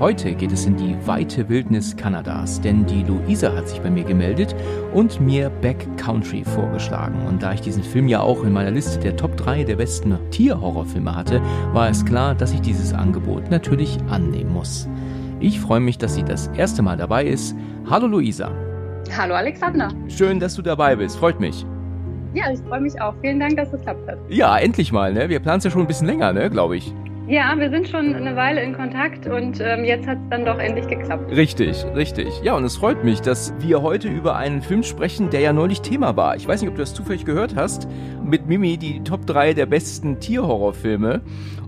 Heute geht es in die weite Wildnis Kanadas, denn die Luisa hat sich bei mir gemeldet und mir Backcountry vorgeschlagen. Und da ich diesen Film ja auch in meiner Liste der Top 3 der besten Tierhorrorfilme hatte, war es klar, dass ich dieses Angebot natürlich annehmen muss. Ich freue mich, dass sie das erste Mal dabei ist. Hallo Luisa. Hallo Alexander. Schön, dass du dabei bist. Freut mich. Ja, ich freue mich auch. Vielen Dank, dass es geklappt hat. Ja, endlich mal, ne? Wir planen es ja schon ein bisschen länger, ne, glaube ich. Ja, wir sind schon eine Weile in Kontakt und ähm, jetzt hat es dann doch endlich geklappt. Richtig, richtig. Ja, und es freut mich, dass wir heute über einen Film sprechen, der ja neulich Thema war. Ich weiß nicht, ob du das zufällig gehört hast. Mit Mimi die Top 3 der besten Tierhorrorfilme.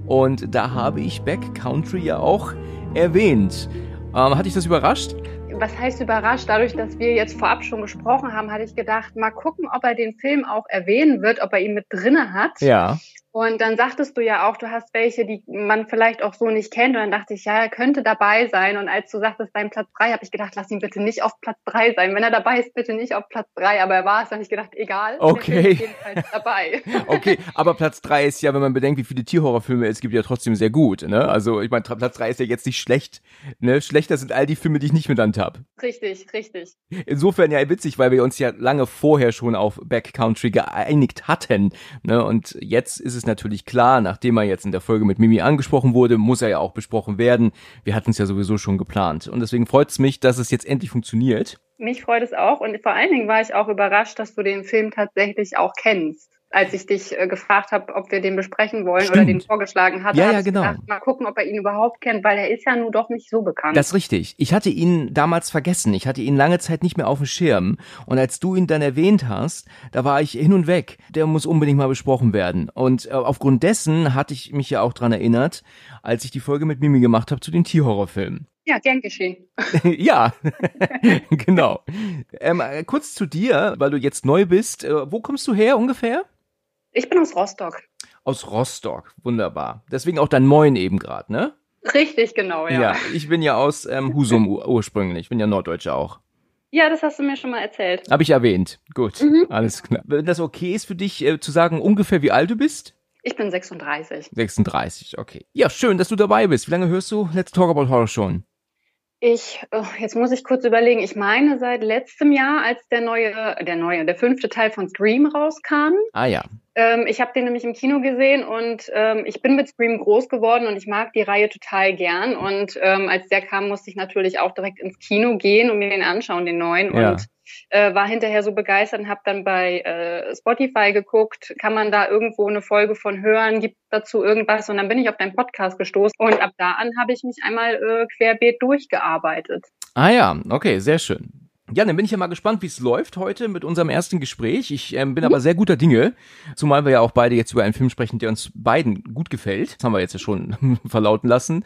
Und da habe ich Backcountry ja auch erwähnt. Ähm, hat dich das überrascht? Was heißt überrascht? Dadurch, dass wir jetzt vorab schon gesprochen haben, hatte ich gedacht, mal gucken, ob er den Film auch erwähnen wird, ob er ihn mit drinne hat. Ja. Und dann sagtest du ja auch, du hast welche, die man vielleicht auch so nicht kennt. Und dann dachte ich, ja, er könnte dabei sein. Und als du sagtest, dein Platz drei, habe ich gedacht, lass ihn bitte nicht auf Platz drei sein. Wenn er dabei ist, bitte nicht auf Platz drei. Aber er war es, dann habe ich gedacht, egal. Okay. Jedenfalls dabei. okay, aber Platz drei ist ja, wenn man bedenkt, wie viele Tierhorrorfilme es gibt, ja trotzdem sehr gut. Ne? Also ich meine, Platz drei ist ja jetzt nicht schlecht. Ne? Schlechter sind all die Filme, die ich nicht benannt habe. Richtig, richtig. Insofern ja witzig, weil wir uns ja lange vorher schon auf Backcountry geeinigt hatten. Ne? Und jetzt ist es natürlich klar, nachdem er jetzt in der Folge mit Mimi angesprochen wurde, muss er ja auch besprochen werden. Wir hatten es ja sowieso schon geplant. Und deswegen freut es mich, dass es jetzt endlich funktioniert. Mich freut es auch. Und vor allen Dingen war ich auch überrascht, dass du den Film tatsächlich auch kennst als ich dich äh, gefragt habe, ob wir den besprechen wollen Stimmt. oder den vorgeschlagen hatte, Ja, ja, ich genau. gedacht, mal gucken, ob er ihn überhaupt kennt, weil er ist ja nun doch nicht so bekannt. Das ist richtig. Ich hatte ihn damals vergessen. Ich hatte ihn lange Zeit nicht mehr auf dem Schirm. Und als du ihn dann erwähnt hast, da war ich hin und weg. Der muss unbedingt mal besprochen werden. Und äh, aufgrund dessen hatte ich mich ja auch dran erinnert, als ich die Folge mit Mimi gemacht habe zu den Tierhorrorfilmen. ja, gern geschehen. ja, genau. Ähm, äh, kurz zu dir, weil du jetzt neu bist. Äh, wo kommst du her ungefähr? Ich bin aus Rostock. Aus Rostock. Wunderbar. Deswegen auch dein Moin eben gerade, ne? Richtig, genau, ja. Ja, ich bin ja aus ähm, Husum ur ursprünglich. Ich bin ja Norddeutscher auch. Ja, das hast du mir schon mal erzählt. Habe ich erwähnt. Gut, Mhm. alles klar. Wenn das okay ist für dich, äh, zu sagen, ungefähr wie alt du bist? Ich bin 36. 36, okay. Ja, schön, dass du dabei bist. Wie lange hörst du Let's Talk About Horror schon? Ich, oh, jetzt muss ich kurz überlegen. Ich meine seit letztem Jahr, als der neue, der neue, der fünfte Teil von Scream rauskam. Ah ja. Ähm, ich habe den nämlich im Kino gesehen und ähm, ich bin mit Scream groß geworden und ich mag die Reihe total gern. Und ähm, als der kam, musste ich natürlich auch direkt ins Kino gehen und mir den anschauen, den neuen. Ja. Und äh, war hinterher so begeistert und habe dann bei äh, Spotify geguckt, kann man da irgendwo eine Folge von hören, gibt dazu irgendwas und dann bin ich auf deinen Podcast gestoßen und ab da an habe ich mich einmal äh, querbeet durchgearbeitet. Ah ja, okay, sehr schön. Ja, dann bin ich ja mal gespannt, wie es läuft heute mit unserem ersten Gespräch. Ich ähm, bin aber sehr guter Dinge, zumal wir ja auch beide jetzt über einen Film sprechen, der uns beiden gut gefällt. Das haben wir jetzt ja schon verlauten lassen.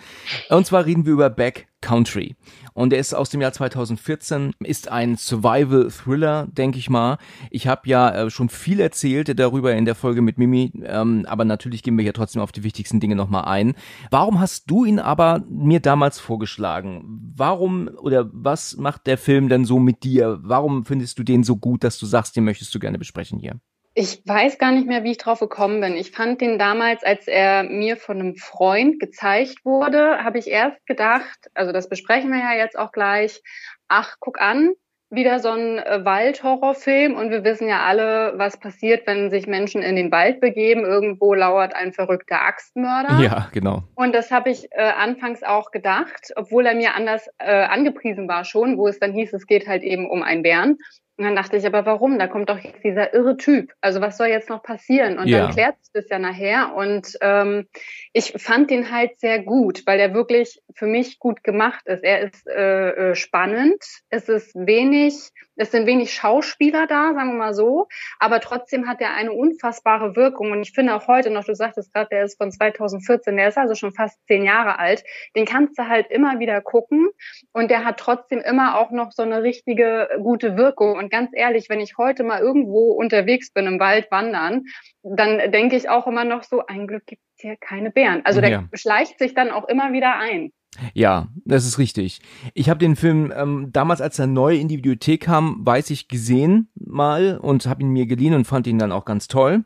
Und zwar reden wir über Back Country. Und der ist aus dem Jahr 2014, ist ein Survival-Thriller, denke ich mal. Ich habe ja äh, schon viel erzählt darüber in der Folge mit Mimi, ähm, aber natürlich gehen wir hier trotzdem auf die wichtigsten Dinge nochmal ein. Warum hast du ihn aber mir damals vorgeschlagen? Warum oder was macht der Film denn so mit dir? Warum findest du den so gut, dass du sagst, den möchtest du gerne besprechen hier? Ich weiß gar nicht mehr, wie ich drauf gekommen bin. Ich fand den damals, als er mir von einem Freund gezeigt wurde, habe ich erst gedacht, also das besprechen wir ja jetzt auch gleich, ach, guck an, wieder so ein äh, Waldhorrorfilm und wir wissen ja alle, was passiert, wenn sich Menschen in den Wald begeben. Irgendwo lauert ein verrückter Axtmörder. Ja, genau. Und das habe ich äh, anfangs auch gedacht, obwohl er mir anders äh, angepriesen war schon, wo es dann hieß, es geht halt eben um einen Bären. Und dann dachte ich, aber warum? Da kommt doch jetzt dieser irre Typ. Also was soll jetzt noch passieren? Und Ja. dann klärt sich das ja nachher. Und ähm, ich fand den halt sehr gut, weil er wirklich für mich gut gemacht ist. Er ist äh, äh, spannend, es ist wenig, Es sind wenig Schauspieler da, sagen wir mal so, aber trotzdem hat er eine unfassbare Wirkung. Und ich finde auch heute noch, du sagtest gerade, der ist von 2014, der ist also schon fast zehn Jahre alt. Den kannst du halt immer wieder gucken und der hat trotzdem immer auch noch so eine richtige gute Wirkung. Und ganz ehrlich, wenn ich heute mal irgendwo unterwegs bin im Wald wandern, dann denke ich auch immer noch so, ein Glück gibt es hier keine Bären. Also der ja. schleicht sich dann auch immer wieder ein. Ja, das ist richtig. Ich habe den Film ähm, damals, als er neu in die Videothek kam, weiß ich gesehen mal und habe ihn mir geliehen und fand ihn dann auch ganz toll.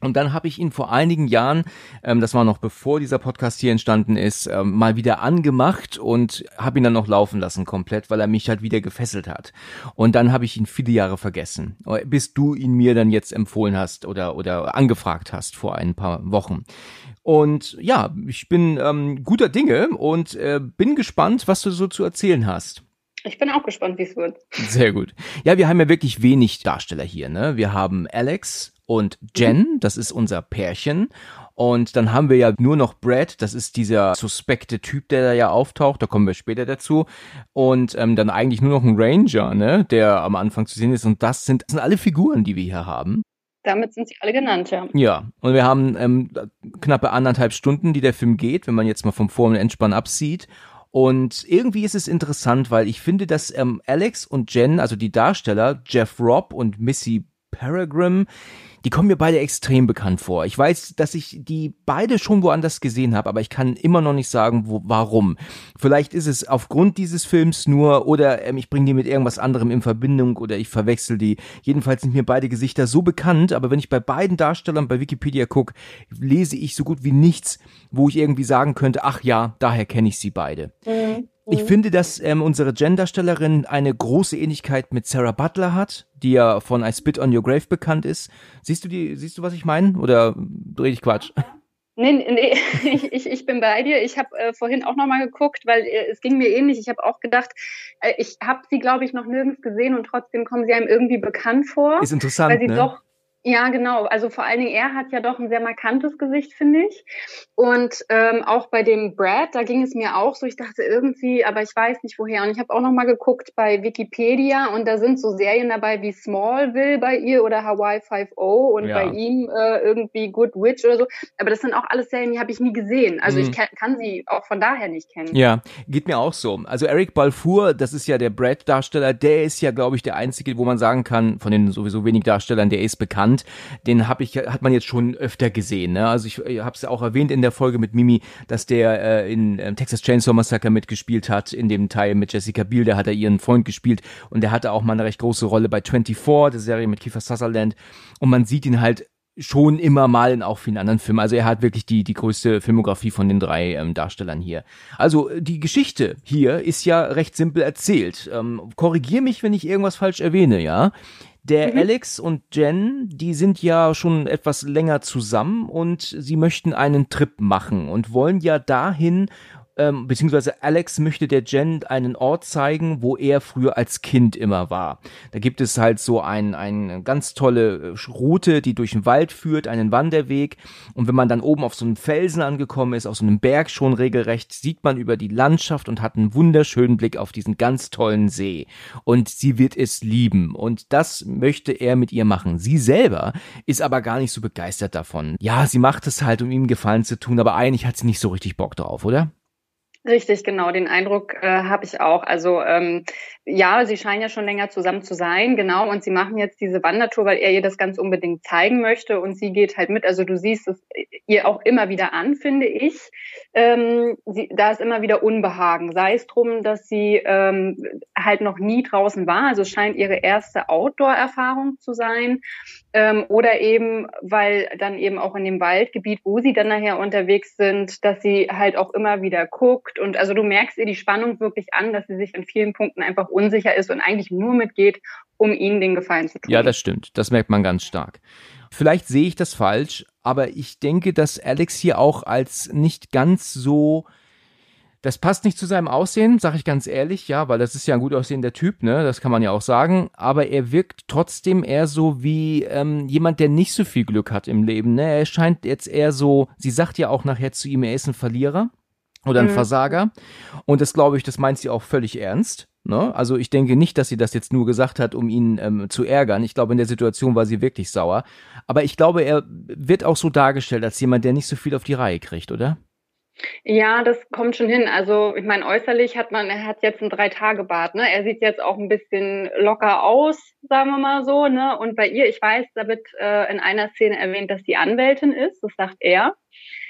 Und dann habe ich ihn vor einigen Jahren, ähm, das war noch bevor dieser Podcast hier entstanden ist, ähm, mal wieder angemacht und habe ihn dann noch laufen lassen komplett, weil er mich halt wieder gefesselt hat. Und dann habe ich ihn viele Jahre vergessen, bis du ihn mir dann jetzt empfohlen hast oder oder angefragt hast vor ein paar Wochen. Und ja, ich bin ähm, guter Dinge und äh, bin gespannt, was du so zu erzählen hast. Ich bin auch gespannt, wie es wird. Sehr gut. Ja, wir haben ja wirklich wenig Darsteller hier. Ne? Wir haben Alex und Jen, mhm. das ist unser Pärchen. Und dann haben wir ja nur noch Brad, das ist dieser suspekte Typ, der da ja auftaucht, da kommen wir später dazu. Und ähm, dann eigentlich nur noch ein Ranger, ne, der am Anfang zu sehen ist. Und das sind, das sind alle Figuren, die wir hier haben. Damit sind sie alle genannt, ja. Ja, und wir haben ähm, knappe anderthalb Stunden, die der Film geht, wenn man jetzt mal vom Vor- und Entspann absieht. Und irgendwie ist es interessant, weil ich finde, dass ähm, Alex und Jen, also die Darsteller, Jeff Robb und Missy Peregrine, die kommen mir beide extrem bekannt vor. Ich weiß, dass ich die beide schon woanders gesehen habe, aber ich kann immer noch nicht sagen, wo, warum. Vielleicht ist es aufgrund dieses Films nur oder ähm, ich bringe die mit irgendwas anderem in Verbindung oder ich verwechsel die. Jedenfalls sind mir beide Gesichter so bekannt, aber wenn ich bei beiden Darstellern bei Wikipedia gucke, lese ich so gut wie nichts, wo ich irgendwie sagen könnte, ach ja, daher kenne ich sie beide. Mhm. Ich mhm. finde, dass ähm, unsere Genderstellerin eine große Ähnlichkeit mit Sarah Butler hat, die ja von I Spit on Your Grave bekannt ist. Siehst du die, siehst du, was ich meine? Oder dreh ich Quatsch? Nee, nee ich, ich, ich bin bei dir. Ich habe äh, vorhin auch nochmal geguckt, weil äh, es ging mir ähnlich. Ich habe auch gedacht, äh, ich habe sie, glaube ich, noch nirgends gesehen und trotzdem kommen sie einem irgendwie bekannt vor. Ist interessant, weil sie ne? doch ja, genau. Also vor allen Dingen, er hat ja doch ein sehr markantes Gesicht, finde ich. Und ähm, auch bei dem Brad, da ging es mir auch so, ich dachte irgendwie, aber ich weiß nicht woher. Und ich habe auch noch mal geguckt bei Wikipedia und da sind so Serien dabei wie Smallville bei ihr oder Hawaii 5.0 und ja. bei ihm äh, irgendwie Good Witch oder so. Aber das sind auch alles Serien, die habe ich nie gesehen. Also mhm. ich kann, kann sie auch von daher nicht kennen. Ja, geht mir auch so. Also Eric Balfour, das ist ja der Brad-Darsteller, der ist ja, glaube ich, der einzige, wo man sagen kann, von den sowieso wenig Darstellern, der ist bekannt fand, den habe ich, hat man jetzt schon öfter gesehen. Ne? Also ich, ich habe es ja auch erwähnt in der Folge mit Mimi, dass der äh, in äh, Texas Chainsaw Massacre mitgespielt hat, in dem Teil mit Jessica Biel, der hat er ihren Freund gespielt und der hatte auch mal eine recht große Rolle bei 24, der Serie mit Kiefer Sutherland und man sieht ihn halt schon immer mal in auch vielen anderen Filmen. Also er hat wirklich die, die größte Filmografie von den drei ähm, Darstellern hier. Also die Geschichte hier ist ja recht simpel erzählt. Ähm, Korrigier mich, wenn ich irgendwas falsch erwähne, ja. Der mhm. Alex und Jen, die sind ja schon etwas länger zusammen und sie möchten einen Trip machen und wollen ja dahin, ähm, beziehungsweise Alex möchte der Jen einen Ort zeigen, wo er früher als Kind immer war. Da gibt es halt so ein, eine ganz tolle äh, Route, die durch den Wald führt, einen Wanderweg. Und wenn man dann oben auf so einem Felsen angekommen ist, auf so einem Berg schon regelrecht, sieht man über die Landschaft und hat einen wunderschönen Blick auf diesen ganz tollen See. Und sie wird es lieben. Und das möchte er mit ihr machen. Sie selber ist aber gar nicht so begeistert davon. Ja, sie macht es halt, um ihm Gefallen zu tun, aber eigentlich hat sie nicht so richtig Bock drauf, oder? Richtig, genau. Den Eindruck äh, habe ich auch. Also ähm, ja, sie scheinen ja schon länger zusammen zu sein, genau. Und sie machen jetzt diese Wandertour, weil er ihr das ganz unbedingt zeigen möchte. Und sie geht halt mit. Also du siehst es ihr auch immer wieder an, finde ich. Ähm, sie, da ist immer wieder Unbehagen. Sei es drum, dass sie ähm, halt noch nie draußen war. Also es scheint ihre erste Outdoor-Erfahrung zu sein. Ähm, oder eben, weil dann eben auch in dem Waldgebiet, wo sie dann nachher unterwegs sind, dass sie halt auch immer wieder guckt. Und also du merkst ihr die Spannung wirklich an, dass sie sich in vielen Punkten einfach unsicher ist und eigentlich nur mitgeht, um ihnen den Gefallen zu tun. Ja, das stimmt. Das merkt man ganz stark. Vielleicht sehe ich das falsch, aber ich denke, dass Alex hier auch als nicht ganz so das passt nicht zu seinem Aussehen, sag ich ganz ehrlich, ja, weil das ist ja ein gut aussehender Typ, ne? Das kann man ja auch sagen. Aber er wirkt trotzdem eher so wie ähm, jemand, der nicht so viel Glück hat im Leben, ne? Er scheint jetzt eher so, sie sagt ja auch nachher zu ihm, er ist ein Verlierer oder ein mhm. Versager. Und das glaube ich, das meint sie auch völlig ernst. Ne? Also ich denke nicht, dass sie das jetzt nur gesagt hat, um ihn ähm, zu ärgern. Ich glaube, in der Situation war sie wirklich sauer. Aber ich glaube, er wird auch so dargestellt als jemand, der nicht so viel auf die Reihe kriegt, oder? Ja, das kommt schon hin. Also ich meine, äußerlich hat man, er hat jetzt ein Drei-Tage-Bart, ne? Er sieht jetzt auch ein bisschen locker aus, sagen wir mal so, ne? Und bei ihr, ich weiß, da wird äh, in einer Szene erwähnt, dass die Anwältin ist, das sagt er.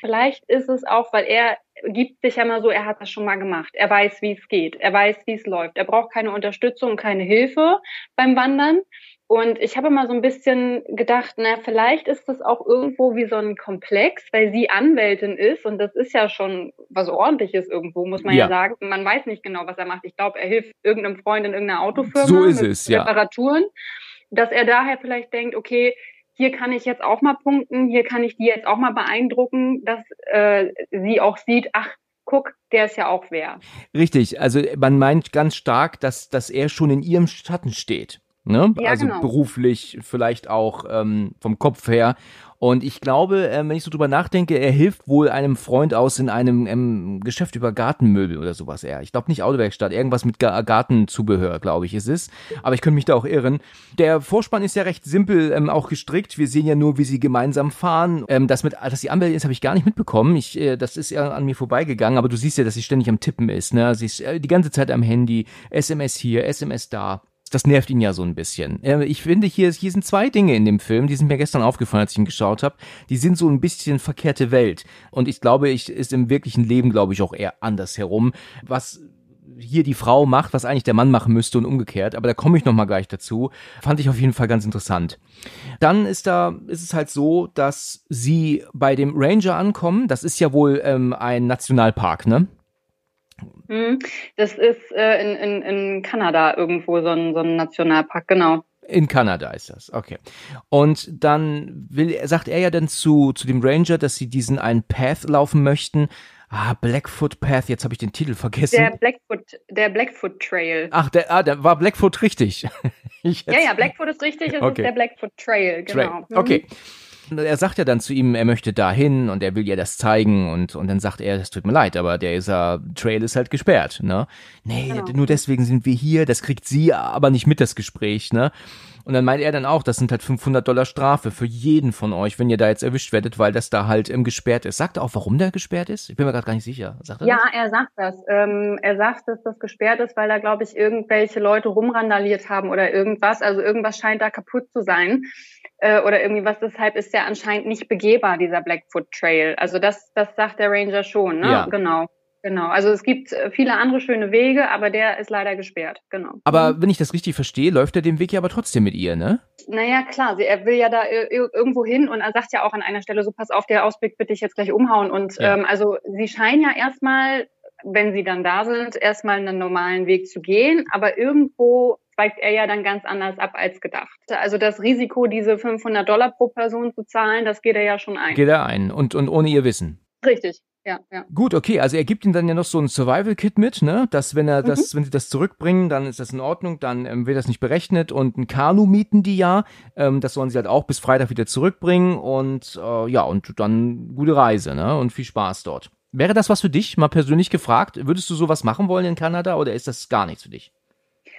Vielleicht ist es auch, weil er gibt sich ja mal so, er hat das schon mal gemacht. Er weiß, wie es geht. Er weiß, wie es läuft. Er braucht keine Unterstützung, keine Hilfe beim Wandern. Und ich habe mal so ein bisschen gedacht, na, vielleicht ist das auch irgendwo wie so ein Komplex, weil sie Anwältin ist und das ist ja schon was ordentliches irgendwo, muss man ja, ja sagen. Man weiß nicht genau, was er macht. Ich glaube, er hilft irgendeinem Freund in irgendeiner Autofirma so ist es, ja. Reparaturen, dass er daher vielleicht denkt, okay, hier kann ich jetzt auch mal punkten, hier kann ich die jetzt auch mal beeindrucken, dass äh, sie auch sieht, ach, guck, der ist ja auch wer. Richtig, also man meint ganz stark, dass, dass er schon in ihrem Schatten steht. Ne? Ja, also genau. beruflich, vielleicht auch ähm, vom Kopf her. Und ich glaube, äh, wenn ich so drüber nachdenke, er hilft wohl einem Freund aus in einem ähm, Geschäft über Gartenmöbel oder sowas eher. Ich glaube nicht Autowerkstatt, irgendwas mit Ga Gartenzubehör, glaube ich, ist es. Aber ich könnte mich da auch irren. Der Vorspann ist ja recht simpel ähm, auch gestrickt. Wir sehen ja nur, wie sie gemeinsam fahren. Ähm, das mit, dass sie Anwältin ist, habe ich gar nicht mitbekommen. Ich, äh, das ist ja an mir vorbeigegangen. Aber du siehst ja, dass sie ständig am Tippen ist. Ne? Sie ist äh, die ganze Zeit am Handy. SMS hier, SMS da das nervt ihn ja so ein bisschen. Ich finde, hier, hier sind zwei Dinge in dem Film, die sind mir gestern aufgefallen, als ich ihn geschaut habe. Die sind so ein bisschen verkehrte Welt. Und ich glaube, ich ist im wirklichen Leben, glaube ich, auch eher andersherum. Was hier die Frau macht, was eigentlich der Mann machen müsste und umgekehrt. Aber da komme ich nochmal gleich dazu. Fand ich auf jeden Fall ganz interessant. Dann ist da, ist es halt so, dass sie bei dem Ranger ankommen. Das ist ja wohl ähm, ein Nationalpark, ne? Mhm. Das ist äh, in, in, in Kanada irgendwo so ein, so ein Nationalpark, genau. In Kanada ist das, okay. Und dann will, sagt er ja dann zu, zu dem Ranger, dass sie diesen einen Path laufen möchten. Ah, Blackfoot Path, jetzt habe ich den Titel vergessen. Der Blackfoot, der Blackfoot Trail. Ach, der, ah, der war Blackfoot richtig. ja, ja, Blackfoot ist richtig, es okay. ist der Blackfoot Trail, genau. Trail. Mhm. Er sagt ja dann zu ihm, er möchte dahin und er will ihr das zeigen und, und dann sagt er, es tut mir leid, aber der uh, Trail ist halt gesperrt, ne? Nee, genau. nur deswegen sind wir hier, das kriegt sie aber nicht mit, das Gespräch, ne? Und dann meint er dann auch, das sind halt 500 Dollar Strafe für jeden von euch, wenn ihr da jetzt erwischt werdet, weil das da halt ähm, gesperrt ist. Sagt er auch, warum der gesperrt ist? Ich bin mir gerade gar nicht sicher. Sagt er ja, das? er sagt das. Ähm, er sagt, dass das gesperrt ist, weil da, glaube ich, irgendwelche Leute rumrandaliert haben oder irgendwas. Also irgendwas scheint da kaputt zu sein äh, oder irgendwie was. Deshalb ist der anscheinend nicht begehbar, dieser Blackfoot Trail. Also das, das sagt der Ranger schon, ne? Ja. Genau. Genau, also es gibt äh, viele andere schöne Wege, aber der ist leider gesperrt, genau. Aber wenn ich das richtig verstehe, läuft er den Weg ja aber trotzdem mit ihr, ne? Naja, klar, er will ja da irgendwo hin und er sagt ja auch an einer Stelle so, pass auf, der Ausblick bitte ich jetzt gleich umhauen. Und ja. ähm, also sie scheinen ja erstmal, wenn sie dann da sind, erstmal einen normalen Weg zu gehen, aber irgendwo zweigt er ja dann ganz anders ab als gedacht. Also das Risiko, diese 500 Dollar pro Person zu zahlen, das geht er ja schon ein. Geht er ein und, und ohne ihr Wissen. Richtig, ja, ja. Gut, okay, also er gibt ihm dann ja noch so ein Survival-Kit mit, ne? Dass wenn er das, mhm. wenn sie das zurückbringen, dann ist das in Ordnung, dann ähm, wird das nicht berechnet und ein Kanu mieten die ja. Ähm, das sollen sie halt auch bis Freitag wieder zurückbringen und äh, ja, und dann gute Reise, ne? Und viel Spaß dort. Wäre das was für dich, mal persönlich gefragt? Würdest du sowas machen wollen in Kanada oder ist das gar nichts für dich?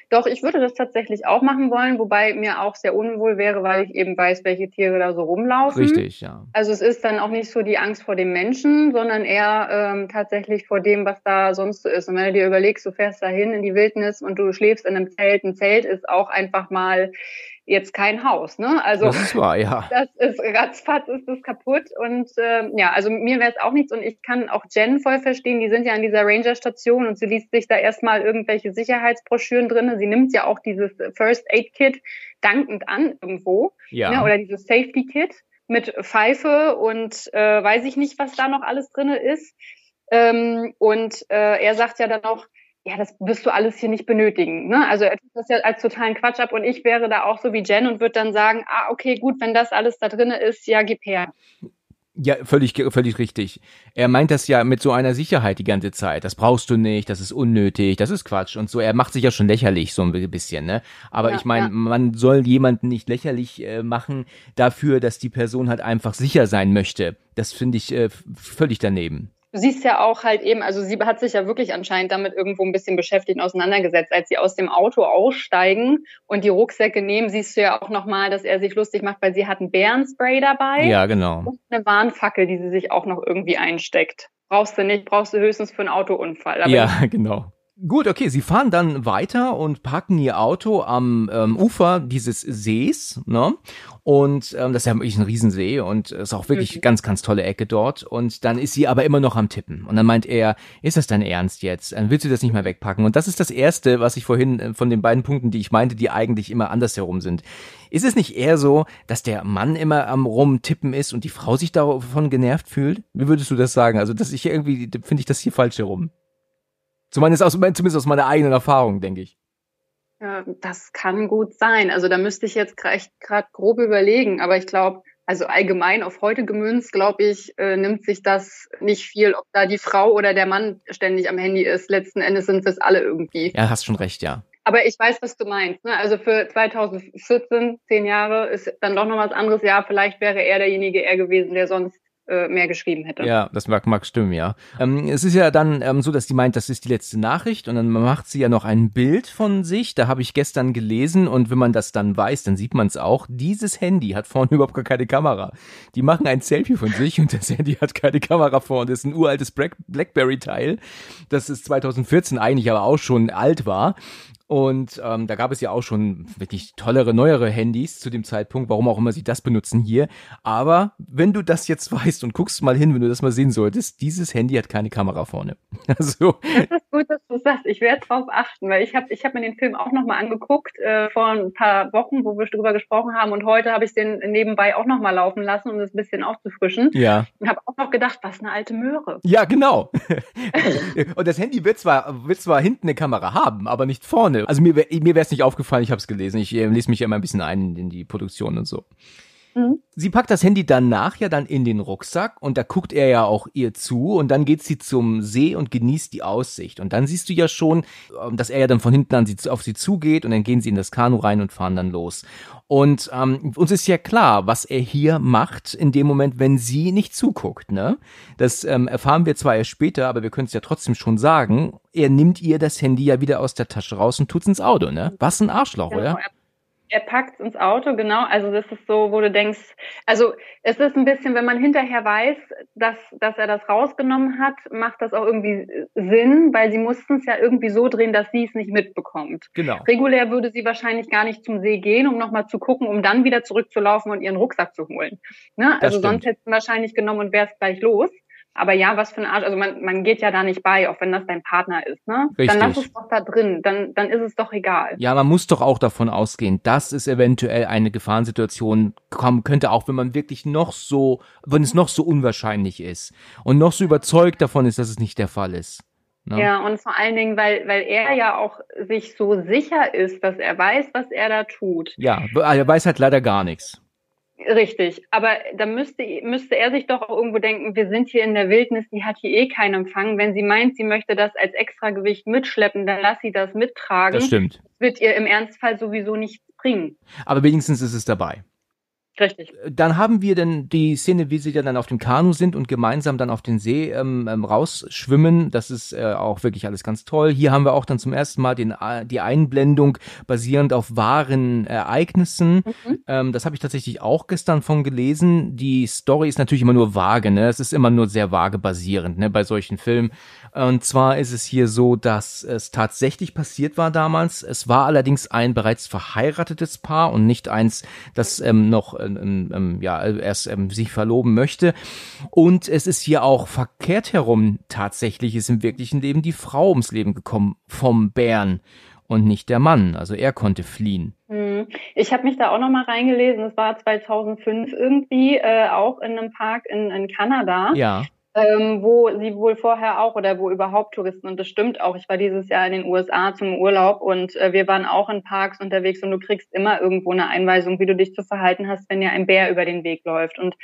Doch, ich würde das tatsächlich auch machen wollen, wobei mir auch sehr unwohl wäre, weil ich eben weiß, welche Tiere da so rumlaufen. Richtig, ja. Also es ist dann auch nicht so die Angst vor dem Menschen, sondern eher ähm, tatsächlich vor dem, was da sonst so ist. Und wenn du dir überlegst, du fährst da hin in die Wildnis und du schläfst in einem Zelt, ein Zelt ist auch einfach mal jetzt kein Haus. Ne? Also das ist wahr, ja. Das ist ratzfatz ist das kaputt und äh, ja, also mir wäre es auch nichts und ich kann auch Jen voll verstehen. Die sind ja an dieser Ranger-Station und sie liest sich da erstmal irgendwelche Sicherheitsbroschüren drin. Sie nimmt ja auch dieses First Aid Kit dankend an irgendwo, ja. Ne? oder dieses Safety Kit mit Pfeife und äh, weiß ich nicht, was da noch alles drinne ist. Ähm, und äh, er sagt ja dann auch, ja, das wirst du alles hier nicht benötigen. Ne? Also er tut das ja als totalen Quatsch ab und ich wäre da auch so wie Jen und würde dann sagen, ah, okay, gut, wenn das alles da drin ist, ja, gib her. Ja, völlig, völlig richtig. Er meint das ja mit so einer Sicherheit die ganze Zeit. Das brauchst du nicht, das ist unnötig, das ist Quatsch und so. Er macht sich ja schon lächerlich so ein bisschen, ne? Aber ja, ich meine, ja. man soll jemanden nicht lächerlich äh, machen dafür, dass die Person halt einfach sicher sein möchte. Das finde ich äh, völlig daneben. Du siehst ja auch halt eben, also sie hat sich ja wirklich anscheinend damit irgendwo ein bisschen beschäftigt und auseinandergesetzt. Als sie aus dem Auto aussteigen und die Rucksäcke nehmen, siehst du ja auch nochmal, dass er sich lustig macht, weil sie hat ein Bärenspray dabei. Ja, genau. Und eine Warnfackel, die sie sich auch noch irgendwie einsteckt. Brauchst du nicht, brauchst du höchstens für einen Autounfall. Aber ja, genau. Gut, okay, sie fahren dann weiter und parken ihr Auto am ähm, Ufer dieses Sees, ne? Und ähm, das ist ja wirklich ein Riesensee und ist auch wirklich mhm. ganz, ganz tolle Ecke dort. Und dann ist sie aber immer noch am Tippen. Und dann meint er, ist das dein Ernst jetzt? Dann willst du das nicht mehr wegpacken? Und das ist das Erste, was ich vorhin äh, von den beiden Punkten, die ich meinte, die eigentlich immer andersherum sind. Ist es nicht eher so, dass der Mann immer am Rumtippen ist und die Frau sich davon genervt fühlt? Wie würdest du das sagen? Also, dass ich irgendwie, finde ich das hier falsch herum. Zumindest aus, zumindest aus meiner eigenen Erfahrung, denke ich. Ja, das kann gut sein. Also da müsste ich jetzt gerade grob überlegen, aber ich glaube, also allgemein auf heute gemünzt, glaube ich, äh, nimmt sich das nicht viel, ob da die Frau oder der Mann ständig am Handy ist. Letzten Endes sind es alle irgendwie. Ja, hast schon recht, ja. Aber ich weiß, was du meinst. Ne? Also für 2014, zehn Jahre, ist dann doch noch was anderes. Ja, vielleicht wäre er derjenige er gewesen, der sonst äh, mehr geschrieben hätte. Ja, das mag, mag stimmen, ja. Ähm, es ist ja dann ähm, so, dass die meint, das ist die letzte Nachricht und dann macht sie ja noch ein Bild von sich. Da habe ich gestern gelesen und wenn man das dann weiß, dann sieht man es auch. Dieses Handy hat vorne überhaupt gar keine Kamera. Die machen ein Selfie von sich und das Handy hat keine Kamera vorne. Das ist ein uraltes Blackberry-Teil, das ist 2014 eigentlich aber auch schon alt war. Und ähm, da gab es ja auch schon wirklich tollere, neuere Handys zu dem Zeitpunkt, warum auch immer sie das benutzen hier. Aber wenn du das jetzt weißt und guckst mal hin, wenn du das mal sehen solltest, dieses Handy hat keine Kamera vorne. Also. Das ist gut, dass du sagst. Ich werde drauf achten, weil ich habe ich hab mir den Film auch nochmal angeguckt äh, vor ein paar Wochen, wo wir drüber gesprochen haben. Und heute habe ich den nebenbei auch nochmal laufen lassen, um das ein bisschen aufzufrischen. Ja. Und habe auch noch gedacht, was eine alte Möhre. Ja, genau. und das Handy wird zwar, wird zwar hinten eine Kamera haben, aber nicht vorne Also mir, mir wäre es nicht aufgefallen, ich habe es gelesen. Ich äh, lese mich ja immer ein bisschen ein in die Produktion und so. Mhm. Sie packt das Handy danach ja dann in den Rucksack und da guckt er ja auch ihr zu und dann geht sie zum See und genießt die Aussicht. Und dann siehst du ja schon, ähm, dass er ja dann von hinten an sie, auf sie zugeht und dann gehen sie in das Kanu rein und fahren dann los. Und ähm, uns ist ja klar, was er hier macht in dem Moment, wenn sie nicht zuguckt. Ne? Das ähm, erfahren wir zwar erst später, aber wir können es ja trotzdem schon sagen. Er nimmt ihr das Handy ja wieder aus der Tasche raus und tut's ins Auto. Ne? Was ein Arschloch, genau, oder? Er packt ins Auto, genau. Also das ist so, wo du denkst, also es ist ein bisschen, wenn man hinterher weiß, dass, dass er das rausgenommen hat, macht das auch irgendwie Sinn, weil sie mussten es ja irgendwie so drehen, dass sie es nicht mitbekommt. Genau. Regulär würde sie wahrscheinlich gar nicht zum See gehen, um nochmal zu gucken, um dann wieder zurückzulaufen und ihren Rucksack zu holen. Ne? Also sonst hätte sie wahrscheinlich genommen und wäre es gleich los. Aber ja, was für ein Arsch. Also man, man geht ja da nicht bei, auch wenn das dein Partner ist. Ne? Richtig. Dann lass es doch da drin. Dann, dann ist es doch egal. Ja, man muss doch auch davon ausgehen, dass es eventuell eine Gefahrensituation kommen könnte, auch wenn man wirklich noch so, wenn es noch so unwahrscheinlich ist und noch so überzeugt davon ist, dass es nicht der Fall ist. Ne? Ja, und vor allen Dingen, weil, weil er ja auch sich so sicher ist, dass er weiß, was er da tut. Ja, er weiß halt leider gar nichts. Richtig, aber da müsste, müsste er sich doch auch irgendwo denken, wir sind hier in der Wildnis, die hat hier eh keinen Empfang. Wenn sie meint, sie möchte das als Extragewicht mitschleppen, dann lass sie das mittragen. Das stimmt. Das wird ihr im Ernstfall sowieso nichts bringen. Aber wenigstens ist es dabei. Richtig. Dann haben wir dann die Szene, wie sie dann auf dem Kanu sind und gemeinsam dann auf den See ähm, ähm, rausschwimmen. Das ist äh, auch wirklich alles ganz toll. Hier haben wir auch dann zum ersten Mal den, äh, die Einblendung basierend auf wahren Ereignissen. Mhm. Ähm, das habe ich tatsächlich auch gestern von gelesen. Die Story ist natürlich immer nur vage, ne? Es ist immer nur sehr vage basierend, ne? Bei solchen Filmen. Und zwar ist es hier so, dass es tatsächlich passiert war damals. Es war allerdings ein bereits verheiratetes Paar und nicht eins, das ähm, noch ähm, ähm, ja, erst ähm, sich verloben möchte. Und es ist hier auch verkehrt herum. Tatsächlich ist im wirklichen Leben die Frau ums Leben gekommen vom Bären und nicht der Mann. Also er konnte fliehen. Hm. Ich habe mich da auch noch mal reingelesen. Es war 2005 irgendwie äh, auch in einem Park in, in Kanada. Ja ähm, wo sie wohl vorher auch oder wo überhaupt Touristen, und das stimmt auch, ich war dieses Jahr in den USA zum Urlaub und äh, wir waren auch in Parks unterwegs und du kriegst immer irgendwo eine Einweisung, wie du dich zu verhalten hast, wenn dir ein Bär über den Weg läuft. Und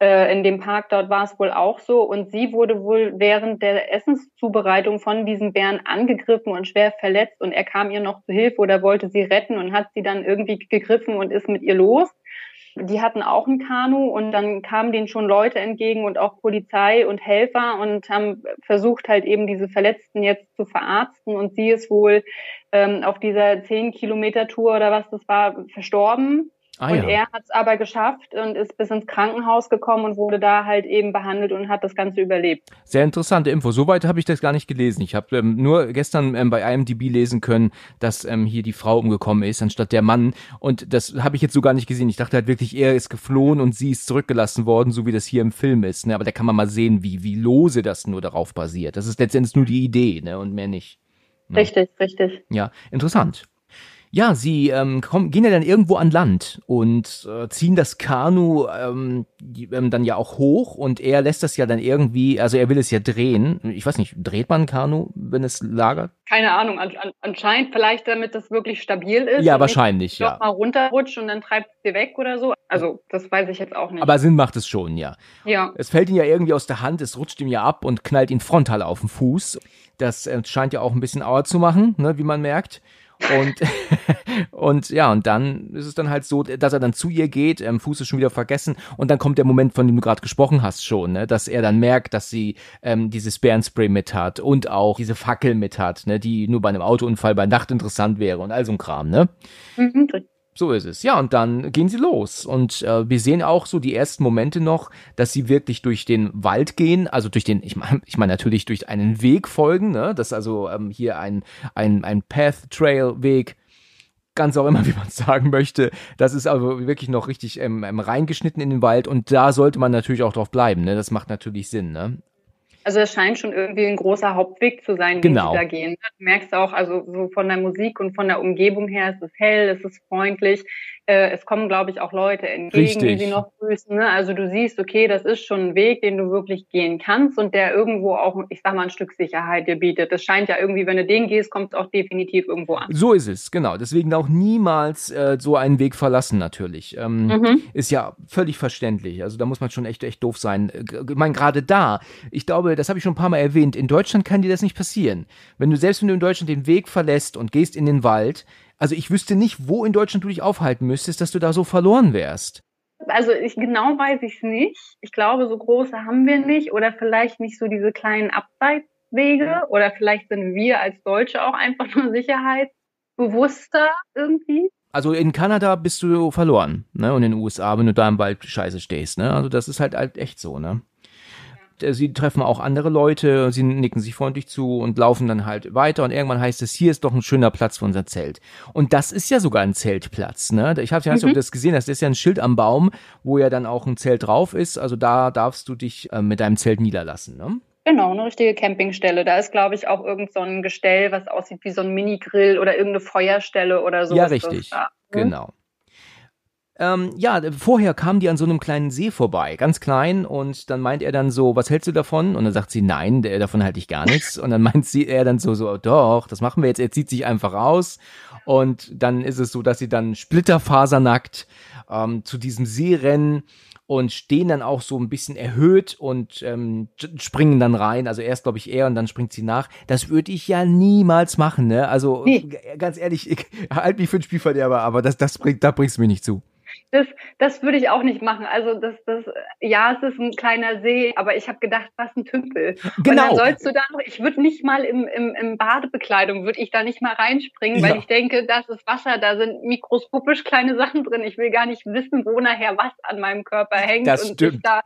äh, in dem Park dort war es wohl auch so und sie wurde wohl während der Essenszubereitung von diesem Bären angegriffen und schwer verletzt und er kam ihr noch zu Hilfe oder wollte sie retten und hat sie dann irgendwie gegriffen und ist mit ihr los. Die hatten auch ein Kanu und dann kamen denen schon Leute entgegen und auch Polizei und Helfer und haben versucht halt eben diese Verletzten jetzt zu verarzten. Und sie ist wohl ähm, auf dieser 10 Kilometer Tour oder was das war verstorben Ah, und ja. er hat es aber geschafft und ist bis ins Krankenhaus gekommen und wurde da halt eben behandelt und hat das Ganze überlebt. Sehr interessante Info. Soweit habe ich das gar nicht gelesen. Ich habe ähm, nur gestern ähm, bei IMDb lesen können, dass ähm, hier die Frau umgekommen ist anstatt der Mann. Und das habe ich jetzt so gar nicht gesehen. Ich dachte halt wirklich, er ist geflohen und sie ist zurückgelassen worden, so wie das hier im Film ist. Ne? Aber da kann man mal sehen, wie, wie lose das nur darauf basiert. Das ist letztendlich nur die Idee ne? und mehr nicht. Ne? Richtig, richtig. Ja, interessant. Ja, sie ähm, kommen, gehen ja dann irgendwo an Land und äh, ziehen das Kanu ähm, ähm, dann ja auch hoch und er lässt das ja dann irgendwie, also er will es ja drehen. Ich weiß nicht, dreht man Kanu, wenn es lagert? Keine Ahnung, an, an, anscheinend vielleicht, damit das wirklich stabil ist. Ja, wahrscheinlich, ja. mal runterrutscht und dann treibt es dir weg oder so. Also, das weiß ich jetzt auch nicht. Aber Sinn macht es schon, ja. Ja. Es fällt ihm ja irgendwie aus der Hand, es rutscht ihm ja ab und knallt ihn frontal auf den Fuß. Das äh, scheint ja auch ein bisschen Auer zu machen, ne, wie man merkt. Und, und ja, und dann ist es dann halt so, dass er dann zu ihr geht, ähm, Fuß ist schon wieder vergessen und dann kommt der Moment, von dem du gerade gesprochen hast schon, ne, dass er dann merkt, dass sie ähm, dieses Bärenspray mit hat und auch diese Fackel mit hat, ne, die nur bei einem Autounfall bei Nacht interessant wäre und all so ein Kram, ne? Mhm, so ist es. Ja, und dann gehen sie los. Und äh, wir sehen auch so die ersten Momente noch, dass sie wirklich durch den Wald gehen, also durch den, ich meine ich mein natürlich durch einen Weg folgen, ne? Das ist also ähm, hier ein, ein, ein Path-Trail-Weg, ganz auch immer, wie man sagen möchte. Das ist aber wirklich noch richtig ähm, ähm, reingeschnitten in den Wald und da sollte man natürlich auch drauf bleiben, ne? Das macht natürlich Sinn, ne? Also es scheint schon irgendwie ein großer Hauptweg zu sein, genau. die da gehen. Du merkst auch, also so von der Musik und von der Umgebung her, es ist hell, es ist freundlich. Äh, es kommen, glaube ich, auch Leute entgegen, Richtig. die sie noch grüßen. Ne? Also du siehst, okay, das ist schon ein Weg, den du wirklich gehen kannst und der irgendwo auch, ich sag mal, ein Stück Sicherheit dir bietet. Das scheint ja irgendwie, wenn du den gehst, kommt es auch definitiv irgendwo an. So ist es, genau. Deswegen auch niemals äh, so einen Weg verlassen, natürlich. Ähm, mhm. Ist ja völlig verständlich. Also da muss man schon echt, echt doof sein. Äh, ich meine, gerade da, ich glaube, das habe ich schon ein paar Mal erwähnt, in Deutschland kann dir das nicht passieren. Wenn du selbst wenn du in Deutschland den Weg verlässt und gehst in den Wald, also ich wüsste nicht, wo in Deutschland du dich aufhalten müsstest, dass du da so verloren wärst. Also ich genau weiß ich es nicht. Ich glaube, so große haben wir nicht oder vielleicht nicht so diese kleinen Abseitswege oder vielleicht sind wir als Deutsche auch einfach nur sicherheitsbewusster irgendwie. Also in Kanada bist du verloren, ne? Und in den USA, wenn du da im Wald scheiße stehst, ne? Also das ist halt, halt echt so, ne? Äh, sie treffen auch andere Leute, sie nicken sich freundlich zu und laufen dann halt weiter und irgendwann heißt es, hier ist doch ein schöner Platz für unser Zelt. Und das ist ja sogar ein Zeltplatz, ne? Ich habe ja, mhm. das gesehen das ist ja ein Schild am Baum, wo ja dann auch ein Zelt drauf ist, also da darfst du dich äh, mit deinem Zelt niederlassen, ne? Genau, eine richtige Campingstelle. Da ist, glaube ich, auch irgend so ein Gestell, was aussieht wie so ein Mini-Grill oder irgendeine Feuerstelle oder so. Ja, richtig. Da, ne? Genau. Ähm, ja, vorher kamen die an so einem kleinen See vorbei, ganz klein, und dann meint er dann so, was hältst du davon? Und dann sagt sie, nein, davon halte ich gar nichts. Und dann meint sie, er dann so, so, doch, das machen wir jetzt. Er zieht sich einfach aus. Und dann ist es so, dass sie dann splitterfasernackt ähm, zu diesem See rennen und stehen dann auch so ein bisschen erhöht und ähm, springen dann rein. Also erst glaube ich er und dann springt sie nach. Das würde ich ja niemals machen, ne? Also nee. ganz ehrlich, ich halte mich für ein Spielverderber, aber das, das bringt, da bringst du mich nicht zu das, das würde ich auch nicht machen. Also das, das, ja, es ist ein kleiner See, aber ich habe gedacht, was ein Tümpel. Genau. Und dann sollst du da noch, ich würde nicht mal im, im, im Badebekleidung, würde ich da nicht mal reinspringen, ja. weil ich denke, das ist Wasser, da sind mikroskopisch kleine Sachen drin. Ich will gar nicht wissen, wo nachher was an meinem Körper hängt das und stimmt. ich da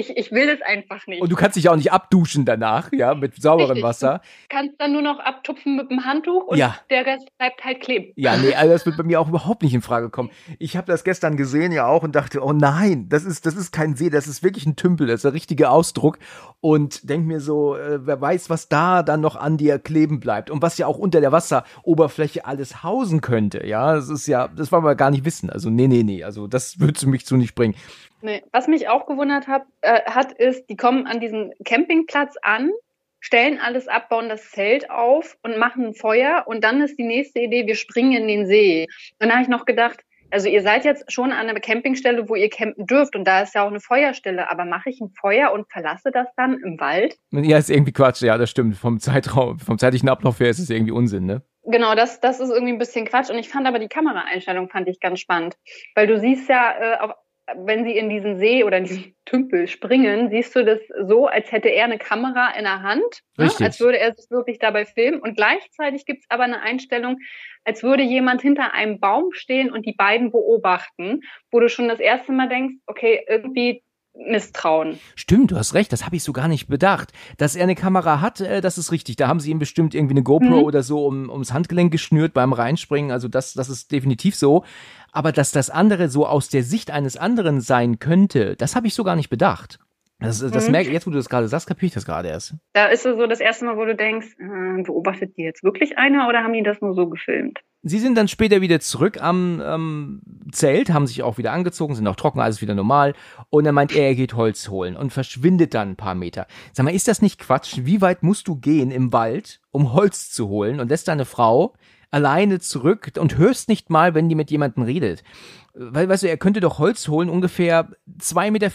ich, ich will es einfach nicht. Und du kannst dich auch nicht abduschen danach, ja, mit sauberem Richtig. Wasser. Du kannst dann nur noch abtupfen mit dem Handtuch und ja. der Rest bleibt halt kleben. Ja, nee, also das wird bei mir auch überhaupt nicht in Frage kommen. Ich habe das gestern gesehen ja auch und dachte, oh nein, das ist, das ist kein See, das ist wirklich ein Tümpel, das ist der richtige Ausdruck. Und denk mir so, äh, wer weiß, was da dann noch an dir kleben bleibt und was ja auch unter der Wasseroberfläche alles hausen könnte. Ja, das ist ja, das wollen wir gar nicht wissen. Also nee, nee, nee, also das würdest du mich zu nicht bringen. Nee. Was mich auch gewundert hat, äh, hat, ist, die kommen an diesen Campingplatz an, stellen alles ab, bauen das Zelt auf und machen ein Feuer. Und dann ist die nächste Idee, wir springen in den See. Und da habe ich noch gedacht, also ihr seid jetzt schon an einer Campingstelle, wo ihr campen dürft und da ist ja auch eine Feuerstelle, aber mache ich ein Feuer und verlasse das dann im Wald? Ja, ist irgendwie Quatsch, ja, das stimmt. Vom Zeitraum, vom zeitlichen Ablauf her ist es irgendwie Unsinn, ne? Genau, das, das ist irgendwie ein bisschen Quatsch. Und ich fand aber die Kameraeinstellung fand ich ganz spannend. Weil du siehst ja, äh, auf, wenn sie in diesen See oder in diesen Tümpel springen, siehst du das so, als hätte er eine Kamera in der Hand, ne? als würde er sich wirklich dabei filmen. Und gleichzeitig gibt es aber eine Einstellung, als würde jemand hinter einem Baum stehen und die beiden beobachten, wo du schon das erste Mal denkst, okay, irgendwie Misstrauen. Stimmt, du hast recht, das habe ich so gar nicht bedacht. Dass er eine Kamera hat, äh, das ist richtig. Da haben sie ihm bestimmt irgendwie eine GoPro mhm. oder so um, ums Handgelenk geschnürt beim Reinspringen. Also das, das ist definitiv so. Aber dass das andere so aus der Sicht eines anderen sein könnte, das habe ich so gar nicht bedacht. Das, das mhm. merke jetzt, wo du das gerade sagst, kapiere ich das gerade erst. Da ist es so das erste Mal, wo du denkst, äh, beobachtet die jetzt wirklich einer oder haben die das nur so gefilmt? Sie sind dann später wieder zurück am ähm, Zelt, haben sich auch wieder angezogen, sind auch trocken, alles wieder normal. Und dann meint er, er geht Holz holen und verschwindet dann ein paar Meter. Sag mal, ist das nicht Quatsch? Wie weit musst du gehen im Wald, um Holz zu holen und lässt deine Frau alleine zurück und hörst nicht mal, wenn die mit jemandem redet? Weil, weißt du, er könnte doch Holz holen, ungefähr 2,50 Meter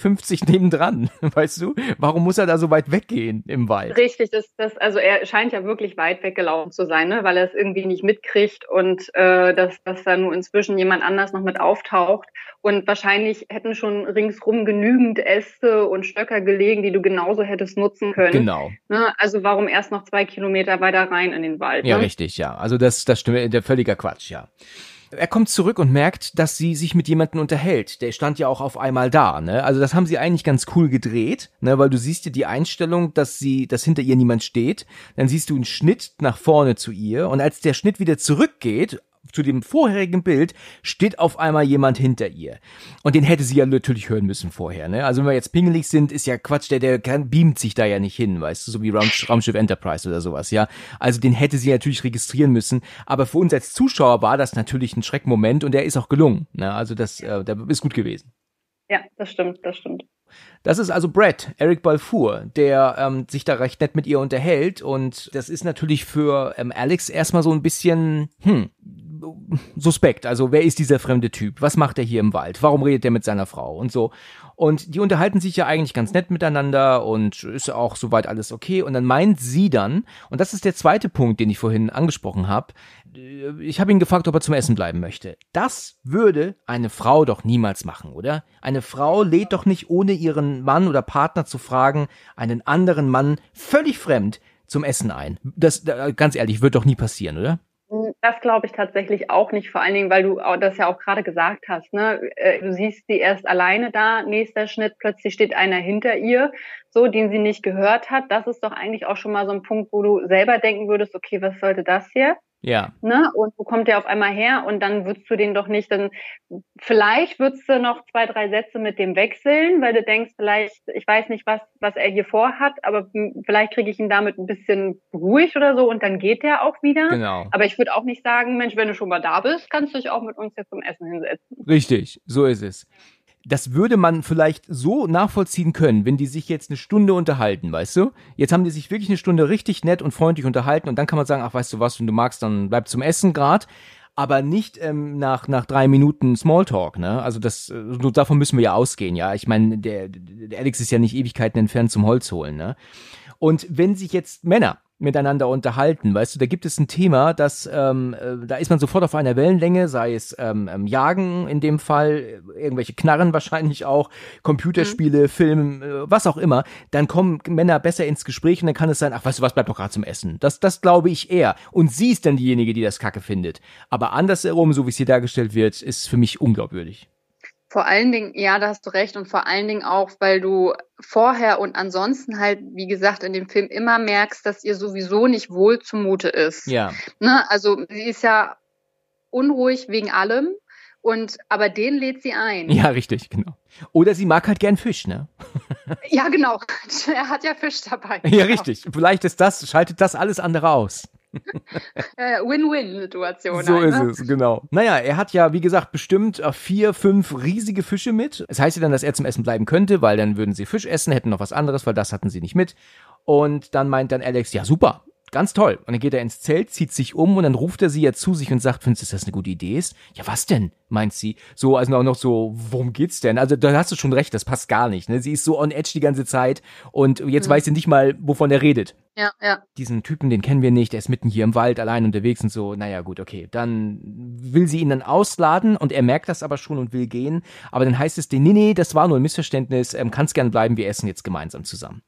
nebendran, weißt du? Warum muss er da so weit weggehen im Wald? Richtig, das, das, also er scheint ja wirklich weit weggelaufen zu sein, ne? weil er es irgendwie nicht mitkriegt und äh, dass, dass da nur inzwischen jemand anders noch mit auftaucht. Und wahrscheinlich hätten schon ringsrum genügend Äste und Stöcker gelegen, die du genauso hättest nutzen können. Genau. Ne? Also warum erst noch zwei Kilometer weiter rein in den Wald? Ja, ne? richtig, ja. Also das, das stimmt, der völliger Quatsch, ja. Er kommt zurück und merkt, dass sie sich mit jemandem unterhält. Der stand ja auch auf einmal da, ne? Also das haben sie eigentlich ganz cool gedreht, ne? Weil du siehst ja die Einstellung, dass sie, dass hinter ihr niemand steht. Dann siehst du einen Schnitt nach vorne zu ihr und als der Schnitt wieder zurückgeht, zu dem vorherigen Bild steht auf einmal jemand hinter ihr. Und den hätte sie ja natürlich hören müssen vorher, ne? Also wenn wir jetzt pingelig sind, ist ja Quatsch, der, der kann, beamt sich da ja nicht hin, weißt du, so wie Raumsch Raumschiff Enterprise oder sowas, ja? Also den hätte sie natürlich registrieren müssen. Aber für uns als Zuschauer war das natürlich ein Schreckmoment und der ist auch gelungen, ne? Also das, äh, der ist gut gewesen. Ja, das stimmt, das stimmt. Das ist also Brad, Eric Balfour, der ähm, sich da recht nett mit ihr unterhält und das ist natürlich für ähm, Alex erstmal so ein bisschen, hm, suspekt. Also wer ist dieser fremde Typ? Was macht er hier im Wald? Warum redet er mit seiner Frau und so? Und die unterhalten sich ja eigentlich ganz nett miteinander und ist auch soweit alles okay. Und dann meint sie dann, und das ist der zweite Punkt, den ich vorhin angesprochen habe, äh, ich habe ihn gefragt, ob er zum Essen bleiben möchte. Das würde eine Frau doch niemals machen, oder? Eine Frau lädt doch nicht, ohne ihren Mann oder Partner zu fragen, einen anderen Mann völlig fremd zum Essen ein. Das, ganz ehrlich, wird doch nie passieren, oder? Das glaube ich tatsächlich auch nicht, vor allen Dingen, weil du das ja auch gerade gesagt hast. Ne? Äh, du siehst sie erst alleine da, nächster Schnitt, plötzlich steht einer hinter ihr, so, den sie nicht gehört hat. Das ist doch eigentlich auch schon mal so ein Punkt, wo du selber denken würdest, okay, was sollte das hier? Ja. Ne? Und wo kommt der auf einmal her? Und dann würdest du den doch nicht, dann vielleicht würdest du noch zwei, drei Sätze mit dem wechseln, weil du denkst, vielleicht, ich weiß nicht, was, was er hier vorhat, aber vielleicht kriege ich ihn damit ein bisschen ruhig oder so und dann geht der auch wieder. Genau. Aber ich würde auch nicht sagen, Mensch, wenn du schon mal da bist, kannst du dich auch mit uns jetzt zum Essen hinsetzen. Richtig, so ist es das würde man vielleicht so nachvollziehen können, wenn die sich jetzt eine Stunde unterhalten, weißt du? Jetzt haben die sich wirklich eine Stunde richtig nett und freundlich unterhalten und dann kann man sagen, ach, weißt du was, wenn du magst, dann bleib zum Essen grad. Aber nicht ähm, nach, nach drei Minuten Smalltalk, ne? Also das, äh, davon müssen wir ja ausgehen, ja. Ich meine, der, der Alex ist ja nicht Ewigkeiten entfernt zum Holz holen, ne? Und wenn sich jetzt Männer miteinander unterhalten. Weißt du, da gibt es ein Thema, das, ähm, äh, da ist man sofort auf einer Wellenlänge, sei es ähm, ähm, Jagen in dem Fall, irgendwelche Knarren wahrscheinlich auch, Computerspiele, mhm. Film, äh, was auch immer. Dann kommen Männer besser ins Gespräch und dann kann es sein, ach weißt du was, bleibt doch gerade zum Essen. Das, das glaube ich eher. Und sie ist dann diejenige, die das Kacke findet. Aber andersherum, so wie es hier dargestellt wird, ist für mich unglaubwürdig. Vor allen Dingen, ja, da hast du recht. Und vor allen Dingen auch, weil du vorher und ansonsten halt, wie gesagt, in dem Film immer merkst, dass ihr sowieso nicht wohl zumute ist. Ja. Ne? Also sie ist ja unruhig wegen allem. Und aber den lädt sie ein. Ja, richtig, genau. Oder sie mag halt gern Fisch, ne? ja, genau. Er hat ja Fisch dabei. Ja, genau. richtig. Vielleicht ist das, schaltet das alles andere aus. Win-Win-Situation. So ist ne? es, genau. Naja, er hat ja, wie gesagt, bestimmt äh, vier, fünf riesige Fische mit. Es heißt ja dann, dass er zum Essen bleiben könnte, weil dann würden sie Fisch essen, hätten noch was anderes, weil das hatten sie nicht mit. Und dann meint dann Alex, ja super, Ganz toll. Und dann geht er ins Zelt, zieht sich um und dann ruft er sie ja zu sich und sagt, findest du, dass das eine gute Idee ist? Ja, was denn? meint sie. So, also auch noch so, worum geht's denn? Also da hast du schon recht, das passt gar nicht. Ne? Sie ist so on edge die ganze Zeit und jetzt mhm. weiß sie nicht mal, wovon er redet. Ja, ja. Diesen Typen, den kennen wir nicht, er ist mitten hier im Wald allein unterwegs und so, naja gut, okay. Dann will sie ihn dann ausladen und er merkt das aber schon und will gehen. Aber dann heißt es, nee, nee, das war nur ein Missverständnis, ähm, kann's gern bleiben, wir essen jetzt gemeinsam zusammen.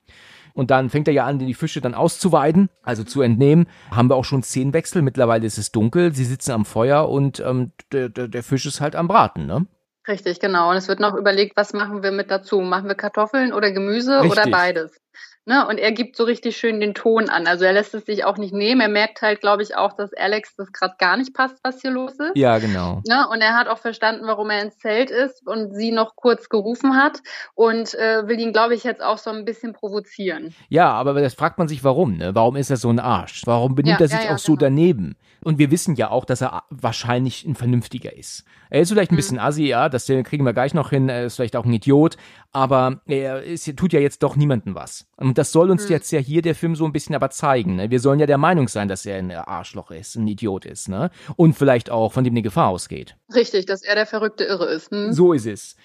Und dann fängt er ja an, die Fische dann auszuweiden, also zu entnehmen. Haben wir auch schon Szenenwechsel. Mittlerweile ist es dunkel. Sie sitzen am Feuer und ähm, der, der, der Fisch ist halt am Braten, ne? Richtig, genau. Und es wird noch überlegt, was machen wir mit dazu? Machen wir Kartoffeln oder Gemüse Richtig. oder beides? Ne? Und er gibt so richtig schön den Ton an. Also er lässt es sich auch nicht nehmen. Er merkt halt, glaube ich, auch, dass Alex das gerade gar nicht passt, was hier los ist. Ja, genau. Ne? Und er hat auch verstanden, warum er ins Zelt ist und sie noch kurz gerufen hat und äh, will ihn, glaube ich, jetzt auch so ein bisschen provozieren. Ja, aber das fragt man sich, warum. Ne? Warum ist er so ein Arsch? Warum benimmt ja, er sich ja, ja, auch so genau. daneben? Und wir wissen ja auch, dass er wahrscheinlich ein Vernünftiger ist. Er ist vielleicht ein mhm. bisschen assi, ja, das kriegen wir gleich noch hin, er ist vielleicht auch ein Idiot, aber er ist, tut ja jetzt doch niemandem was. Und das soll uns mhm. jetzt ja hier der Film so ein bisschen aber zeigen. Ne? Wir sollen ja der Meinung sein, dass er ein Arschloch ist, ein Idiot ist, ne? Und vielleicht auch, von dem eine Gefahr ausgeht. Richtig, dass er der verrückte Irre ist. Hm? So ist es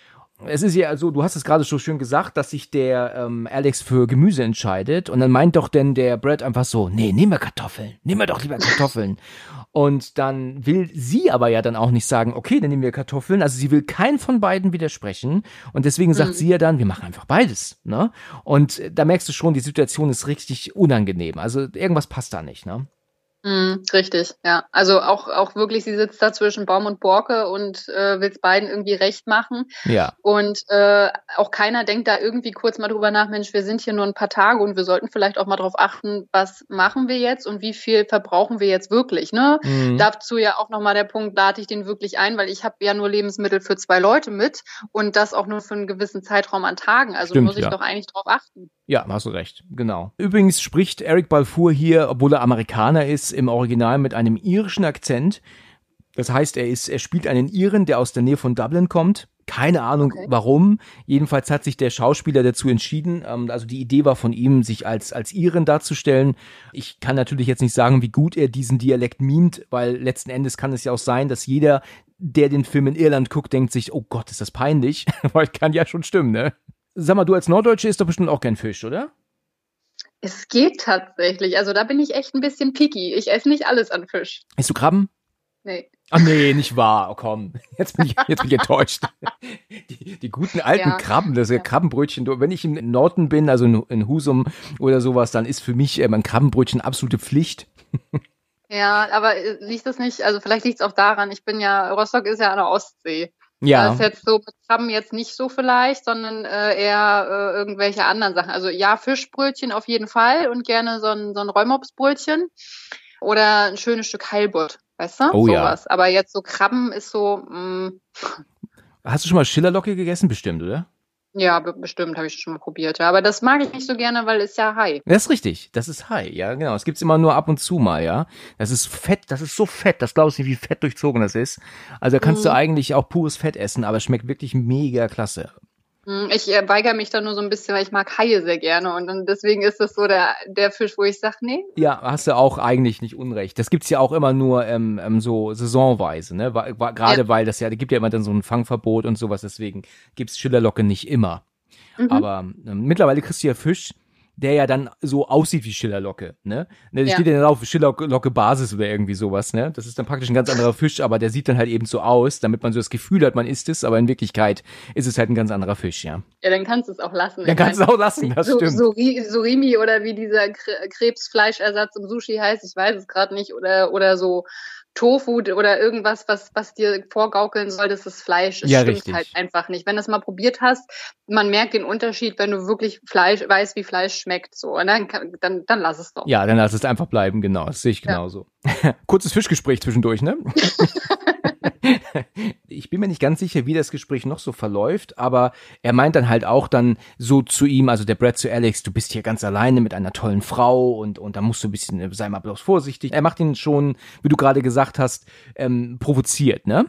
es ist ja also, du hast es gerade so schön gesagt, dass sich der ähm, Alex für Gemüse entscheidet und dann meint doch denn der Brad einfach so, nee, nehmen wir Kartoffeln, nehmen wir doch lieber Kartoffeln. und dann will sie aber ja dann auch nicht sagen, okay, dann nehmen wir Kartoffeln. Also sie will keinen von beiden widersprechen und deswegen sagt mhm. sie ja dann, wir machen einfach beides. Ne? Und da merkst du schon, die Situation ist richtig unangenehm. Also irgendwas passt da nicht. Ne? Mhm, richtig, ja. Also auch, auch wirklich, sie sitzt da zwischen Baum und Borke und äh, will es beiden irgendwie recht machen. Ja. Und äh, auch keiner denkt da irgendwie kurz mal drüber nach, Mensch, wir sind hier nur ein paar Tage und wir sollten vielleicht auch mal darauf achten, was machen wir jetzt und wie viel verbrauchen wir jetzt wirklich. Ne? Mhm. Dazu ja auch nochmal der Punkt, lade ich den wirklich ein, weil ich habe ja nur Lebensmittel für zwei Leute mit und das auch nur für einen gewissen Zeitraum an Tagen. Also Stimmt, muss ich ja. doch eigentlich drauf achten. Ja, hast du recht, genau. Übrigens spricht Eric Balfour hier, obwohl er Amerikaner ist, im Original mit einem irischen Akzent. Das heißt, er ist, er spielt einen Iren, der aus der Nähe von Dublin kommt. Keine Ahnung okay. warum. Jedenfalls hat sich der Schauspieler dazu entschieden. Ähm, also die Idee war von ihm, sich als, als Iren darzustellen. Ich kann natürlich jetzt nicht sagen, wie gut er diesen Dialekt mimt, weil letzten Endes kann es ja auch sein, dass jeder, der den Film in Irland guckt, denkt sich, oh Gott, ist das peinlich. weil kann ja schon stimmen, ne? Sag mal, du als Norddeutsche isst doch bestimmt auch kein Fisch, oder? Es geht tatsächlich. Also da bin ich echt ein bisschen picky. Ich esse nicht alles an Fisch. Isst du Krabben? Nee. Ach nee, nicht wahr. Oh, komm, jetzt bin ich, jetzt bin ich enttäuscht. Die, die guten alten ja. Krabben, das ist ja Krabbenbrötchen. Wenn ich im Norden bin, also in Husum oder sowas, dann ist für mich ähm, ein Krabbenbrötchen absolute Pflicht. Ja, aber äh, liegt das nicht, also vielleicht liegt es auch daran, ich bin ja, Rostock ist ja an der Ostsee. Ja. Das ist jetzt so mit Krabben jetzt nicht so vielleicht, sondern äh, eher äh, irgendwelche anderen Sachen. Also ja, Fischbrötchen auf jeden Fall und gerne so ein, so ein Räumopsbrötchen oder ein schönes Stück Heilbutt, weißt du? Oh Sowas. ja. Aber jetzt so Krabben ist so. Mh. Mm. Hast du schon mal Schillerlocke gegessen, bestimmt, oder? Ja, bestimmt habe ich schon mal probiert. Ja. Aber das mag ich nicht so gerne, weil es ja Hai. Das ist richtig. Das ist Hai. Ja, genau. Es gibt's immer nur ab und zu mal, ja. Das ist fett. Das ist so fett. Das glaubst du nicht, wie fett durchzogen das ist. Also da kannst mhm. du eigentlich auch pures Fett essen, aber es schmeckt wirklich mega klasse. Hm, ich äh, weigere mich da nur so ein bisschen, weil ich mag Haie sehr gerne und dann deswegen ist das so der, der Fisch, wo ich sage, nee. Ja, hast du auch eigentlich nicht unrecht. Das gibt's ja auch immer nur ähm, ähm, so saisonweise, ne? Gerade ja. weil das ja, da gibt ja immer dann so ein Fangverbot und sowas, deswegen gibt's Schillerlocke nicht immer. Mhm. Aber ähm, mittlerweile kriegst du ja Fisch, der ja dann so aussieht wie Schillerlocke, ne? ne ja. steht ja dann auf Schillerlocke Basis oder irgendwie sowas, ne? Das ist dann praktisch ein ganz anderer Fisch, aber der sieht dann halt eben so aus, damit man so das Gefühl hat, man isst es, aber in Wirklichkeit ist es halt ein ganz anderer Fisch, ja. Ja, dann kannst du es auch lassen. Dann kannst du es auch lassen, das so, stimmt. Surimi oder wie dieser Krebsfleischersatz im Sushi heißt, ich weiß es gerade nicht, oder, oder so Tofu oder irgendwas, was, was dir vorgaukeln soll, dass es Fleisch ist, ja, stimmt richtig. halt einfach nicht. Wenn du es mal probiert hast, man merkt den Unterschied, wenn du wirklich Fleisch, weißt, wie Fleisch schmeckt, so. Und dann, dann, dann lass es doch. Ja, dann lass es einfach bleiben, genau. Das sehe ich genauso. Ja. Kurzes Fischgespräch zwischendurch, ne? ich bin mir nicht ganz sicher, wie das Gespräch noch so verläuft, aber er meint dann halt auch dann so zu ihm, also der Brad zu Alex, du bist hier ganz alleine mit einer tollen Frau und, und da musst du ein bisschen, sei mal bloß vorsichtig. Er macht ihn schon, wie du gerade gesagt hast, ähm, provoziert, ne?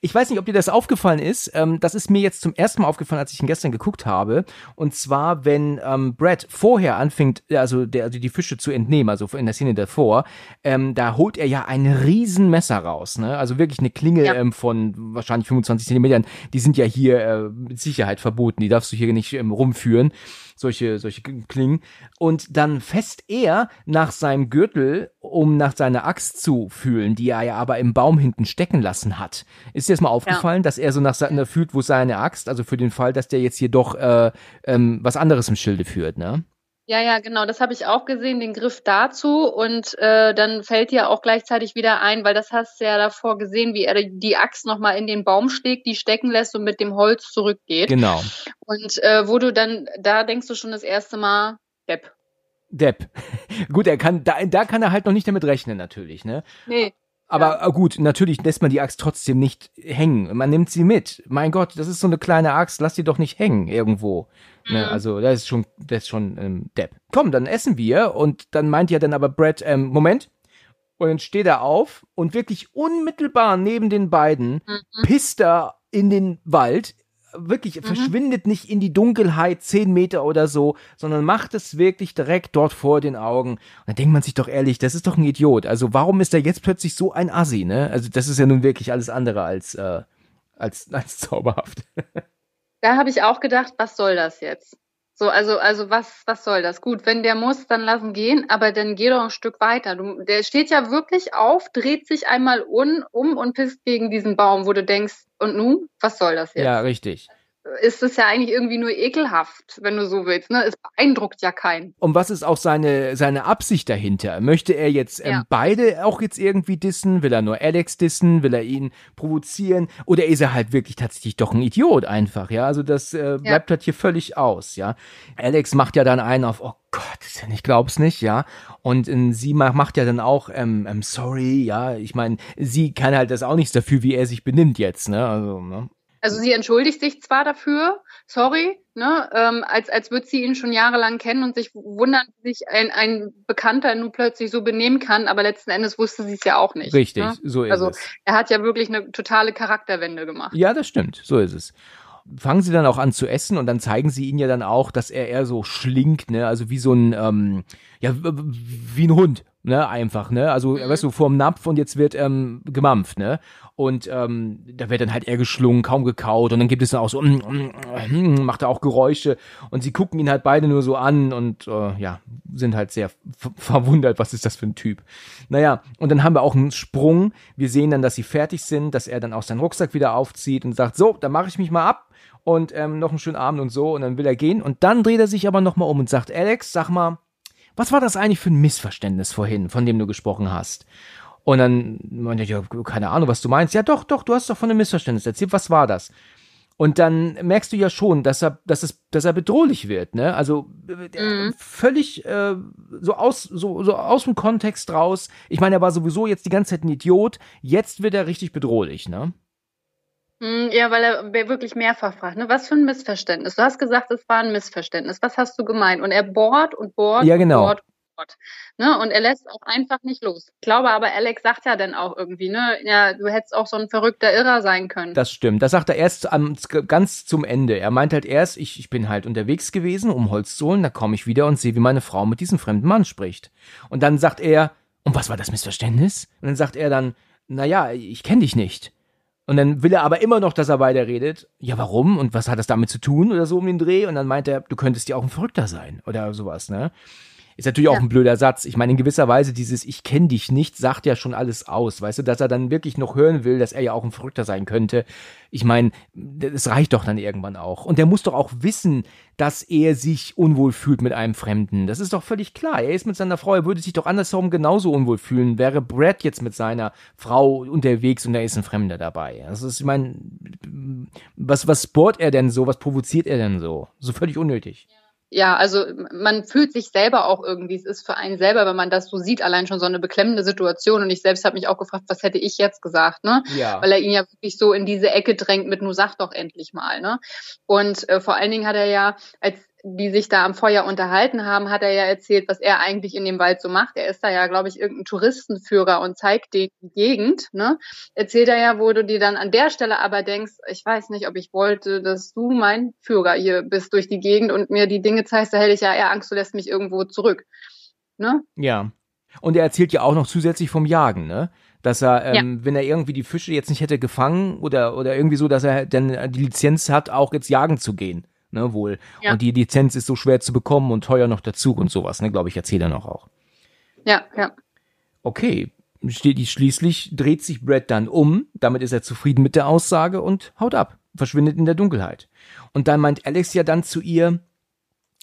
Ich weiß nicht, ob dir das aufgefallen ist. Ähm, das ist mir jetzt zum ersten Mal aufgefallen, als ich ihn gestern geguckt habe. Und zwar, wenn ähm, Brad vorher anfängt, also, der, also die Fische zu entnehmen, also in der Szene davor, ähm, da holt er ja ein Riesenmesser raus. Ne? Also wirklich eine Klinge ja. ähm, von wahrscheinlich 25 Zentimetern. Die sind ja hier äh, mit Sicherheit verboten. Die darfst du hier nicht ähm, rumführen solche, solche Klingen. Und dann fest er nach seinem Gürtel, um nach seiner Axt zu fühlen, die er ja aber im Baum hinten stecken lassen hat. Ist dir das mal aufgefallen, ja. dass er so nach seiner fühlt, wo seine Axt, also für den Fall, dass der jetzt hier doch äh, ähm, was anderes im Schilde führt, ne? Ja, ja, genau. Das habe ich auch gesehen, den Griff dazu. Und äh, dann fällt dir auch gleichzeitig wieder ein, weil das hast du ja davor gesehen, wie er die Axt nochmal in den Baum steckt, die stecken lässt und mit dem Holz zurückgeht. Genau. Und äh, wo du dann, da denkst du schon das erste Mal, Depp. Depp. Gut, er kann, da, da kann er halt noch nicht damit rechnen, natürlich, ne? Nee. Aber ja. gut, natürlich lässt man die Axt trotzdem nicht hängen. Man nimmt sie mit. Mein Gott, das ist so eine kleine Axt, lass die doch nicht hängen irgendwo. Ne, mhm. Ne, also, das ist schon, das ist schon ähm, Depp. Komm, dann essen wir. Und dann meint ja dann aber Brad, ähm, Moment. Und dann steht er auf und wirklich unmittelbar neben den beiden mhm. pisst er in den Wald, wirklich mhm. verschwindet nicht in die Dunkelheit zehn Meter oder so, sondern macht es wirklich direkt dort vor den Augen. Und dann denkt man sich doch ehrlich, das ist doch ein Idiot. Also warum ist er jetzt plötzlich so ein Assi, ne? Also das ist ja nun wirklich alles andere als, äh, als, als zauberhaft. Da habe ich auch gedacht, was soll das jetzt? So, also, also was, was soll das? Gut, wenn der muss, dann lassen gehen, aber dann geh doch ein Stück weiter. Du, der steht ja wirklich auf, dreht sich einmal un, um und pisst gegen diesen Baum, wo du denkst, und nun, was soll das jetzt? Ja, richtig ist es ja eigentlich irgendwie nur ekelhaft, wenn du so willst. Ne? Es beeindruckt ja keinen. Und was ist auch seine, seine Absicht dahinter? Möchte er jetzt ähm, ja. beide auch jetzt irgendwie dissen? Will er nur Alex dissen? Will er ihn provozieren? Oder ist er halt wirklich tatsächlich doch ein Idiot einfach? Ja, also das äh, bleibt ja. halt hier völlig aus. Ja, Alex macht ja dann einen auf, oh Gott, ich glaub's nicht, ja. Und äh, sie macht ja dann auch, ähm, ähm, sorry, ja. Ich meine, sie kann halt das auch nichts dafür, wie er sich benimmt jetzt, ne? Also, ne? Also sie entschuldigt sich zwar dafür, sorry, ne, ähm, als, als würde sie ihn schon jahrelang kennen und sich wundern, wie sich ein, ein Bekannter nun plötzlich so benehmen kann, aber letzten Endes wusste sie es ja auch nicht. Richtig, ne? so ist also, es. Also er hat ja wirklich eine totale Charakterwende gemacht. Ja, das stimmt, so ist es fangen sie dann auch an zu essen und dann zeigen sie ihn ja dann auch, dass er eher so schlingt, ne, also wie so ein, ähm, ja, wie ein Hund, ne, einfach, ne, also, mhm. weißt du, vorm Napf und jetzt wird ähm, gemampft, ne, und ähm, da wird dann halt eher geschlungen, kaum gekaut und dann gibt es dann auch so, mm, mm, mm, macht er auch Geräusche und sie gucken ihn halt beide nur so an und äh, ja, sind halt sehr verwundert, was ist das für ein Typ. Naja, und dann haben wir auch einen Sprung, wir sehen dann, dass sie fertig sind, dass er dann auch seinen Rucksack wieder aufzieht und sagt, so, dann mache ich mich mal ab und ähm, noch einen schönen Abend und so und dann will er gehen und dann dreht er sich aber nochmal um und sagt, Alex, sag mal, was war das eigentlich für ein Missverständnis vorhin, von dem du gesprochen hast? Und dann meinte ich, ja, keine Ahnung, was du meinst. Ja, doch, doch, du hast doch von einem Missverständnis erzählt. Was war das? Und dann merkst du ja schon, dass er, dass es, dass er bedrohlich wird, ne? Also äh, mhm. völlig äh, so aus, so, so aus dem Kontext raus. Ich meine, er war sowieso jetzt die ganze Zeit ein Idiot. Jetzt wird er richtig bedrohlich, ne? Mhm, ja, weil er wirklich mehrfach fragt, ne? Was für ein Missverständnis? Du hast gesagt, es war ein Missverständnis. Was hast du gemeint? Und er bohrt und bohrt ja, genau. und bohrt Gott. Ne? Und er lässt auch einfach nicht los. Ich glaube aber, Alex sagt ja dann auch irgendwie, ne, ja, du hättest auch so ein verrückter Irrer sein können. Das stimmt. Das sagt er erst am, ganz zum Ende. Er meint halt erst, ich, ich bin halt unterwegs gewesen, um Holz zu holen, da komme ich wieder und sehe, wie meine Frau mit diesem fremden Mann spricht. Und dann sagt er, und was war das Missverständnis? Und dann sagt er dann, naja, ich kenne dich nicht. Und dann will er aber immer noch, dass er weiterredet. Ja, warum? Und was hat das damit zu tun? Oder so um den Dreh. Und dann meint er, du könntest ja auch ein Verrückter sein. Oder sowas, ne? Ist natürlich auch ja. ein blöder Satz. Ich meine, in gewisser Weise dieses Ich kenne dich nicht sagt ja schon alles aus. Weißt du, dass er dann wirklich noch hören will, dass er ja auch ein Verrückter sein könnte. Ich meine, das reicht doch dann irgendwann auch. Und der muss doch auch wissen, dass er sich unwohl fühlt mit einem Fremden. Das ist doch völlig klar. Er ist mit seiner Frau, er würde sich doch andersherum genauso unwohl fühlen. Wäre Brad jetzt mit seiner Frau unterwegs und da ist ein Fremder dabei. Das ist, ich meine, was, was sport er denn so? Was provoziert er denn so? So völlig unnötig. Ja ja, also man fühlt sich selber auch irgendwie, es ist für einen selber, wenn man das so sieht, allein schon so eine beklemmende Situation. Und ich selbst habe mich auch gefragt, was hätte ich jetzt gesagt, ne? Ja. Weil er ihn ja wirklich so in diese Ecke drängt mit, nur sag doch endlich mal, ne? Und äh, vor allen Dingen hat er ja, als die sich da am Feuer unterhalten haben, hat er ja erzählt, was er eigentlich in dem Wald so macht. Er ist da ja, glaube ich, irgendein Touristenführer und zeigt die Gegend. Ne? Erzählt er ja, wo du dir dann an der Stelle aber denkst, ich weiß nicht, ob ich wollte, dass du mein Führer hier bist durch die Gegend und mir die Dinge zeigst, da hätte ich ja eher Angst, du lässt mich irgendwo zurück. Ne? Ja. Und er erzählt ja auch noch zusätzlich vom Jagen, ne? Dass er, ähm, ja. wenn er irgendwie die Fische jetzt nicht hätte gefangen oder, oder irgendwie so, dass er dann die Lizenz hat, auch jetzt jagen zu gehen ne, wohl. Ja. Und die Lizenz ist so schwer zu bekommen und teuer noch dazu und sowas, ne, glaube ich, erzählt er noch auch. Ja, ja. Okay, steht schließlich dreht sich Brad dann um, damit ist er zufrieden mit der Aussage und haut ab, verschwindet in der Dunkelheit. Und dann meint Alex ja dann zu ihr,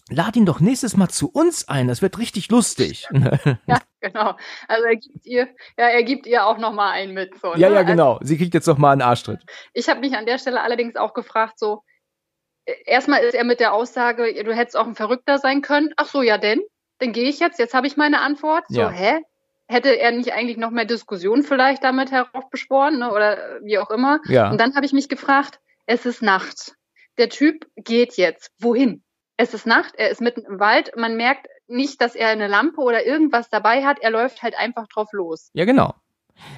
lad ihn doch nächstes Mal zu uns ein, das wird richtig lustig. ja, genau. Also er gibt ihr, ja, er gibt ihr auch nochmal einen mit. So, ne? Ja, ja, genau. Sie kriegt jetzt nochmal einen Arschtritt. Ich habe mich an der Stelle allerdings auch gefragt, so, erstmal ist er mit der Aussage, du hättest auch ein Verrückter sein können. Ach so, ja denn? Dann gehe ich jetzt, jetzt habe ich meine Antwort. So, ja. hä? Hätte er nicht eigentlich noch mehr Diskussion vielleicht damit heraufbeschworen, ne? oder wie auch immer? Ja. Und dann habe ich mich gefragt, es ist Nacht. Der Typ geht jetzt. Wohin? Es ist Nacht, er ist mitten im Wald. Man merkt nicht, dass er eine Lampe oder irgendwas dabei hat. Er läuft halt einfach drauf los. Ja, genau.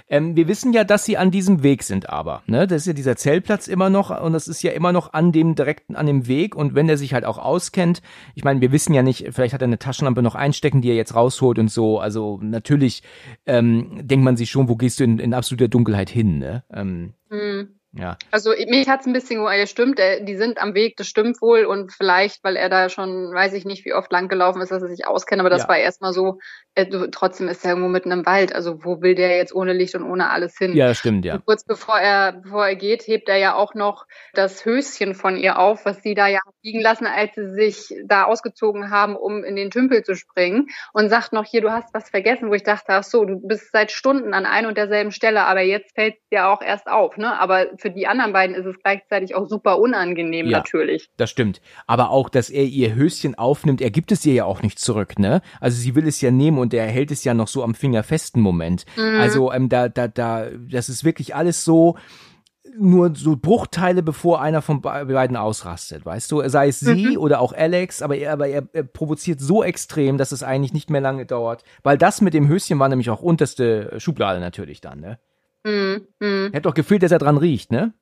Ähm, wir wissen ja, dass sie an diesem Weg sind, aber ne, das ist ja dieser Zeltplatz immer noch und das ist ja immer noch an dem direkten an dem Weg und wenn er sich halt auch auskennt, ich meine, wir wissen ja nicht, vielleicht hat er eine Taschenlampe noch einstecken, die er jetzt rausholt und so. Also natürlich ähm, denkt man sich schon, wo gehst du in, in absoluter Dunkelheit hin? Ne? Ähm, mhm. Ja. Also mich hat's ein bisschen, ja stimmt, die sind am Weg, das stimmt wohl und vielleicht, weil er da schon, weiß ich nicht, wie oft lang gelaufen ist, dass er sich auskennt, aber das ja. war erstmal so, äh, trotzdem ist er irgendwo mitten im Wald, also wo will der jetzt ohne Licht und ohne alles hin? Ja, stimmt, ja. Und kurz bevor er, bevor er geht, hebt er ja auch noch das Höschen von ihr auf, was sie da ja liegen lassen, als sie sich da ausgezogen haben, um in den Tümpel zu springen und sagt noch hier, du hast was vergessen, wo ich dachte, ach so, du bist seit Stunden an ein und derselben Stelle, aber jetzt fällt dir auch erst auf, ne? Aber für die anderen beiden ist es gleichzeitig auch super unangenehm ja, natürlich. Das stimmt. Aber auch, dass er ihr Höschen aufnimmt, er gibt es ihr ja auch nicht zurück, ne? Also sie will es ja nehmen und er hält es ja noch so am fingerfesten Moment. Mhm. Also ähm, da, da, da, das ist wirklich alles so nur so Bruchteile, bevor einer von beiden ausrastet, weißt du? Sei es sie mhm. oder auch Alex, aber er, aber er, er, provoziert so extrem, dass es eigentlich nicht mehr lange dauert. Weil das mit dem Höschen war nämlich auch unterste Schublade natürlich dann, ne? Mhm. Mhm. Hätte doch gefühlt, dass er dran riecht, ne?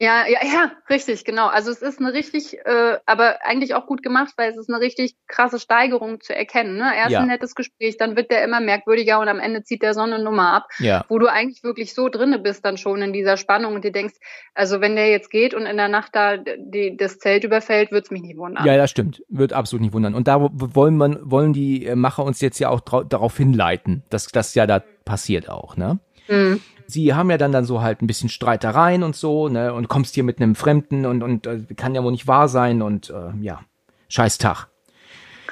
Ja, ja, ja, richtig, genau. Also es ist eine richtig, äh, aber eigentlich auch gut gemacht, weil es ist eine richtig krasse Steigerung zu erkennen. Ne? Erst ja. ein nettes Gespräch, dann wird der immer merkwürdiger und am Ende zieht der Sonne Nummer ab, ja. wo du eigentlich wirklich so drinne bist dann schon in dieser Spannung und dir denkst, also wenn der jetzt geht und in der Nacht da die, das Zelt überfällt, wird's mich nicht wundern. Ja, das stimmt, wird absolut nicht wundern. Und da wollen man, wollen die Macher uns jetzt ja auch darauf hinleiten, dass das ja da passiert auch, ne? Mhm sie haben ja dann dann so halt ein bisschen Streitereien und so, ne, und kommst hier mit einem Fremden und, und äh, kann ja wohl nicht wahr sein und äh, ja, scheiß Tag.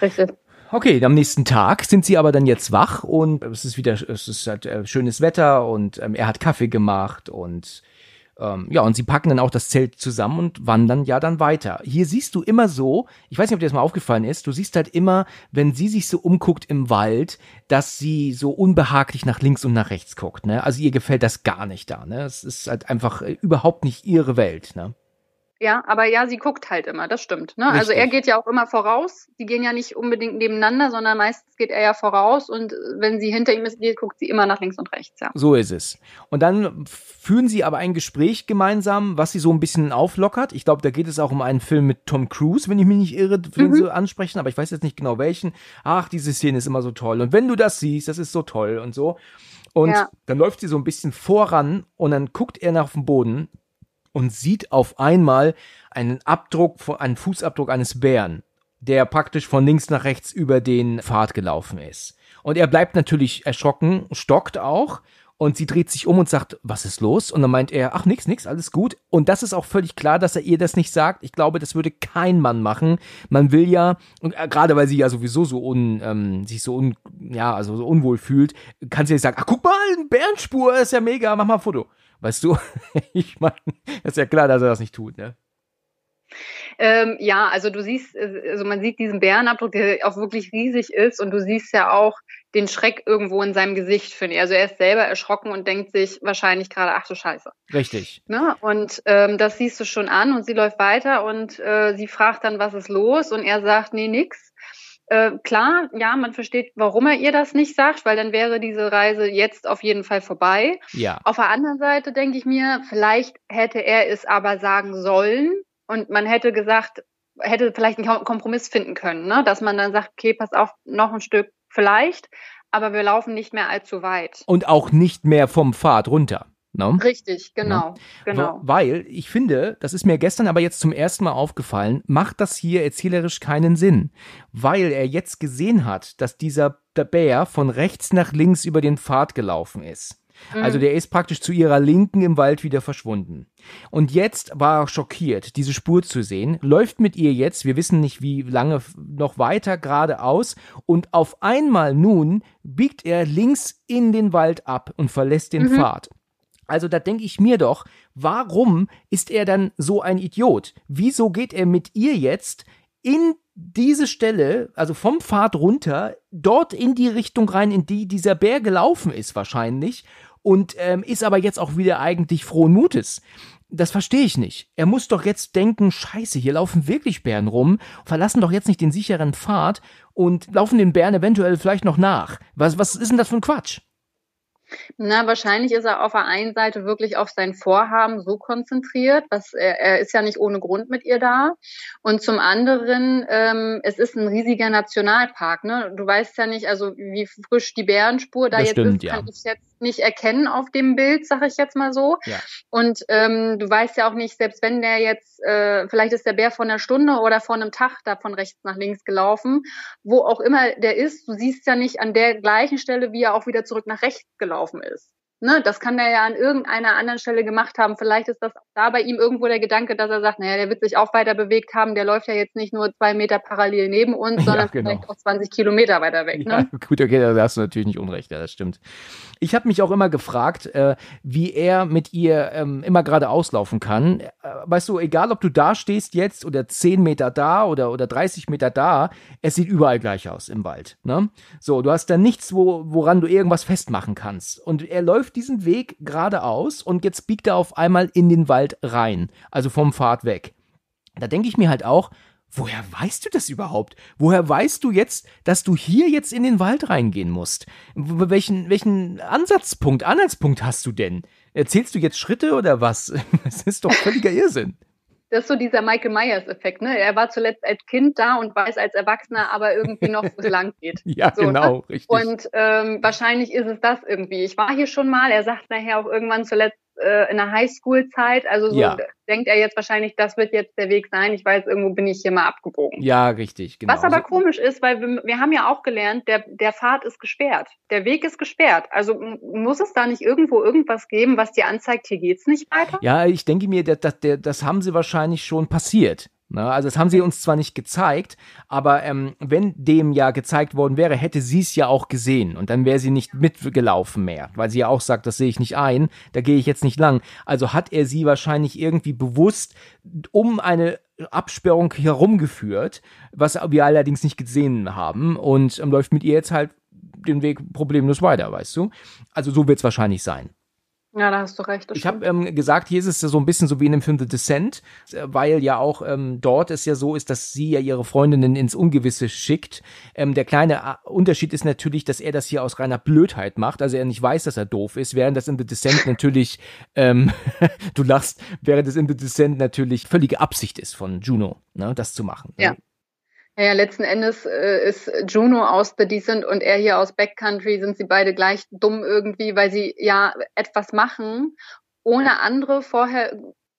Richtig. Okay, am nächsten Tag sind sie aber dann jetzt wach und es ist wieder, es ist halt äh, schönes Wetter und ähm, er hat Kaffee gemacht und ähm, ja, und sie packen dann auch das Zelt zusammen und wandern ja dann weiter. Hier siehst du immer so, ich weiß nicht, ob dir das mal aufgefallen ist, du siehst halt immer, wenn sie sich so umguckt im Wald, dass sie so unbehaglich nach links und nach rechts guckt, ne? Also ihr gefällt das gar nicht da, ne? Es ist halt einfach äh, überhaupt nicht ihre Welt, ne? Ja, aber ja, sie guckt halt immer, das stimmt. Ne? Also er geht ja auch immer voraus. Die gehen ja nicht unbedingt nebeneinander, sondern meistens geht er ja voraus und wenn sie hinter ihm ist, geht, guckt sie immer nach links und rechts. Ja. So ist es. Und dann führen sie aber ein Gespräch gemeinsam, was sie so ein bisschen auflockert. Ich glaube, da geht es auch um einen Film mit Tom Cruise, wenn ich mich nicht irre, den mhm. sie ansprechen, aber ich weiß jetzt nicht genau welchen. Ach, diese Szene ist immer so toll. Und wenn du das siehst, das ist so toll und so. Und ja. dann läuft sie so ein bisschen voran und dann guckt er nach dem Boden und sieht auf einmal einen Abdruck, einen Fußabdruck eines Bären, der praktisch von links nach rechts über den Pfad gelaufen ist. Und er bleibt natürlich erschrocken, stockt auch und sie dreht sich um und sagt, was ist los? Und dann meint er, ach nix, nix, alles gut. Und das ist auch völlig klar, dass er ihr das nicht sagt. Ich glaube, das würde kein Mann machen. Man will ja, und äh, gerade weil sie ja sowieso so un, ähm, sich so un, ja, also so unwohl fühlt, kann sie ja sagen, ach guck mal, eine Bärenspur, ist ja mega, mach mal ein Foto. Weißt du? ich meine, ist ja klar, dass er das nicht tut, ne? Ähm, ja, also du siehst, äh, also man sieht diesen Bärenabdruck, der auch wirklich riesig ist und du siehst ja auch den Schreck irgendwo in seinem Gesicht, finde ich. Also er ist selber erschrocken und denkt sich wahrscheinlich gerade, ach du Scheiße. Richtig. Ne? Und ähm, das siehst du schon an und sie läuft weiter und äh, sie fragt dann, was ist los? Und er sagt, nee, nix. Äh, klar, ja, man versteht, warum er ihr das nicht sagt, weil dann wäre diese Reise jetzt auf jeden Fall vorbei. Ja. Auf der anderen Seite denke ich mir, vielleicht hätte er es aber sagen sollen und man hätte gesagt, hätte vielleicht einen Kompromiss finden können, ne? dass man dann sagt, okay, pass auf, noch ein Stück vielleicht, aber wir laufen nicht mehr allzu weit. Und auch nicht mehr vom Pfad runter. No? Richtig, genau, no? genau. Weil ich finde, das ist mir gestern aber jetzt zum ersten Mal aufgefallen, macht das hier erzählerisch keinen Sinn, weil er jetzt gesehen hat, dass dieser Bär von rechts nach links über den Pfad gelaufen ist. Also mhm. der ist praktisch zu ihrer Linken im Wald wieder verschwunden. Und jetzt war er schockiert, diese Spur zu sehen, läuft mit ihr jetzt, wir wissen nicht wie lange, noch weiter geradeaus und auf einmal nun biegt er links in den Wald ab und verlässt den mhm. Pfad. Also da denke ich mir doch, warum ist er dann so ein Idiot? Wieso geht er mit ihr jetzt in diese Stelle, also vom Pfad runter, dort in die Richtung rein, in die dieser Bär gelaufen ist wahrscheinlich und ähm, ist aber jetzt auch wieder eigentlich frohen Mutes. Das verstehe ich nicht. Er muss doch jetzt denken, scheiße, hier laufen wirklich Bären rum, verlassen doch jetzt nicht den sicheren Pfad und laufen den Bären eventuell vielleicht noch nach. Was, was ist denn das für ein Quatsch? Na, wahrscheinlich ist er auf der einen Seite wirklich auf sein Vorhaben so konzentriert, was er, er ist ja nicht ohne Grund mit ihr da. Und zum anderen, ähm, es ist ein riesiger Nationalpark. Ne? Du weißt ja nicht, also wie frisch die Bärenspur da das jetzt stimmt, ist, kann ja. ich jetzt nicht erkennen auf dem Bild, sag ich jetzt mal so. Ja. Und ähm, du weißt ja auch nicht, selbst wenn der jetzt, äh, vielleicht ist der Bär von einer Stunde oder von einem Tag da von rechts nach links gelaufen, wo auch immer der ist, du siehst ja nicht an der gleichen Stelle, wie er auch wieder zurück nach rechts gelaufen ist. Ne, das kann der ja an irgendeiner anderen Stelle gemacht haben. Vielleicht ist das da bei ihm irgendwo der Gedanke, dass er sagt, naja, der wird sich auch weiter bewegt haben. Der läuft ja jetzt nicht nur zwei Meter parallel neben uns, sondern ja, genau. vielleicht auch 20 Kilometer weiter weg. Ne? Ja, gut, okay, da hast du natürlich nicht unrecht, ja, das stimmt. Ich habe mich auch immer gefragt, äh, wie er mit ihr ähm, immer gerade auslaufen kann. Äh, weißt du, egal ob du da stehst jetzt oder 10 Meter da oder, oder 30 Meter da, es sieht überall gleich aus im Wald. Ne? So, du hast da nichts, wo, woran du irgendwas festmachen kannst. Und er läuft diesen Weg geradeaus und jetzt biegt er auf einmal in den Wald rein, also vom Pfad weg. Da denke ich mir halt auch, woher weißt du das überhaupt? Woher weißt du jetzt, dass du hier jetzt in den Wald reingehen musst? Welchen, welchen Ansatzpunkt, Anhaltspunkt hast du denn? Erzählst du jetzt Schritte oder was? Das ist doch völliger Irrsinn. Das ist so dieser Michael Myers-Effekt, ne? Er war zuletzt als Kind da und weiß als Erwachsener aber irgendwie noch, wo es lang geht. Ja, so, genau, ne? richtig. Und ähm, wahrscheinlich ist es das irgendwie. Ich war hier schon mal, er sagt nachher auch irgendwann zuletzt äh, in der Highschool-Zeit, also so Ja. denkt er jetzt wahrscheinlich, das wird jetzt der Weg sein. Ich weiß, irgendwo bin ich hier mal abgebogen. Ja, richtig, genau. Was aber komisch ist, weil wir, wir haben ja auch gelernt, der, der Pfad ist gesperrt. Der Weg ist gesperrt. Also muss es da nicht irgendwo irgendwas geben, was dir anzeigt, hier geht's nicht weiter? Ja, ich denke mir, das, das, das haben sie wahrscheinlich schon passiert. Ne? Also das haben sie uns zwar nicht gezeigt, aber ähm, wenn dem ja gezeigt worden wäre, hätte sie es ja auch gesehen und dann wäre sie nicht mitgelaufen mehr, weil sie ja auch sagt, das sehe ich nicht ein, da gehe ich jetzt nicht lang. Also hat er sie wahrscheinlich irgendwie bewusst um eine Absperrung herumgeführt, was wir allerdings nicht gesehen haben und ähm, läuft mit ihr jetzt halt den Weg problemlos weiter, weißt du? Also so wird es wahrscheinlich sein. Ja, da hast du recht. Ich habe ähm, gesagt, hier ist es so ein bisschen so wie in dem Film The Descent, weil ja auch ähm, dort es ja so ist, dass sie ja ihre Freundinnen ins Ungewisse schickt. Ähm, der kleine äh, Unterschied ist natürlich, dass er das hier aus reiner Blödheit macht, also er nicht weiß, dass er doof ist, während das in The Descent natürlich, ähm, du lachst, während das in The Descent natürlich völlige Absicht ist von Juno, ne, das zu machen. ne? Ja. Ja, ja, letzten Endes äh, ist Juno aus The Decent und er hier aus Backcountry, sind sie beide gleich dumm irgendwie, weil sie ja etwas machen, ohne andere vorher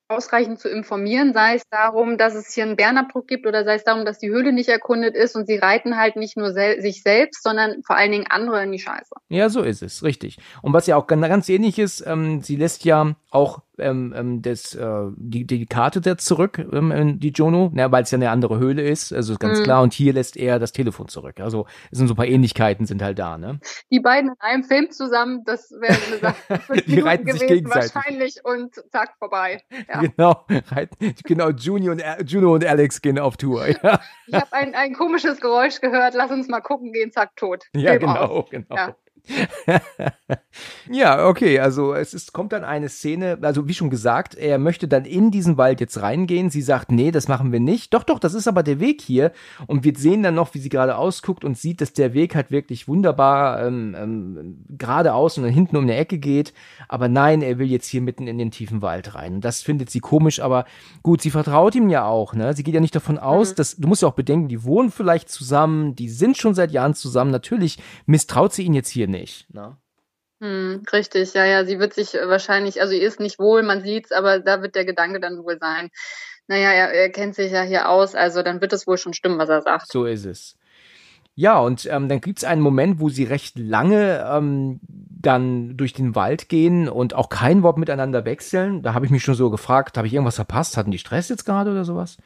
ausreichend zu informieren, sei es darum, dass es hier einen Bärenabdruck gibt oder sei es darum, dass die Höhle nicht erkundet ist und sie reiten halt nicht nur sel sich selbst, sondern vor allen Dingen andere in die Scheiße. Ja, so ist es, richtig. Und was ja auch ganz, ganz ähnlich ist, ähm, sie lässt ja auch ähm, ähm, das, äh, die, die Karte setzt zurück, ähm, die Jono, ne, weil es ja eine andere Höhle ist, also ist ganz Mhm. klar. Und hier lässt er das Telefon zurück. Also es sind so ein paar Ähnlichkeiten sind halt da, ne? Die beiden in einem Film zusammen, das wäre eine Sache Die Minuten reiten sich gewesen, gegenseitig. wahrscheinlich und zack, vorbei. Ja. Genau, halt, genau, Junior und, Juno und Alex gehen auf Tour. Ja, Ich habe ein, ein komisches Geräusch gehört, lass uns mal gucken gehen, zack, tot. ja Film genau, genau. Ja. ja, okay, also es ist, kommt dann eine Szene, also wie schon gesagt, er möchte dann in diesen Wald jetzt reingehen. Sie sagt, nee, das machen wir nicht. Doch, doch, das ist aber der Weg hier. Und wir sehen dann noch, wie sie gerade ausguckt und sieht, dass der Weg halt wirklich wunderbar ähm, ähm, geradeaus und dann hinten um eine Ecke geht. Aber nein, er will jetzt hier mitten in den tiefen Wald rein. Und das findet sie komisch, aber gut, sie vertraut ihm ja auch, ne? Sie geht ja nicht davon aus, Mhm. dass, du musst ja auch bedenken, die wohnen vielleicht zusammen, die sind schon seit Jahren zusammen. Natürlich misstraut sie ihn jetzt hier nicht, ne? Hm, richtig, ja, ja, sie wird sich äh, wahrscheinlich, also ihr ist nicht wohl, man sieht's, aber da wird der Gedanke dann wohl sein. Naja, er, er kennt sich ja hier aus, also dann wird es wohl schon stimmen, was er sagt. So ist es. Ja, und ähm, dann gibt's einen Moment, wo sie recht lange ähm, dann durch den Wald gehen und auch kein Wort miteinander wechseln. Da habe ich mich schon so gefragt, habe ich irgendwas verpasst? Hatten die Stress jetzt gerade oder sowas?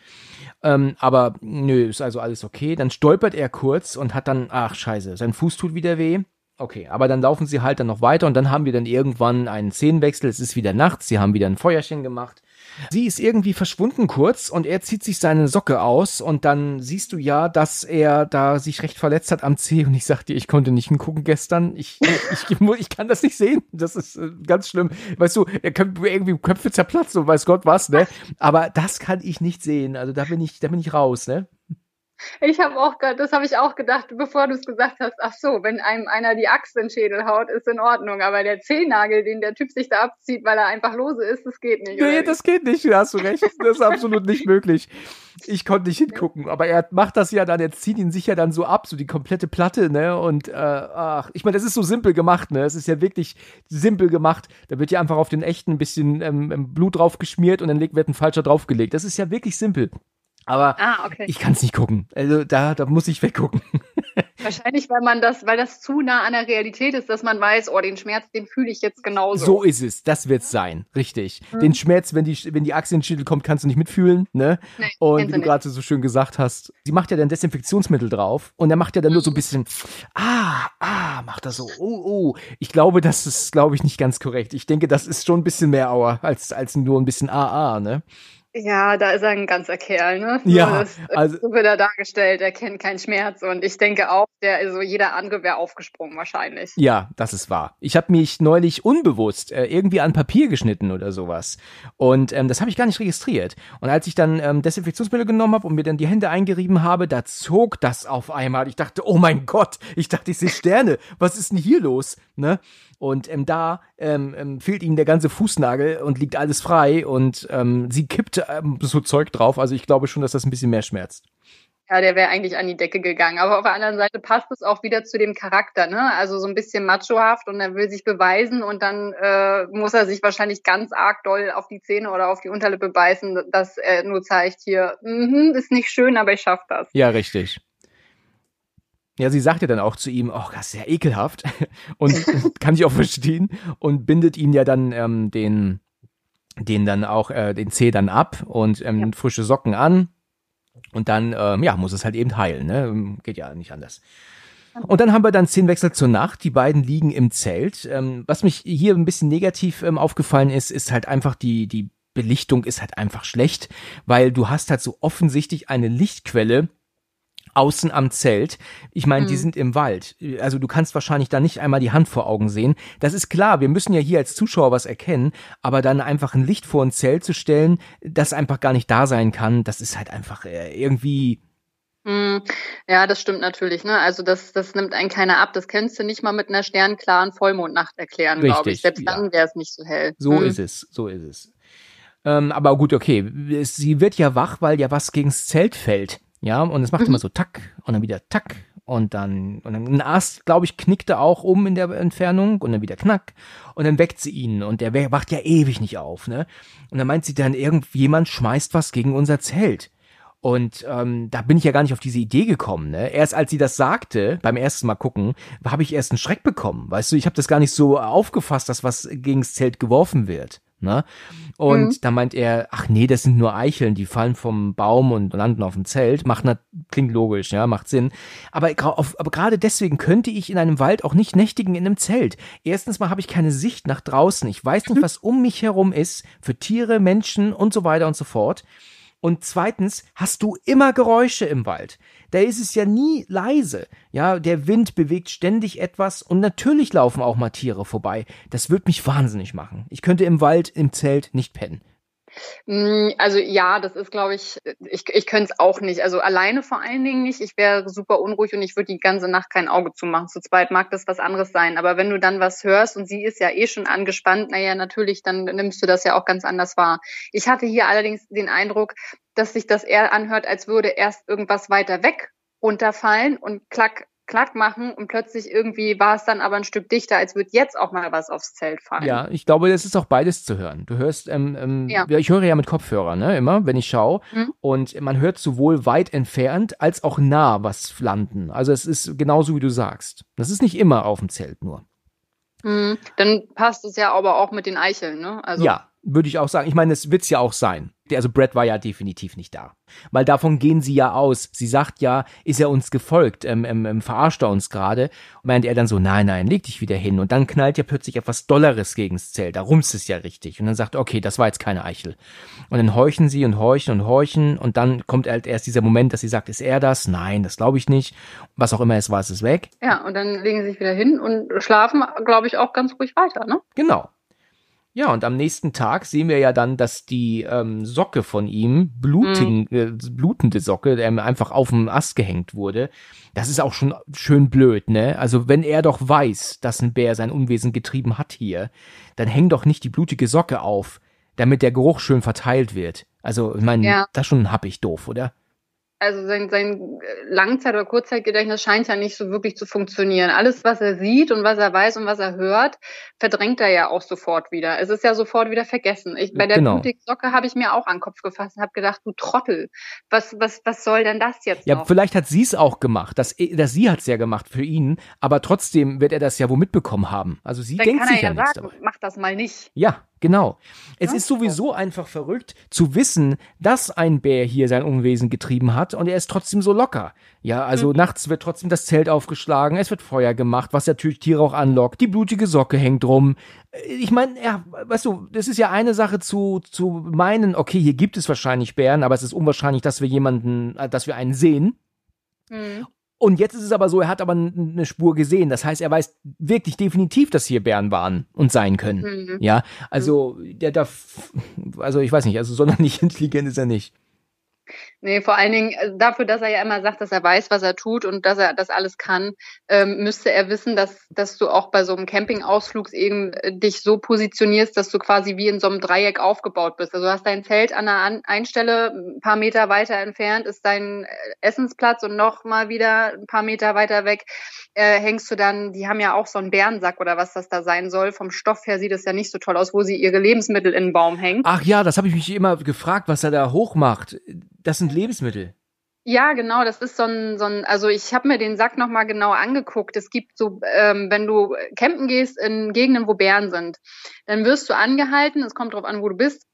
Ähm, aber nö, ist also alles okay. Dann stolpert er kurz und hat dann, ach scheiße, sein Fuß tut wieder weh. Okay, aber dann laufen sie halt dann noch weiter und dann haben wir dann irgendwann einen Szenenwechsel. Es ist wieder nachts, sie haben wieder ein Feuerchen gemacht. Sie ist irgendwie verschwunden kurz und er zieht sich seine Socke aus und dann siehst du ja, dass er da sich recht verletzt hat am Zeh und ich sag dir, ich konnte nicht hingucken gestern. Ich, ich, ich, ich kann das nicht sehen. Das ist äh, ganz schlimm. Weißt du, er könnte irgendwie Köpfe zerplatzen und weiß Gott was, ne? Aber das kann ich nicht sehen. Also da bin ich, da bin ich raus, ne? Ich habe auch, ge- das habe ich auch gedacht, bevor du es gesagt hast. Ach so, wenn einem einer die Axt in den Schädel haut, ist in Ordnung. Aber der Zehennagel, den der Typ sich da abzieht, weil er einfach lose ist, das geht nicht. Nee, das geht nicht, da hast du recht. Das ist absolut nicht möglich. Ich konnte nicht hingucken, aber er macht das ja dann, er zieht ihn sich ja dann so ab, so die komplette Platte, ne? Und äh, ach, ich meine, das ist so simpel gemacht, ne? Es ist ja wirklich simpel gemacht. Da wird ja einfach auf den echten ein bisschen ähm, Blut drauf geschmiert und dann wird ein falscher draufgelegt. Das ist ja wirklich simpel. Aber Ah, okay. ich kann es nicht gucken. Also da, da muss ich weggucken. Wahrscheinlich, weil man das, weil das zu nah an der Realität ist, dass man weiß, oh, den Schmerz, den fühle ich jetzt genauso. So ist es, das wird's sein, richtig. Den Schmerz, wenn die, wenn die Achse in den Schädel kommt, kannst du nicht mitfühlen, ne? Nee, Und wie du gerade so schön gesagt hast, sie macht ja dann Desinfektionsmittel drauf und er macht ja dann nur so ein bisschen, ah, ah, macht er so, oh, oh. Ich glaube, das ist, glaube ich, nicht ganz korrekt. Ich denke, das ist schon ein bisschen mehr Aua als, als nur ein bisschen AA, ne? Ja, da ist er ein ganzer Kerl, ne? Ja, das, also- so wird er dargestellt, er kennt keinen Schmerz und ich denke auch, der, also jeder andere wäre aufgesprungen wahrscheinlich. Ja, das ist wahr. Ich habe mich neulich unbewusst äh, irgendwie an Papier geschnitten oder sowas. Und ähm, das habe ich gar nicht registriert. Und als ich dann ähm, Desinfektionsmittel genommen habe und mir dann die Hände eingerieben habe, da zog das auf einmal. Ich dachte, oh mein Gott, ich dachte, ich sehe Sterne. Was ist denn hier los? Ne? Und ähm, da ähm, ähm, fehlt ihm der ganze Fußnagel und liegt alles frei und ähm, sie kippt ähm, so Zeug drauf. Also ich glaube schon, dass das ein bisschen mehr schmerzt. Ja, der wäre eigentlich an die Decke gegangen. Aber auf der anderen Seite passt es auch wieder zu dem Charakter, ne? Also so ein bisschen machohaft und er will sich beweisen und dann äh, muss er sich wahrscheinlich ganz arg doll auf die Zähne oder auf die Unterlippe beißen, dass er nur zeigt hier, mhm, ist nicht schön, aber ich schaff das. Ja, richtig. Ja, sie sagt ja dann auch zu ihm, oh, das ist ja ekelhaft. Und kann ich auch verstehen. Und bindet ihn ja dann ähm, den, den dann auch, äh, den Zeh dann ab und ähm, Ja. frische Socken an. Und dann, ähm, ja, muss es halt eben heilen, ne? Geht ja nicht anders. Und dann haben wir dann Szenenwechsel zur Nacht. Die beiden liegen im Zelt. Ähm, was mich hier ein bisschen negativ ähm, aufgefallen ist, ist halt einfach die, die Belichtung ist halt einfach schlecht, weil du hast halt so offensichtlich eine Lichtquelle außen am Zelt. Ich meine, die Mhm. sind im Wald. Also du kannst wahrscheinlich da nicht einmal die Hand vor Augen sehen. Das ist klar, wir müssen ja hier als Zuschauer was erkennen, aber dann einfach ein Licht vor ein Zelt zu stellen, das einfach gar nicht da sein kann, das ist halt einfach äh, irgendwie Hm, Ja, das stimmt natürlich. Ne? Also das, das nimmt einen keiner ab. Das kannst du nicht mal mit einer sternklaren Vollmondnacht erklären, glaube ich. Selbst ja. dann wäre es nicht so hell. So Hm. ist es, so ist es. Ähm, aber gut, okay. Sie wird ja wach, weil ja was gegens Zelt fällt. Ja, und es macht Mhm. immer so tack und dann wieder tack und dann, und dann ein Ast, glaube ich, knickte auch um in der Entfernung und dann wieder knack und dann weckt sie ihn und der wacht ja ewig nicht auf, ne? Und dann meint sie dann, irgendjemand schmeißt was gegen unser Zelt. Und ähm, da bin ich ja gar nicht auf diese Idee gekommen. Ne? Erst als sie das sagte, beim ersten Mal gucken, habe ich erst einen Schreck bekommen. Weißt du, ich habe das gar nicht so aufgefasst, dass was gegens Zelt geworfen wird. Ne? Und Mhm. da meint er, ach nee, das sind nur Eicheln, die fallen vom Baum und landen auf dem Zelt. Macht na, klingt logisch, ja, macht Sinn. Aber, auf, aber gerade deswegen könnte ich in einem Wald auch nicht nächtigen in einem Zelt. Erstens mal habe ich keine Sicht nach draußen. Ich weiß nicht, was um mich herum ist für Tiere, Menschen und so weiter und so fort. Und zweitens hast du immer Geräusche im Wald. Da ist es ja nie leise. Ja, der Wind bewegt ständig etwas und natürlich laufen auch mal Tiere vorbei. Das wird mich wahnsinnig machen. Ich könnte im Wald, im Zelt nicht pennen. Mm, Also ja, das ist, glaube ich, ich, ich könnte es auch nicht. Also alleine vor allen Dingen nicht. Ich wäre super unruhig und ich würde die ganze Nacht kein Auge zumachen. Zu zweit mag das was anderes sein. Aber wenn du dann was hörst und sie ist ja eh schon angespannt, naja, natürlich, dann nimmst du das ja auch ganz anders wahr. Ich hatte hier allerdings den Eindruck, dass sich das eher anhört, als würde erst irgendwas weiter weg runterfallen und klack, klack machen und plötzlich irgendwie war es dann aber ein Stück dichter, als würde jetzt auch mal was aufs Zelt fallen. Ja, ich glaube, das ist auch beides zu hören. Du hörst, ähm, ähm, Ja. ich höre ja mit Kopfhörern, ne, immer, wenn ich schaue. Mhm. Und man hört sowohl weit entfernt als auch nah was landen. Also es ist genauso, wie du sagst. Das ist nicht immer auf dem Zelt nur. Mhm. Dann passt es ja aber auch mit den Eicheln, ne? Also ja, würde ich auch sagen. Ich meine, es wird's ja auch sein. Also Brett war ja definitiv nicht da. Weil davon gehen sie ja aus. Sie sagt ja, ist er uns gefolgt, ähm, ähm, ähm, verarscht er uns gerade. Und meint er dann so, nein, nein, leg dich wieder hin. Und dann knallt ja plötzlich etwas Dolleres gegens Zelt. Da rumst es ja richtig. Und dann sagt okay, das war jetzt keine Eichel. Und dann horchen sie und horchen und horchen. Und dann kommt halt erst dieser Moment, dass sie sagt, ist er das? Nein, das glaube ich nicht. Was auch immer es war, es ist weg. Ja, und dann legen sie sich wieder hin und schlafen, glaube ich, auch ganz ruhig weiter, ne? Genau. Ja, und am nächsten Tag sehen wir ja dann, dass die ähm, Socke von ihm, blutigen, äh, blutende Socke, ähm, einfach auf dem Ast gehängt wurde. Das ist auch schon schön blöd, ne? Also wenn er doch weiß, dass ein Bär sein Unwesen getrieben hat hier, dann häng doch nicht die blutige Socke auf, damit der Geruch schön verteilt wird. Also, ich meine, Ja. das schon hab ich doof, oder? Also sein, sein Langzeit- oder Kurzzeitgedächtnis scheint ja nicht so wirklich zu funktionieren. Alles, was er sieht und was er weiß und was er hört, verdrängt er ja auch sofort wieder. Es ist ja sofort wieder vergessen. Ich, bei der Genau. Socke habe ich mir auch an den Kopf gefasst und habe gedacht, du Trottel, was, was, was soll denn das jetzt Ja, noch? vielleicht hat sie es auch gemacht. Das, dass sie hat's ja gemacht für ihn, aber trotzdem wird er das ja wohl mitbekommen haben. Also sie Dann denkt kann sich er ja ja nichts sagen, dabei. mach das mal nicht. Ja, genau. Es Ja. ist sowieso einfach verrückt zu wissen, dass ein Bär hier sein Unwesen getrieben hat und er ist trotzdem so locker. Ja, also Mhm. nachts wird trotzdem das Zelt aufgeschlagen, es wird Feuer gemacht, was natürlich Tiere auch anlockt, die blutige Socke hängt rum. Ich meine, ja, weißt du, das ist ja eine Sache zu, zu meinen, okay, hier gibt es wahrscheinlich Bären, aber es ist unwahrscheinlich, dass wir jemanden, äh, dass wir einen sehen. Hm. Und jetzt ist es aber so, er hat aber eine Spur gesehen. Das heißt, er weiß wirklich definitiv, dass hier Bären waren und sein können. Hm. Ja, also der darf, also ich weiß nicht, also sonderlich intelligent ist er nicht. Nee, vor allen Dingen äh, dafür, dass er ja immer sagt, dass er weiß, was er tut und dass er das alles kann, ähm, müsste er wissen, dass, dass du auch bei so einem Campingausflug eben äh, dich so positionierst, dass du quasi wie in so einem Dreieck aufgebaut bist. Also du hast dein Zelt an einer Einstelle, ein paar Meter weiter entfernt ist dein äh, Essensplatz und noch mal wieder ein paar Meter weiter weg äh, hängst du dann, die haben ja auch so einen Bärensack oder was das da sein soll. Vom Stoff her sieht es ja nicht so toll aus, wo sie ihre Lebensmittel in den Baum hängen. Ach ja, das habe ich mich immer gefragt, was er da hochmacht. Das sind Lebensmittel. Ja, genau, das ist so ein, so ein also ich habe mir den Sack nochmal genau angeguckt. Es gibt so, ähm, wenn du campen gehst in Gegenden, wo Bären sind, dann wirst du angehalten, es kommt drauf an, wo du bist,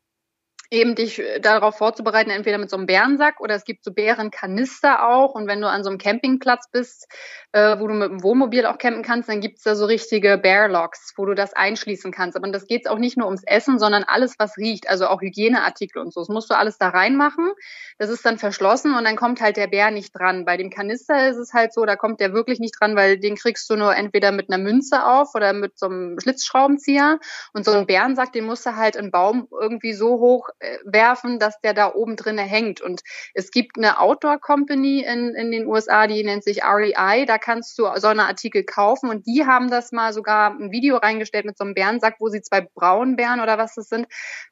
eben dich äh, darauf vorzubereiten, entweder mit so einem Bärensack oder es gibt so Bärenkanister auch. Und wenn du an so einem Campingplatz bist, äh, wo du mit dem Wohnmobil auch campen kannst, dann gibt's da so richtige Bearlocks, wo du das einschließen kannst. Aber das geht auch nicht nur ums Essen, sondern alles, was riecht, also auch Hygieneartikel und so. Das musst du alles da reinmachen. Das ist dann verschlossen und dann kommt halt der Bär nicht dran. Bei dem Kanister ist es halt so, da kommt der wirklich nicht dran, weil den kriegst du nur entweder mit einer Münze auf oder mit so einem Schlitzschraubenzieher. Und so einen Bärensack, den musst du halt einen Baum irgendwie so hoch werfen, dass der da oben drinne hängt. Und es gibt eine Outdoor-Company in, in den USA, die nennt sich REI. Da kannst du so eine Artikel kaufen und die haben das mal sogar ein Video reingestellt mit so einem Bärensack, wo sie zwei Braunbären oder was das sind,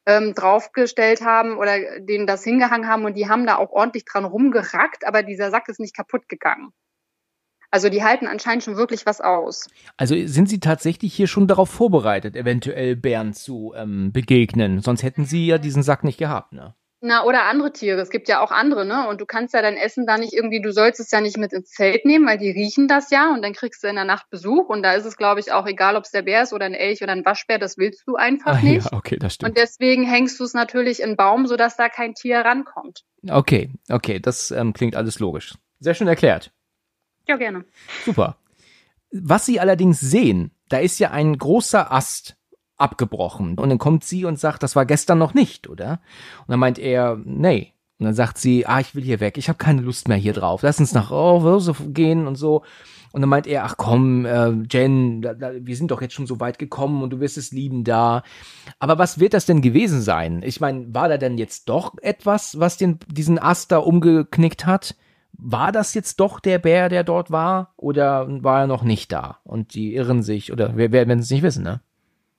ähm, draufgestellt haben oder denen das hingehangen haben und die haben da auch ordentlich dran rumgerackt, aber dieser Sack ist nicht kaputt gegangen. Also die halten anscheinend schon wirklich was aus. Also sind sie tatsächlich hier schon darauf vorbereitet, eventuell Bären zu ähm, begegnen? Sonst hätten sie ja diesen Sack nicht gehabt, ne? Na, oder andere Tiere. Es gibt ja auch andere, ne? Und du kannst ja dein Essen da nicht irgendwie, du sollst es ja nicht mit ins Zelt nehmen, weil die riechen das ja und dann kriegst du in der Nacht Besuch. Und da ist es, glaube ich, auch egal, ob es der Bär ist oder ein Elch oder ein Waschbär, das willst du einfach Ah, nicht. Ja, okay, das stimmt. Und deswegen hängst du es natürlich in einen Baum, sodass da kein Tier rankommt. Okay, okay, das ähm, klingt alles logisch. Sehr schön erklärt. Ja, gerne. Super. Was sie allerdings sehen, da ist ja ein großer Ast abgebrochen. Und dann kommt sie und sagt, das war gestern noch nicht, oder? Und dann meint er, nee. Und dann sagt sie, ah, ich will hier weg, ich habe keine Lust mehr hier drauf. Lass uns nach Hause gehen und so. Und dann meint er, ach komm, äh, Jen, da, da, wir sind doch jetzt schon so weit gekommen und du wirst es lieben da. Aber was wird das denn gewesen sein? Ich meine, war da denn jetzt doch etwas, was den, diesen Ast da umgeknickt hat? War das jetzt doch der Bär, der dort war? Oder war er noch nicht da? Und die irren sich, oder wir werden es nicht wissen, ne?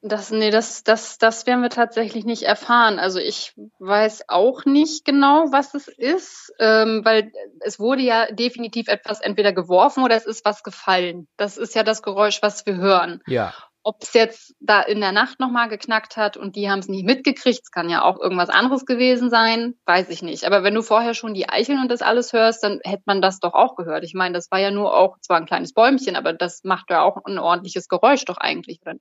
Das, nee, das, das, das werden wir tatsächlich nicht erfahren. Also ich weiß auch nicht genau, was es ist, ähm, weil es wurde ja definitiv etwas entweder geworfen oder es ist was gefallen. Das ist ja das Geräusch, was wir hören. Ja. Ob es jetzt da in der Nacht nochmal geknackt hat und die haben es nicht mitgekriegt, es kann ja auch irgendwas anderes gewesen sein, weiß ich nicht. Aber wenn du vorher schon die Eicheln und das alles hörst, dann hätte man das doch auch gehört. Ich meine, das war ja nur auch zwar ein kleines Bäumchen, aber das macht ja auch ein ordentliches Geräusch doch eigentlich, oder?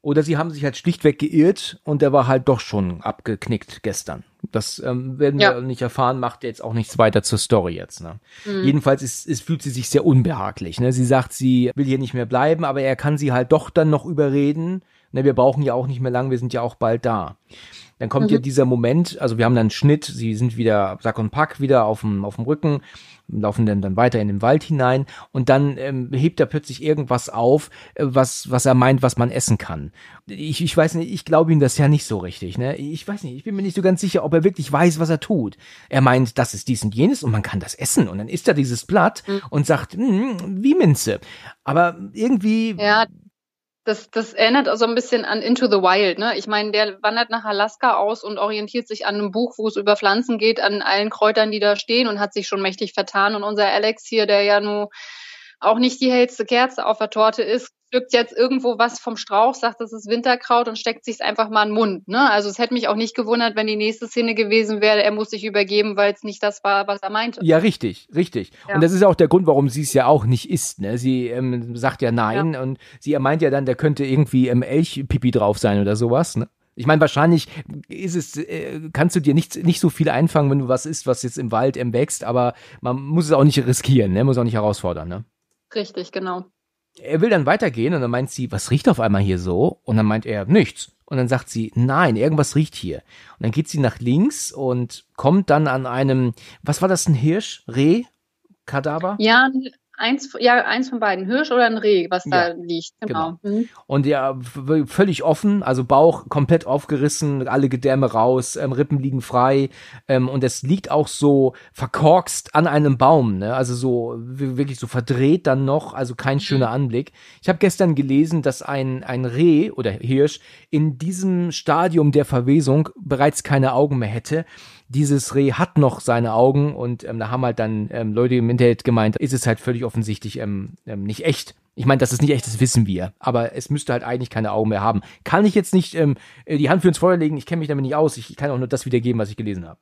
Oder sie haben sich halt schlichtweg geirrt und der war halt doch schon abgeknickt gestern. Das ähm, werden wir Ja. nicht erfahren, macht jetzt auch nichts weiter zur Story jetzt. Ne? Mhm. Jedenfalls ist, ist, fühlt sie sich sehr unbehaglich. Ne? Sie sagt, sie will hier nicht mehr bleiben, aber er kann sie halt doch dann noch überreden. Ne, wir brauchen ja auch nicht mehr lang, wir sind ja auch bald da. Dann kommt Mhm. ja dieser Moment, also wir haben dann einen Schnitt, sie sind wieder Sack und Pack wieder auf dem, auf dem Rücken, laufen dann, dann weiter in den Wald hinein und dann ähm, hebt er plötzlich irgendwas auf, äh, was, was er meint, was man essen kann. Ich, ich weiß nicht, ich glaube ihm das ja nicht so richtig. Ne? Ich weiß nicht, ich bin mir nicht so ganz sicher, ob er wirklich weiß, was er tut. Er meint, das ist dies und jenes und man kann das essen und dann isst er dieses Blatt und sagt, "Hm, wie Minze. Aber irgendwie, Ja, das, das erinnert also ein bisschen an Into the Wild. Ne? Ich meine, der wandert nach Alaska aus und orientiert sich an einem Buch, wo es über Pflanzen geht, an allen Kräutern, die da stehen und hat sich schon mächtig vertan. Und unser Alex hier, der ja nun auch nicht die hellste Kerze auf der Torte ist, pflückt jetzt irgendwo was vom Strauch, sagt, das ist Winterkraut und steckt sich's einfach mal in den Mund. Ne? Also es hätte mich auch nicht gewundert, wenn die nächste Szene gewesen wäre, er muss sich übergeben, weil es nicht das war, was er meinte. Ja, richtig, richtig. Ja. Und das ist auch der Grund, warum sie es ja auch nicht isst. Ne? Sie ähm, sagt ja nein und sie meint ja dann, da könnte irgendwie ähm, Elchpipi drauf sein oder sowas. Ne? Ich meine, wahrscheinlich ist es, äh, kannst du dir nicht, nicht so viel einfangen, wenn du was isst, was jetzt im Wald ähm, wächst, aber man muss es auch nicht riskieren, ne? muss auch nicht herausfordern. Ne? Richtig, genau. Er will dann weitergehen und dann meint sie, was riecht auf einmal hier so? Und dann meint er, nichts. Und dann sagt sie, nein, irgendwas riecht hier. Und dann geht sie nach links und kommt dann an einem, was war das, ein Hirsch? Reh? Kadaver? Ja, eins, ja, eins von beiden, Hirsch oder ein Reh, was da Ja, liegt. Genau. Mhm. Und ja, völlig offen, also Bauch komplett aufgerissen, alle Gedärme raus, ähm, Rippen liegen frei ähm, und es liegt auch so verkorkst an einem Baum, ne? Also so wirklich so verdreht dann noch, also kein schöner Anblick. Ich habe gestern gelesen, dass ein ein Reh oder Hirsch in diesem Stadium der Verwesung bereits keine Augen mehr hätte. Dieses Reh hat noch seine Augen und ähm, da haben halt dann ähm, Leute im Internet gemeint, ist es halt völlig offensichtlich ähm, ähm, nicht echt. Ich meine, dass es nicht echt ist, wissen wir. Aber es müsste halt eigentlich keine Augen mehr haben. Kann ich jetzt nicht ähm, die Hand für ins Feuer legen, ich kenne mich damit nicht aus. Ich kann auch nur das wiedergeben, was ich gelesen habe.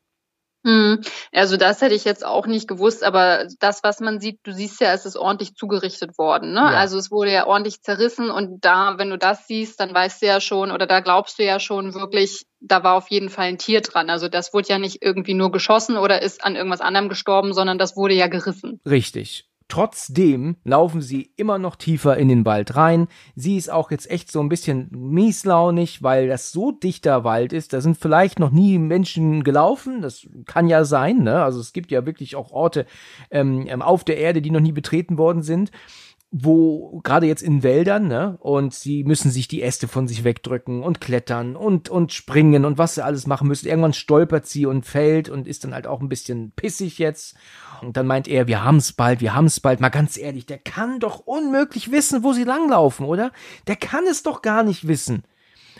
Mhm. Also das hätte ich jetzt auch nicht gewusst, aber das, was man sieht, du siehst ja, es ist ordentlich zugerichtet worden. Ne? Ja. Also es wurde ja ordentlich zerrissen und da, wenn du das siehst, dann weißt du ja schon oder da glaubst du ja schon wirklich, da war auf jeden Fall ein Tier dran. Also das wurde ja nicht irgendwie nur geschossen oder ist an irgendwas anderem gestorben, sondern das wurde ja gerissen. Richtig. Trotzdem laufen sie immer noch tiefer in den Wald rein. Sie ist auch jetzt echt so ein bisschen mieslaunig, weil das so dichter Wald ist. Da sind vielleicht noch nie Menschen gelaufen. Das kann ja sein. Ne? Also es gibt ja wirklich auch Orte ähm, auf der Erde, die noch nie betreten worden sind wo gerade jetzt in Wäldern, ne, und sie müssen sich die Äste von sich wegdrücken und klettern und und springen und was sie alles machen müssen. Irgendwann stolpert sie und fällt und ist dann halt auch ein bisschen pissig jetzt. Und dann meint er, wir haben's bald, wir haben's bald. Mal ganz ehrlich, der kann doch unmöglich wissen, wo sie langlaufen, oder? Der kann es doch gar nicht wissen.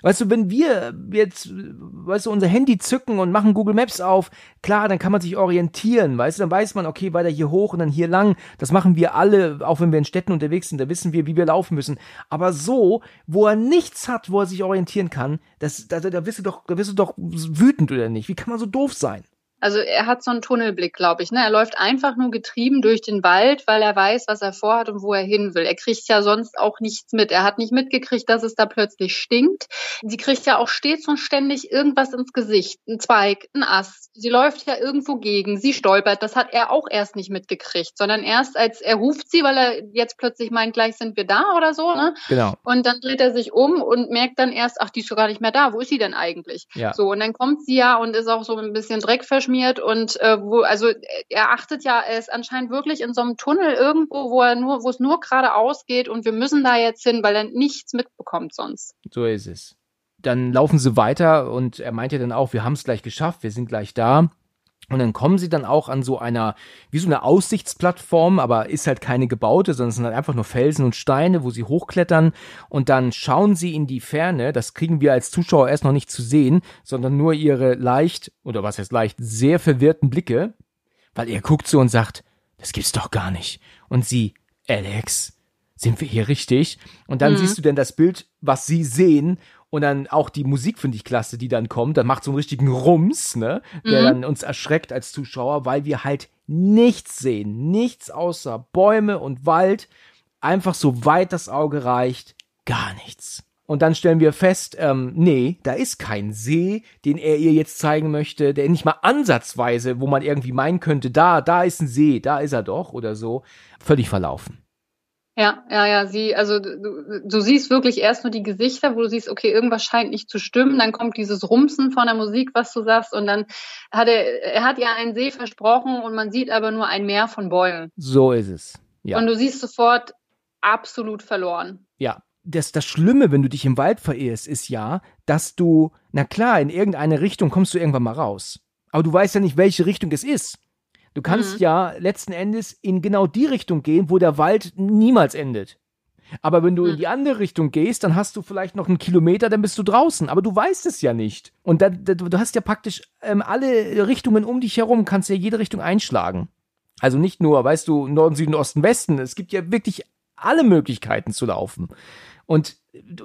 Weißt du, wenn wir jetzt, weißt du, unser Handy zücken und machen Google Maps auf, klar, dann kann man sich orientieren, weißt du, dann weiß man, okay, weiter hier hoch und dann hier lang. Das machen wir alle, auch wenn wir in Städten unterwegs sind, da wissen wir, wie wir laufen müssen. Aber so, wo er nichts hat, wo er sich orientieren kann, das, da, da wirst du doch, da wirst du doch wütend oder nicht? Wie kann man so doof sein? Also er hat so einen Tunnelblick, glaube ich. Ne? Er läuft einfach nur getrieben durch den Wald, weil er weiß, was er vorhat und wo er hin will. Er kriegt ja sonst auch nichts mit. Er hat nicht mitgekriegt, dass es da plötzlich stinkt. Sie kriegt ja auch stets und ständig irgendwas ins Gesicht. Ein Zweig, ein Ast. Sie läuft ja irgendwo gegen. Sie stolpert. Das hat er auch erst nicht mitgekriegt, sondern erst als er ruft sie, weil er jetzt plötzlich meint, gleich sind wir da oder so. Ne? Genau. Und dann dreht er sich um und merkt dann erst, ach, die ist doch gar nicht mehr da. Wo ist sie denn eigentlich? Ja. So, und dann kommt sie ja und ist auch so ein bisschen Dreck verschmiert und äh, wo, also er achtet ja, er ist anscheinend wirklich in so einem Tunnel irgendwo, wo er nur, wo es nur geradeaus geht und wir müssen da jetzt hin, weil er nichts mitbekommt sonst. So ist es. Dann laufen sie weiter und er meint ja dann auch, wir haben es gleich geschafft, wir sind gleich da. Und dann kommen sie dann auch an so einer, wie so eine Aussichtsplattform, aber ist halt keine gebaute, sondern es sind halt einfach nur Felsen und Steine, wo sie hochklettern und dann schauen sie in die Ferne, das kriegen wir als Zuschauer erst noch nicht zu sehen, sondern nur ihre leicht, oder was heißt leicht, sehr verwirrten Blicke, weil er guckt so und sagt, das gibt's doch gar nicht. Und sie, Alex, sind wir hier richtig? Und dann Mhm. siehst du denn das Bild, was sie sehen und dann auch die Musik finde ich klasse, die dann kommt. Dann macht so einen richtigen Rums, ne? Der Mhm. dann uns erschreckt als Zuschauer, weil wir halt nichts sehen. Nichts außer Bäume und Wald. Einfach so weit das Auge reicht. Gar nichts. Und dann stellen wir fest, ähm, nee, da ist kein See, den er ihr jetzt zeigen möchte, der nicht mal ansatzweise, wo man irgendwie meinen könnte, da, da ist ein See, da ist er doch oder so, völlig verlaufen. Ja, ja, ja, sie, also du, du siehst wirklich erst nur die Gesichter, wo du siehst, okay, irgendwas scheint nicht zu stimmen, dann kommt dieses Rumsen von der Musik, was du sagst, und dann hat er, er hat ja einen See versprochen und man sieht aber nur ein Meer von Bäumen. So ist es. Ja. Und du siehst sofort absolut verloren. Ja, das, das Schlimme, wenn du dich im Wald verirrst, ist ja, dass du, na klar, in irgendeine Richtung kommst du irgendwann mal raus. Aber du weißt ja nicht, welche Richtung es ist. Du kannst Mhm. ja letzten Endes in genau die Richtung gehen, wo der Wald niemals endet. Aber wenn du in Mhm. die andere Richtung gehst, dann hast du vielleicht noch einen Kilometer, dann bist du draußen. Aber du weißt es ja nicht. Und dann, da, du hast ja praktisch ähm, alle Richtungen um dich herum, kannst ja jede Richtung einschlagen. Also nicht nur, weißt du, Norden, Süden, Osten, Westen. Es gibt ja wirklich alle Möglichkeiten zu laufen. Und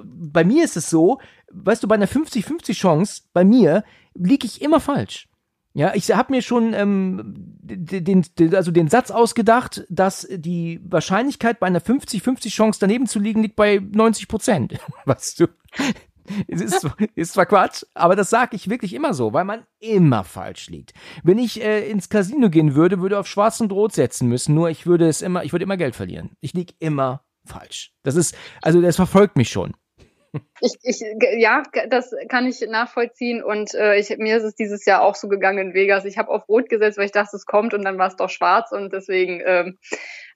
bei mir ist es so, weißt du, bei einer 50-50 Chance, bei mir liege ich immer falsch. Ja, ich habe mir schon ähm, den, den, also den Satz ausgedacht, dass die Wahrscheinlichkeit bei einer 50-50 Chance daneben zu liegen liegt bei 90 Prozent. Weißt du? Es ist, ist zwar Quatsch, aber das sage ich wirklich immer so, weil man immer falsch liegt. Wenn ich äh, ins Casino gehen würde, würde auf Schwarz und Rot setzen müssen, nur ich würde es immer, ich würde immer Geld verlieren. Ich lieg immer falsch. Das ist, also das verfolgt mich schon. Ich, ich, ja, das kann ich nachvollziehen und äh, ich, mir ist es dieses Jahr auch so gegangen in Vegas. Ich habe auf Rot gesetzt, weil ich dachte, es kommt und dann war es doch schwarz und deswegen ähm,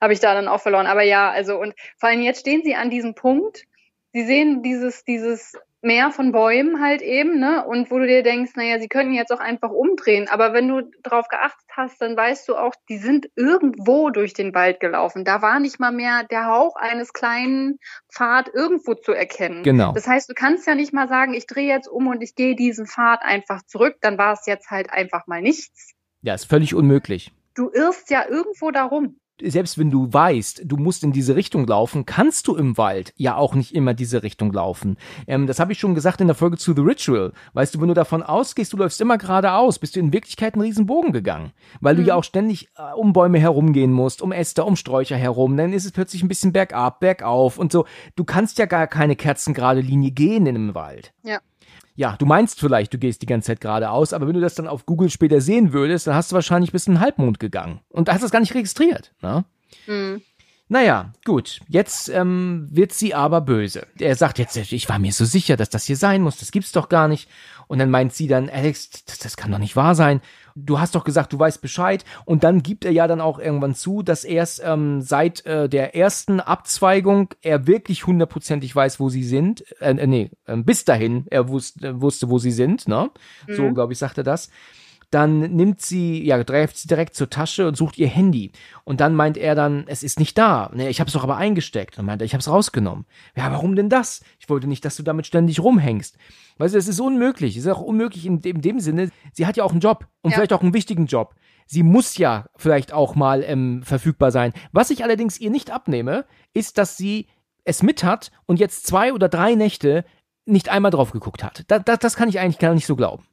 habe ich da dann auch verloren. Aber ja, also und vor allem jetzt stehen sie an diesem Punkt. Sie sehen dieses, dieses Meer von Bäumen halt eben, ne? Und wo du dir denkst, naja, sie könnten jetzt auch einfach umdrehen. Aber wenn du drauf geachtet hast, dann weißt du auch, die sind irgendwo durch den Wald gelaufen. Da war nicht mal mehr der Hauch eines kleinen Pfad irgendwo zu erkennen. Genau. Das heißt, du kannst ja nicht mal sagen, ich drehe jetzt um und ich gehe diesen Pfad einfach zurück. Dann war es jetzt halt einfach mal nichts. Ja, ist völlig unmöglich. Du irrst ja irgendwo darum. Selbst wenn du weißt, du musst in diese Richtung laufen, kannst du im Wald ja auch nicht immer diese Richtung laufen. Ähm, das habe ich schon gesagt in der Folge zu The Ritual. Weißt du, wenn du davon ausgehst, du läufst immer geradeaus, bist du in Wirklichkeit einen riesen Bogen gegangen. Weil du Mhm. ja auch ständig äh, um Bäume herumgehen musst, um Äste, um Sträucher herum. Dann ist es plötzlich ein bisschen bergab, bergauf und so. Du kannst ja gar keine kerzengerade Linie gehen in einem Wald. Ja. Ja, du meinst vielleicht, du gehst die ganze Zeit geradeaus, aber wenn du das dann auf Google später sehen würdest, dann hast du wahrscheinlich bis in den Halbmond gegangen. Und da hast du das gar nicht registriert. Ne? Hm. Naja, gut. Jetzt ähm, wird sie aber böse. Er sagt jetzt, ich war mir so sicher, dass das hier sein muss. Das gibt's doch gar nicht. Und dann meint sie dann, Alex, das, das kann doch nicht wahr sein. Du hast doch gesagt, du weißt Bescheid. Und dann gibt er ja dann auch irgendwann zu, dass erst ähm, seit äh, der ersten Abzweigung er wirklich hundertprozentig weiß, wo sie sind. Äh, äh, nee, äh, bis dahin er wusste, wusste, wo sie sind. Ne? So, Mhm. glaube ich, sagt er das. dann nimmt sie, ja, greift sie direkt zur Tasche und sucht ihr Handy. Und dann meint er dann, es ist nicht da. Ne, ich habe es doch aber eingesteckt. Und meint er, ich habe es rausgenommen. Ja, warum denn das? Ich wollte nicht, dass du damit ständig rumhängst. Weißt du, es ist unmöglich. Es ist auch unmöglich in dem, in dem Sinne. Sie hat ja auch einen Job und Ja. vielleicht auch einen wichtigen Job. Sie muss ja vielleicht auch mal ähm, verfügbar sein. Was ich allerdings ihr nicht abnehme, ist, dass sie es mit hat und jetzt zwei oder drei Nächte nicht einmal drauf geguckt hat. Da, da, das kann ich eigentlich gar nicht so glauben.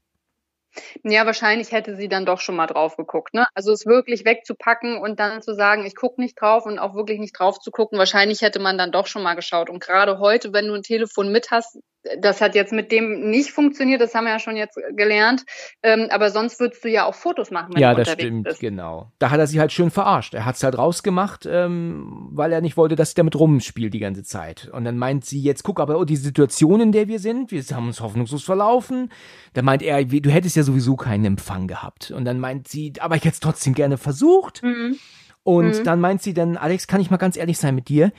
Ja, wahrscheinlich hätte sie dann doch schon mal drauf geguckt. Ne? Also es wirklich wegzupacken und dann zu sagen, ich gucke nicht drauf und auch wirklich nicht drauf zu gucken, wahrscheinlich hätte man dann doch schon mal geschaut. Und gerade heute, wenn du ein Telefon mit hast, das hat jetzt mit dem nicht funktioniert, das haben wir ja schon jetzt gelernt. Ähm, aber sonst würdest du ja auch Fotos machen, wenn ja, du das unterwegs stimmt, bist. genau. Da hat er sie halt schön verarscht. Er hat es halt rausgemacht, ähm, weil er nicht wollte, dass sie damit rumspielt die ganze Zeit. Und dann meint sie, jetzt guck aber, oh, die Situation, in der wir sind, wir haben uns hoffnungslos verlaufen. Dann meint er, du hättest ja sowieso keinen Empfang gehabt. Und dann meint sie, aber ich hätte es trotzdem gerne versucht. Mhm. Und Mhm. dann meint sie dann, Alex, kann ich mal ganz ehrlich sein mit dir?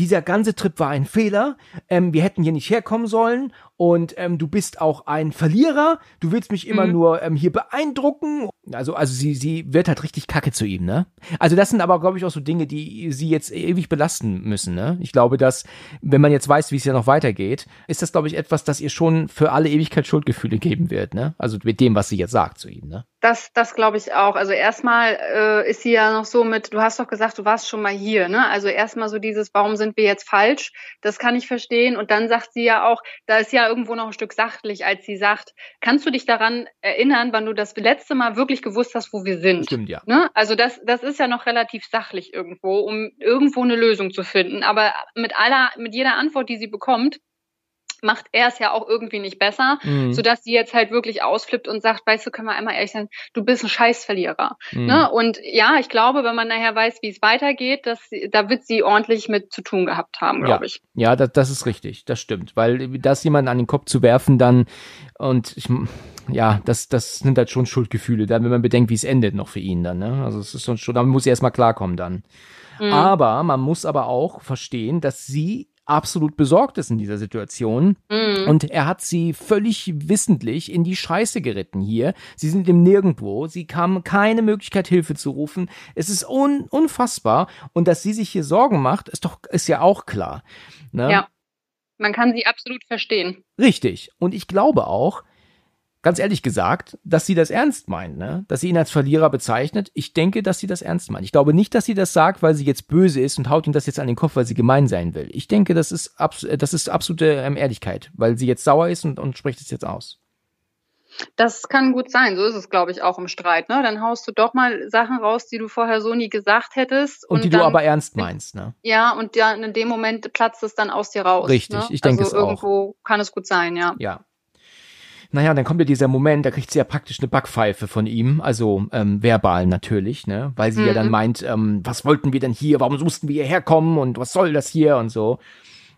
Dieser ganze Trip war ein Fehler. Ähm, wir hätten hier nicht herkommen sollen. Und ähm, du bist auch ein Verlierer. Du willst mich immer Mhm. nur ähm, hier beeindrucken. Also, also sie, sie wird halt richtig kacke zu ihm, ne? Also das sind aber, glaube ich, auch so Dinge, die sie jetzt ewig belasten müssen, ne? Ich glaube, dass, wenn man jetzt weiß, wie es ja noch weitergeht, ist das, glaube ich, etwas, das ihr schon für alle Ewigkeit Schuldgefühle geben wird, ne? Also mit dem, was sie jetzt sagt zu ihm, ne? Das, das glaube ich auch. Also erstmal äh, ist sie ja noch so mit, du hast doch gesagt, du warst schon mal hier, ne? Also erstmal so dieses, warum sind wir jetzt falsch? Das kann ich verstehen. Und dann sagt sie ja auch, da ist ja irgendwo noch ein Stück sachlich, als sie sagt, kannst du dich daran erinnern, wann du das letzte Mal wirklich gewusst hast, wo wir sind? Stimmt, ja. Ne? Also das, das ist ja noch relativ sachlich irgendwo, um irgendwo eine Lösung zu finden. Aber mit aller, mit jeder Antwort, die sie bekommt, macht er es ja auch irgendwie nicht besser, Mhm. sodass sie jetzt halt wirklich ausflippt und sagt, weißt du, können wir einmal ehrlich sein, du bist ein Scheißverlierer. Mhm. Ne? Und ja, ich glaube, wenn man nachher weiß, wie es weitergeht, dass sie, da wird sie ordentlich mit zu tun gehabt haben, glaube ich. Ja, das, das ist richtig, das stimmt, weil das jemanden an den Kopf zu werfen dann und ich, ja, das, das sind halt schon Schuldgefühle, dann wenn man bedenkt, wie es endet noch für ihn dann, ne? Also es ist schon, damit muss er erstmal klarkommen dann. Mhm. Aber man muss aber auch verstehen, dass sie absolut besorgt ist in dieser Situation. Mhm. Und er hat sie völlig wissentlich in die Scheiße geritten hier. Sie sind im Nirgendwo. Sie kam keine Möglichkeit, Hilfe zu rufen. Es ist un unfassbar. Und dass sie sich hier Sorgen macht, ist doch, ist ja auch klar. Ne? Ja. Man kann sie absolut verstehen. Richtig. Und ich glaube auch, ganz ehrlich gesagt, dass sie das ernst meint, ne? Dass sie ihn als Verlierer bezeichnet. Ich denke, dass sie das ernst meint. Ich glaube nicht, dass sie das sagt, weil sie jetzt böse ist und haut ihm das jetzt an den Kopf, weil sie gemein sein will. Ich denke, das ist, abs das ist absolute ähm, Ehrlichkeit, weil sie jetzt sauer ist und, und spricht es jetzt aus. Das kann gut sein. So ist es, glaube ich, auch im Streit. Ne? Dann haust du doch mal Sachen raus, die du vorher so nie gesagt hättest. Und, die dann, du aber ernst meinst, ne? Ja, und ja, in dem Moment platzt es dann aus dir raus. Richtig, ne? ich denke also es auch. irgendwo kann es gut sein, ja. Ja. Naja, dann kommt ja dieser Moment, da kriegt sie ja praktisch eine Backpfeife von ihm, also ähm, verbal natürlich, ne? Weil sie ja Mhm. dann meint, ähm, was wollten wir denn hier, warum mussten wir hierher kommen und was soll das hier und so.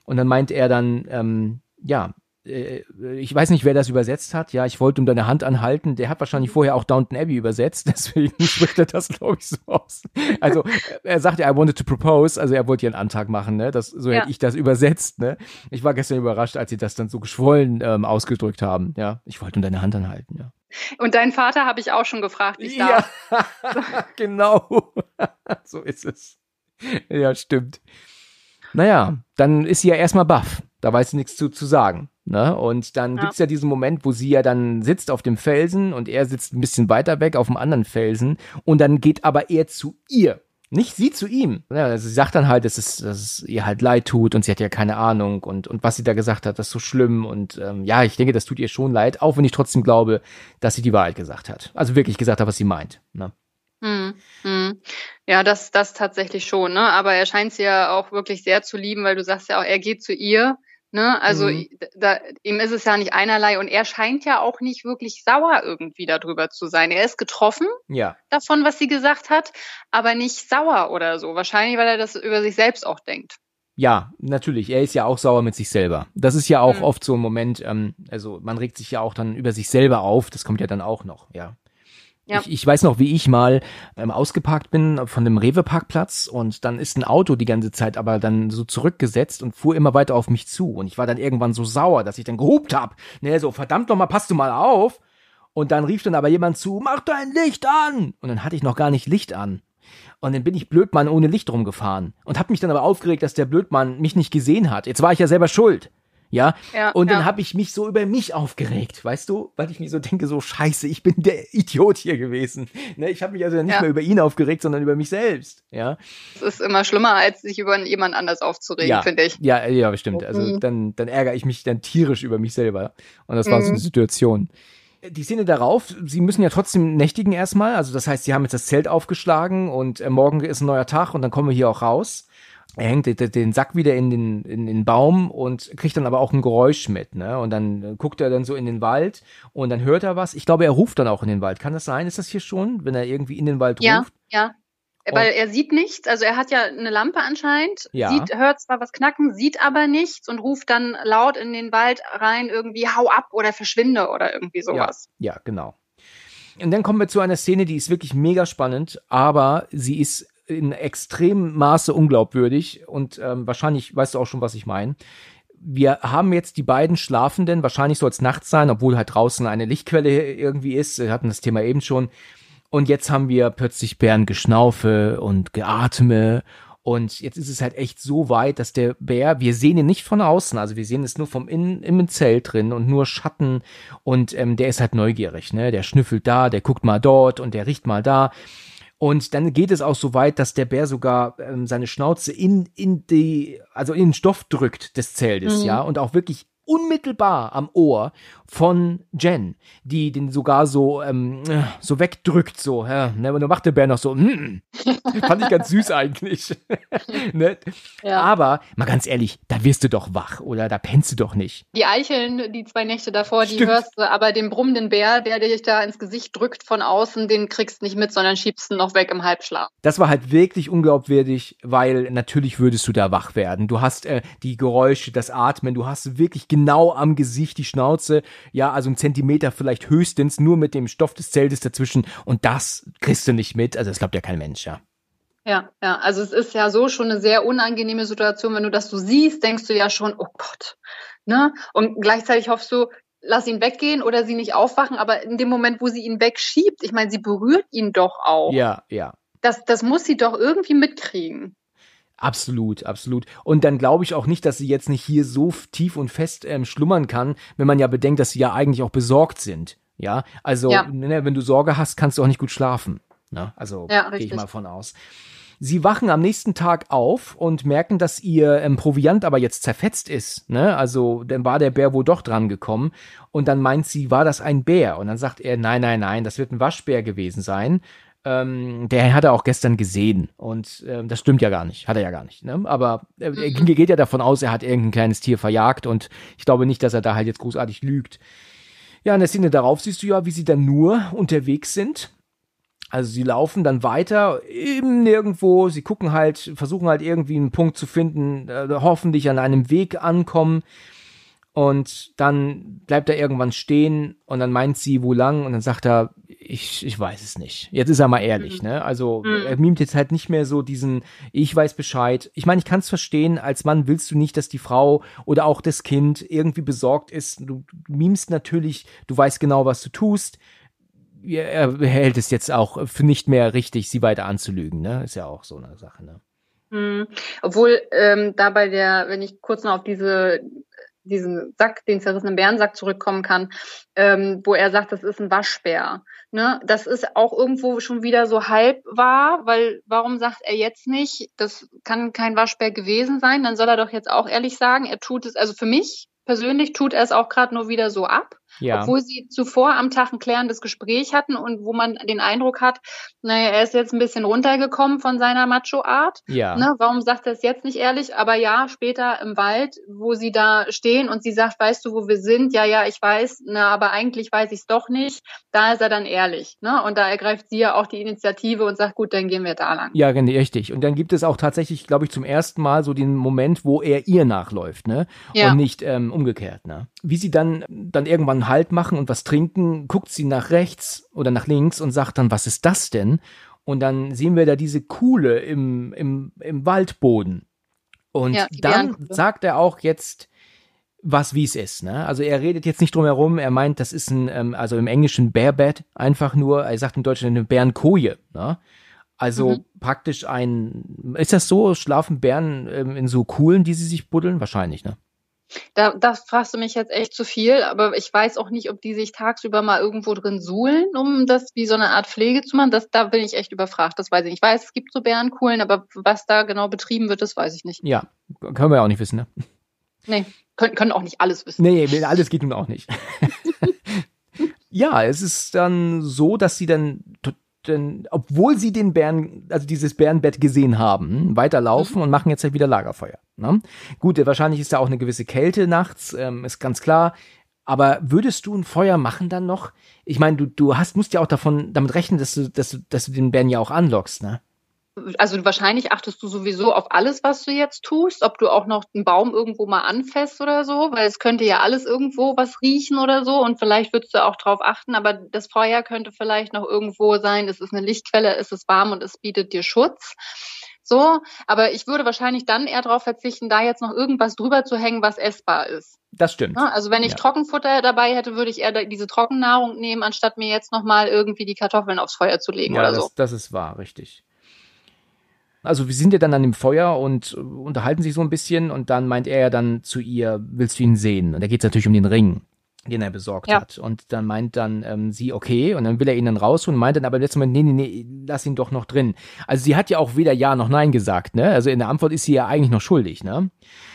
Und dann meint er dann, ähm, ja, ich weiß nicht, wer das übersetzt hat. Ja, ich wollte um deine Hand anhalten. Der hat wahrscheinlich vorher auch Downton Abbey übersetzt, deswegen spricht er das, glaube ich, so aus. Also er sagte, I wanted to propose, also er wollte ja einen Antrag machen, ne? Das, so Ja. hätte ich das übersetzt, ne? Ich war gestern überrascht, als sie das dann so geschwollen ähm, ausgedrückt haben. Ja, ich wollte um deine Hand anhalten, ja. Und deinen Vater habe ich auch schon gefragt, wie es Ja, darf. genau. so ist es. Ja, stimmt. Naja, dann ist sie ja erstmal baff. Da weiß sie nichts zu, zu sagen. Ne? Und dann Ja. gibt's ja diesen Moment, wo sie ja dann sitzt auf dem Felsen und er sitzt ein bisschen weiter weg auf dem anderen Felsen. Und dann geht aber er zu ihr. Nicht sie zu ihm. Ja, also sie sagt dann halt, dass es, dass es ihr halt leid tut und sie hat ja keine Ahnung und, und was sie da gesagt hat, das ist so schlimm und ähm, ja, ich denke, das tut ihr schon leid, auch wenn ich trotzdem glaube, dass sie die Wahrheit gesagt hat. Also wirklich gesagt hat, was sie meint. Ne? Hm, hm. Ja, das, das tatsächlich schon, ne? Aber er scheint sie ja auch wirklich sehr zu lieben, weil du sagst ja auch, er geht zu ihr. Ne? Also Mhm. da, ihm ist es ja nicht einerlei und er scheint ja auch nicht wirklich sauer irgendwie darüber zu sein. Er ist getroffen Ja. davon, was sie gesagt hat, aber nicht sauer oder so. Wahrscheinlich, weil er das über sich selbst auch denkt. Ja, natürlich. Er ist ja auch sauer mit sich selber. Das ist ja auch Mhm. oft so ein Moment, ähm, also man regt sich ja auch dann über sich selber auf. Das kommt ja dann auch noch, ja. Ja. Ich, ich weiß noch, wie ich mal ähm, ausgeparkt bin von dem Rewe-Parkplatz und dann ist ein Auto die ganze Zeit aber dann so zurückgesetzt und fuhr immer weiter auf mich zu. Und ich war dann irgendwann so sauer, dass ich dann gehupt hab. Ne, so, verdammt nochmal, passt du mal auf. Und dann rief dann aber jemand zu, mach dein Licht an! Und dann hatte ich noch gar nicht Licht an. Und dann bin ich Blödmann ohne Licht rumgefahren und habe mich dann aber aufgeregt, dass der Blödmann mich nicht gesehen hat. Jetzt war ich ja selber schuld. Ja, Ja, und dann ja. habe ich mich so über mich aufgeregt, weißt du, weil ich mir so denke, so scheiße, ich bin der Idiot hier gewesen. Ne, ich habe mich also nicht Ja. mehr über ihn aufgeregt, sondern über mich selbst. Ja, Es ist immer schlimmer, als sich über jemand anders aufzuregen, finde ich. ja, ja, bestimmt. Also Mhm. dann, dann ärgere ich mich dann tierisch über mich selber. Und das war so eine Mhm. Situation. Die Szene darauf, sie müssen ja trotzdem nächtigen erstmal. Also das heißt, sie haben jetzt das Zelt aufgeschlagen und äh, morgen ist ein neuer Tag und dann kommen wir hier auch raus. Er hängt den- Sack wieder in den, in den Baum und kriegt dann aber auch ein Geräusch mit, ne? Und dann äh, guckt er dann so in den Wald und dann hört er was. Ich glaube, er ruft dann auch in den Wald. Kann das sein? Ist das hier schon, wenn er irgendwie in den Wald Ja, ruft? ja. Weil er sieht nichts, also er hat ja eine Lampe anscheinend, Ja. sieht, hört zwar was knacken, sieht aber nichts und ruft dann laut in den Wald rein irgendwie hau ab oder verschwinde oder irgendwie sowas. Ja, genau. Und dann kommen wir zu einer Szene, die ist wirklich mega spannend, aber sie ist in extremem Maße unglaubwürdig und ähm, wahrscheinlich weißt du auch schon, was ich meine. Wir haben jetzt die beiden Schlafenden, wahrscheinlich soll es nachts sein, obwohl halt draußen eine Lichtquelle irgendwie ist. Wir hatten das Thema eben schon. Und jetzt haben wir plötzlich Bärengeschnaufe und Geatme. Und jetzt ist es halt echt so weit, dass der Bär, wir sehen ihn nicht von außen, also wir sehen es nur vom Innen im Zelt drin und nur Schatten. Und ähm, der ist halt neugierig, ne? Der schnüffelt da, der guckt mal dort und der riecht mal da. Und dann geht es auch so weit, dass der Bär sogar ähm, seine Schnauze in, in die, also in den Stoff drückt des Zeltes, Mhm. ja, und auch wirklich unmittelbar am Ohr von Jen, die den sogar so ähm, so wegdrückt, so, ja, ne, und dann macht der Bär noch so, mm. fand ich ganz süß eigentlich, ne? Ja. aber mal ganz ehrlich, da wirst du doch wach oder da pennst du doch nicht. Die Eicheln, die zwei Nächte davor, die Stimmt. hörst du, aber den brummenden Bär, der dich da ins Gesicht drückt von außen, den kriegst du nicht mit, sondern schiebst ihn noch weg im Halbschlaf. Das war halt wirklich unglaubwürdig, weil natürlich würdest du da wach werden. Du hast äh, die Geräusche, das Atmen, du hast wirklich genau am Gesicht die Schnauze, ja, also einen Zentimeter vielleicht höchstens, nur mit dem Stoff des Zeltes dazwischen und das kriegst du nicht mit. Also das glaubt ja kein Mensch, ja. Ja, ja, also es ist ja so schon eine sehr unangenehme Situation, wenn du das so siehst, denkst du ja schon, oh Gott, ne? Und gleichzeitig hoffst du, lass ihn weggehen oder sie nicht aufwachen, aber in dem Moment, wo sie ihn wegschiebt, ich meine, sie berührt ihn doch auch. Ja, ja. Das, das muss sie doch irgendwie mitkriegen. Absolut, absolut. Und dann glaube ich auch nicht, dass sie jetzt nicht hier so tief und fest ähm, schlummern kann, wenn man ja bedenkt, dass sie ja eigentlich auch besorgt sind. Ja, also Ja. Ne, wenn du Sorge hast, kannst du auch nicht gut schlafen. Ne? Also Ja, gehe ich mal von aus. Sie wachen am nächsten Tag auf und merken, dass ihr ähm, Proviant aber jetzt zerfetzt ist. Ne? Also dann war der Bär wohl doch dran gekommen. Und dann meint sie, war das ein Bär? Und dann sagt er, nein, nein, nein, das wird ein Waschbär gewesen sein. Ähm, der hat er auch gestern gesehen. Und ähm, das stimmt ja gar nicht. Hat er ja gar nicht. Ne? Aber äh, er Mhm. geht ja davon aus, er hat irgendein kleines Tier verjagt. Und ich glaube nicht, dass er da halt jetzt großartig lügt. Ja, in der Szene darauf siehst du ja, wie sie dann nur unterwegs sind. Also sie laufen dann weiter, eben nirgendwo, sie gucken halt, versuchen halt irgendwie einen Punkt zu finden, äh, hoffentlich an einem Weg ankommen. Und dann bleibt er irgendwann stehen und dann meint sie, wo lang? Und dann sagt er, ich, ich weiß es nicht. Jetzt ist er mal ehrlich, Mhm. ne? Also Mhm. er mimt jetzt halt nicht mehr so diesen, ich weiß Bescheid. Ich meine, ich kann es verstehen, als Mann willst du nicht, dass die Frau oder auch das Kind irgendwie besorgt ist. Du, mimst natürlich, du weißt genau, was du tust. Er hält es jetzt auch für nicht mehr richtig, sie weiter anzulügen, ne? Ist ja auch so eine Sache, ne? Hm. Obwohl ähm, da bei der, wenn ich kurz noch auf diese diesen Sack, den zerrissenen Bärensack zurückkommen kann, ähm, wo er sagt, das ist ein Waschbär. Ne? Das ist auch irgendwo schon wieder so halb wahr, weil warum sagt er jetzt nicht, das kann kein Waschbär gewesen sein? Dann soll er doch jetzt auch ehrlich sagen, er tut es, also für mich persönlich tut er es auch gerade nur wieder so ab, Ja. obwohl sie zuvor am Tag ein klärendes Gespräch hatten und wo man den Eindruck hat, naja, er ist jetzt ein bisschen runtergekommen von seiner Macho-Art. ja. Ne, warum sagt er es jetzt nicht ehrlich? Aber ja, später im Wald, wo sie da stehen und sie sagt, weißt du, wo wir sind? Ja, ja, ich weiß, na, aber eigentlich weiß ich es doch nicht. Da ist er dann ehrlich. Ne? Und da ergreift sie ja auch die Initiative und sagt, gut, dann gehen wir da lang. Ja, genau, richtig. Und dann gibt es auch tatsächlich, glaube ich, zum ersten Mal so den Moment, wo er ihr nachläuft, ne? Ja. Und nicht ähm, umgekehrt, ne? Wie sie dann dann irgendwann Halt machen und was trinken, guckt sie nach rechts oder nach links und sagt dann, was ist das denn? Und dann sehen wir da diese Kuhle im, im, im Waldboden. Und Ja, dann Bärenkuhle. sagt er auch jetzt, was wie es ist. Ne? Also er redet jetzt nicht drum herum, er meint, das ist ein, ähm, also im Englischen Bearbed, einfach nur, er sagt im Deutschen eine Bärenkoje. Ne? Also mhm. praktisch ein, ist das so, schlafen Bären ähm, in so Kuhlen, die sie sich buddeln? Wahrscheinlich, ne? Da, da fragst du mich jetzt echt zu viel, aber ich weiß auch nicht, ob die sich tagsüber mal irgendwo drin suhlen, um das wie so eine Art Pflege zu machen. Das, da bin ich echt überfragt, das weiß ich nicht. Ich weiß, es gibt so Bärenkuhlen, aber was da genau betrieben wird, das weiß ich nicht. Ja, können wir ja auch nicht wissen, ne? Nee, können, können auch nicht alles wissen. Nee, alles geht nun auch nicht. ja, es ist dann so, dass sie dann denn, obwohl sie den Bären, also dieses Bärenbett gesehen haben, weiterlaufen mhm. und machen jetzt halt wieder Lagerfeuer. Ne? Gut, wahrscheinlich ist da auch eine gewisse Kälte nachts, ähm, ist ganz klar. Aber würdest du ein Feuer machen dann noch? Ich meine, du, du hast, musst ja auch davon, damit rechnen, dass du, dass du, dass du den Bären ja auch anlockst, ne? Also wahrscheinlich achtest du sowieso auf alles, was du jetzt tust, ob du auch noch einen Baum irgendwo mal anfasst oder so, weil es könnte ja alles irgendwo was riechen oder so und vielleicht würdest du auch drauf achten, aber das Feuer könnte vielleicht noch irgendwo sein, es ist eine Lichtquelle, es ist warm und es bietet dir Schutz. So, aber ich würde wahrscheinlich dann eher darauf verzichten, da jetzt noch irgendwas drüber zu hängen, was essbar ist. Das stimmt. Also wenn ich ja. Trockenfutter dabei hätte, würde ich eher diese Trockennahrung nehmen, anstatt mir jetzt nochmal irgendwie die Kartoffeln aufs Feuer zu legen ja, oder das, so. Das ist wahr, richtig. Also wir sind ja dann an dem Feuer und unterhalten sich so ein bisschen und dann meint er ja dann zu ihr, willst du ihn sehen? Und da geht es natürlich um den Ring, den er besorgt ja. hat. Und dann meint dann ähm, sie, okay, und dann will er ihn dann rausholen und meint dann aber im letzten Moment, nee, nee, nee, lass ihn doch noch drin. Also sie hat ja auch weder Ja noch Nein gesagt, ne? Also in der Antwort ist sie ja eigentlich noch schuldig, ne?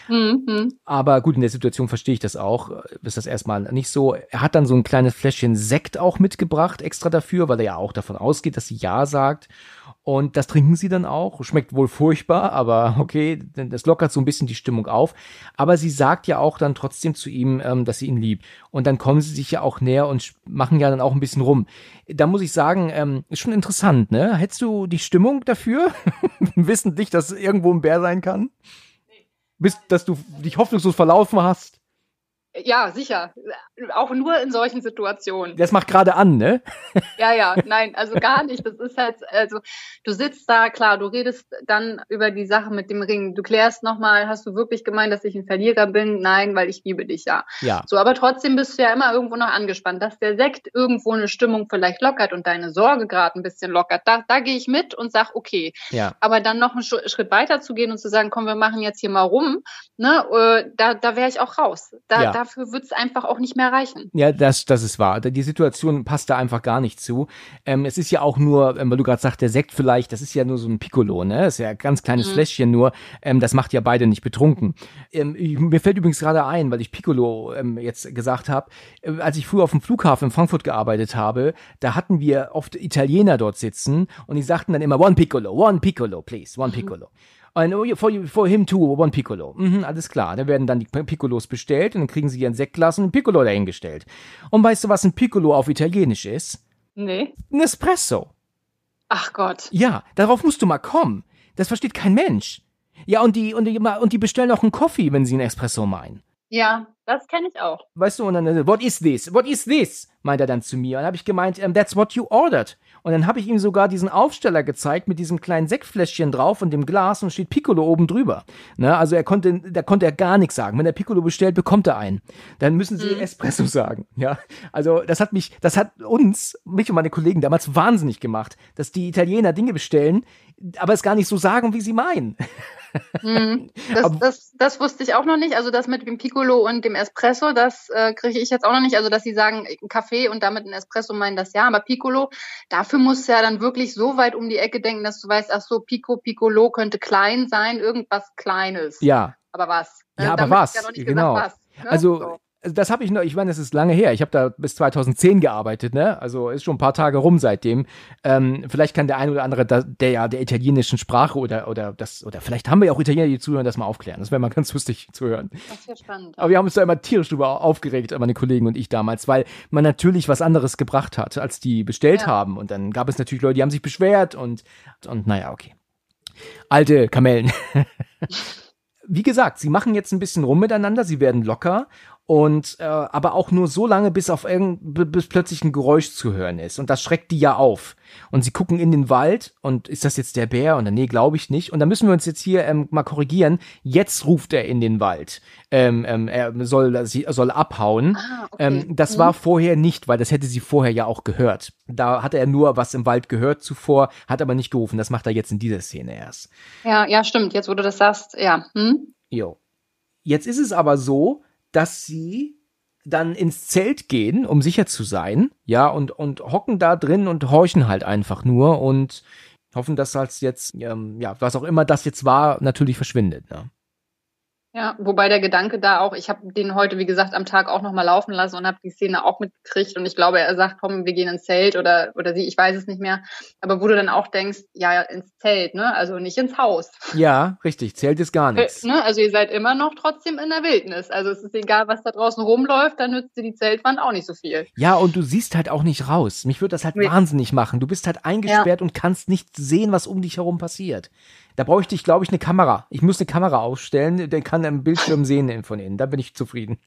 Mhm. Aber gut, in der Situation verstehe ich das auch. Ist das erstmal nicht so. Er hat dann so ein kleines Fläschchen Sekt auch mitgebracht, extra dafür, weil er ja auch davon ausgeht, dass sie Ja sagt. Und das trinken sie dann auch. Schmeckt wohl furchtbar, aber okay, das lockert so ein bisschen die Stimmung auf. Aber sie sagt ja auch dann trotzdem zu ihm, ähm, dass sie ihn liebt. Und dann kommen sie sich ja auch näher und machen ja dann auch ein bisschen rum. Da muss ich sagen, ähm, ist schon interessant, ne? Hättest du die Stimmung dafür? Wissentlich, dass es irgendwo ein Bär sein kann? Bis, dass du dich hoffnungslos verlaufen hast? Ja, sicher. Auch nur in solchen Situationen. Das macht gerade an, ne? Ja, ja, nein, also gar nicht. Das ist halt, also du sitzt da, klar, du redest dann über die Sache mit dem Ring. Du klärst nochmal, hast du wirklich gemeint, dass ich ein Verlierer bin? Nein, weil ich liebe dich ja. Ja. So, aber trotzdem bist du ja immer irgendwo noch angespannt. Dass der Sekt irgendwo eine Stimmung vielleicht lockert und deine Sorge gerade ein bisschen lockert, da, da gehe ich mit und sag, okay. Ja. Aber dann noch einen Schritt weiter zu gehen und zu sagen, komm, wir machen jetzt hier mal rum, ne, äh, da, da wäre ich auch raus. Da, ja. Dafür wird es einfach auch nicht mehr reichen. Ja, das, das ist wahr. Die Situation passt da einfach gar nicht zu. Ähm, es ist ja auch nur, ähm, weil du gerade sagst, der Sekt vielleicht, das ist ja nur so ein Piccolo, ne? Das ist ja ein ganz kleines mhm. Fläschchen nur. Ähm, das macht ja beide nicht betrunken. Ähm, mir fällt übrigens gerade ein, weil ich Piccolo ähm, jetzt gesagt habe, äh, als ich früher auf dem Flughafen in Frankfurt gearbeitet habe, da hatten wir oft Italiener dort sitzen und die sagten dann immer One Piccolo, One Piccolo, please, One mhm. Piccolo. Und oh, for, for him too, one Piccolo. Mhm, alles klar. Da werden dann die Piccolos bestellt und dann kriegen sie ihren Sektglas und ein Piccolo dahingestellt. Und weißt du, was ein Piccolo auf Italienisch ist? Nee. Ein Espresso. Ach Gott. Ja, darauf musst du mal kommen. Das versteht kein Mensch. Ja, und die, und die, und die bestellen auch einen Coffee, wenn sie einen Espresso meinen. Ja, das kenne ich auch. Weißt du, und dann, what is this? What is this? meint er dann zu mir. Und dann habe ich gemeint, um, that's what you ordered. Und dann habe ich ihm sogar diesen Aufsteller gezeigt mit diesem kleinen Sektfläschchen drauf und dem Glas und steht Piccolo oben drüber. Ne? Also er konnte, da konnte er gar nichts sagen. Wenn er Piccolo bestellt, bekommt er einen. Dann müssen sie mhm. Espresso sagen. Ja, also das hat mich, das hat uns, mich und meine Kollegen damals wahnsinnig gemacht, dass die Italiener Dinge bestellen, aber es gar nicht so sagen, wie sie meinen. Mhm. Das, das, das, wusste ich auch noch nicht. Also das mit dem Piccolo und dem Espresso, das äh, kriege ich jetzt auch noch nicht. Also dass sie sagen Kaffee und damit ein Espresso meinen das ja, aber Piccolo, dafür musst du ja dann wirklich so weit um die Ecke denken, dass du weißt, ach so, Pico, Piccolo könnte klein sein, irgendwas Kleines. Ja. Aber was? Ja, ne? aber was? Ja genau. Was ne? Also so. Das habe ich noch, ich meine, das ist lange her. Ich habe da bis 2010 gearbeitet, ne? Also ist schon ein paar Tage rum seitdem. Ähm, vielleicht kann der eine oder andere da, der ja der italienischen Sprache oder oder das oder vielleicht haben wir ja auch Italiener, die zuhören, das mal aufklären. Das wäre mal ganz lustig zu hören. Das wäre spannend. Aber wir haben uns da immer tierisch drüber aufgeregt, meine Kollegen und ich damals, weil man natürlich was anderes gebracht hat, als die bestellt ja. haben. Und dann gab es natürlich Leute, die haben sich beschwert und und naja, okay. Alte Kamellen. Wie gesagt, sie machen jetzt ein bisschen rum miteinander, sie werden locker und äh, aber auch nur so lange, bis auf irgend, bis plötzlich ein Geräusch zu hören ist und das schreckt die ja auf und sie gucken in den Wald und ist das jetzt der Bär und dann nee glaube ich nicht und dann müssen wir uns jetzt hier ähm, mal korrigieren. Jetzt ruft er in den Wald, ähm, ähm, er soll sie soll abhauen. Ah, okay. ähm, das mhm. war vorher nicht, weil das hätte sie vorher ja auch gehört. Da hatte er nur was im Wald gehört zuvor, hat aber nicht gerufen. Das macht er jetzt in dieser Szene erst. Ja, ja stimmt. Jetzt wo du das sagst, ja. Hm? Jo. Jetzt ist es aber so, dass sie dann ins Zelt gehen, um sicher zu sein, ja, und, und hocken da drin und horchen halt einfach nur und hoffen, dass das jetzt, ähm, ja, was auch immer das jetzt war, natürlich verschwindet. Ne? Ja, wobei der Gedanke da auch, ich habe den heute, wie gesagt, am Tag auch nochmal laufen lassen und habe die Szene auch mitgekriegt und ich glaube, er sagt, komm, wir gehen ins Zelt oder, oder sie, ich weiß es nicht mehr. Aber wo du dann auch denkst, ja, ins Zelt, ne? Also nicht ins Haus. Ja, richtig, Zelt ist gar nichts. Ne? Also ihr seid immer noch trotzdem in der Wildnis. Also es ist egal, was da draußen rumläuft, dann nützt dir die Zeltwand auch nicht so viel. Ja, und du siehst halt auch nicht raus. Mich würde das halt nee. wahnsinnig machen. Du bist halt eingesperrt ja. und kannst nicht sehen, was um dich herum passiert. Da bräuchte ich, glaube ich, eine Kamera. Ich muss eine Kamera aufstellen, der kann am Bildschirm sehen von innen. Da bin ich zufrieden.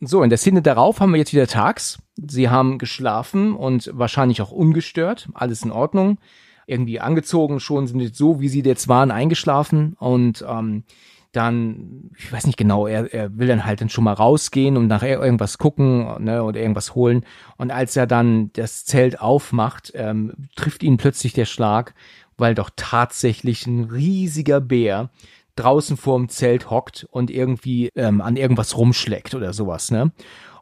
So, in der Szene darauf haben wir jetzt wieder tags. Sie haben geschlafen und wahrscheinlich auch ungestört. Alles in Ordnung. Irgendwie angezogen schon, sind jetzt so, wie sie jetzt waren, eingeschlafen. Und ähm, dann, ich weiß nicht genau, er, er will dann halt dann schon mal rausgehen und nachher irgendwas gucken ne, oder irgendwas holen. Und als er dann das Zelt aufmacht, ähm, trifft ihn plötzlich der Schlag weil doch tatsächlich ein riesiger Bär draußen vorm Zelt hockt und irgendwie ähm, an irgendwas rumschlägt oder sowas, ne?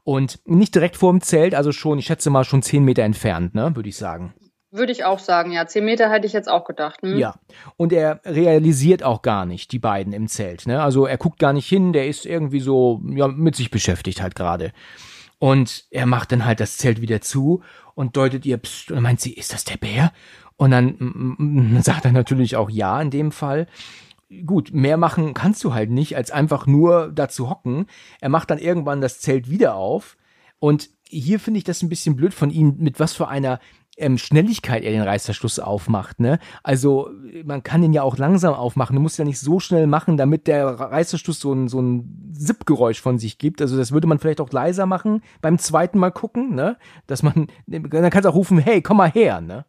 Und nicht direkt vorm Zelt, also schon, ich schätze mal schon zehn Meter entfernt, ne, würde ich sagen. Würde ich auch sagen, ja. Zehn Meter hätte ich jetzt auch gedacht. Hm? Ja. Und er realisiert auch gar nicht, die beiden im Zelt, ne? Also er guckt gar nicht hin, der ist irgendwie so, ja, mit sich beschäftigt halt gerade. Und er macht dann halt das Zelt wieder zu und deutet ihr, pst, und dann meint sie, ist das der Bär? Und dann sagt er natürlich auch ja in dem Fall. Gut, mehr machen kannst du halt nicht, als einfach nur da zu hocken. Er macht dann irgendwann das Zelt wieder auf. Und hier finde ich das ein bisschen blöd von ihm, mit was für einer ähm, Schnelligkeit er den Reißverschluss aufmacht. Ne? Also man kann den ja auch langsam aufmachen. Du musst ja nicht so schnell machen, damit der Reißverschluss so ein, so ein Zip-Geräusch von sich gibt. Also das würde man vielleicht auch leiser machen beim zweiten Mal gucken, ne? Dass man, dann kannst du auch rufen, hey, komm mal her, ne?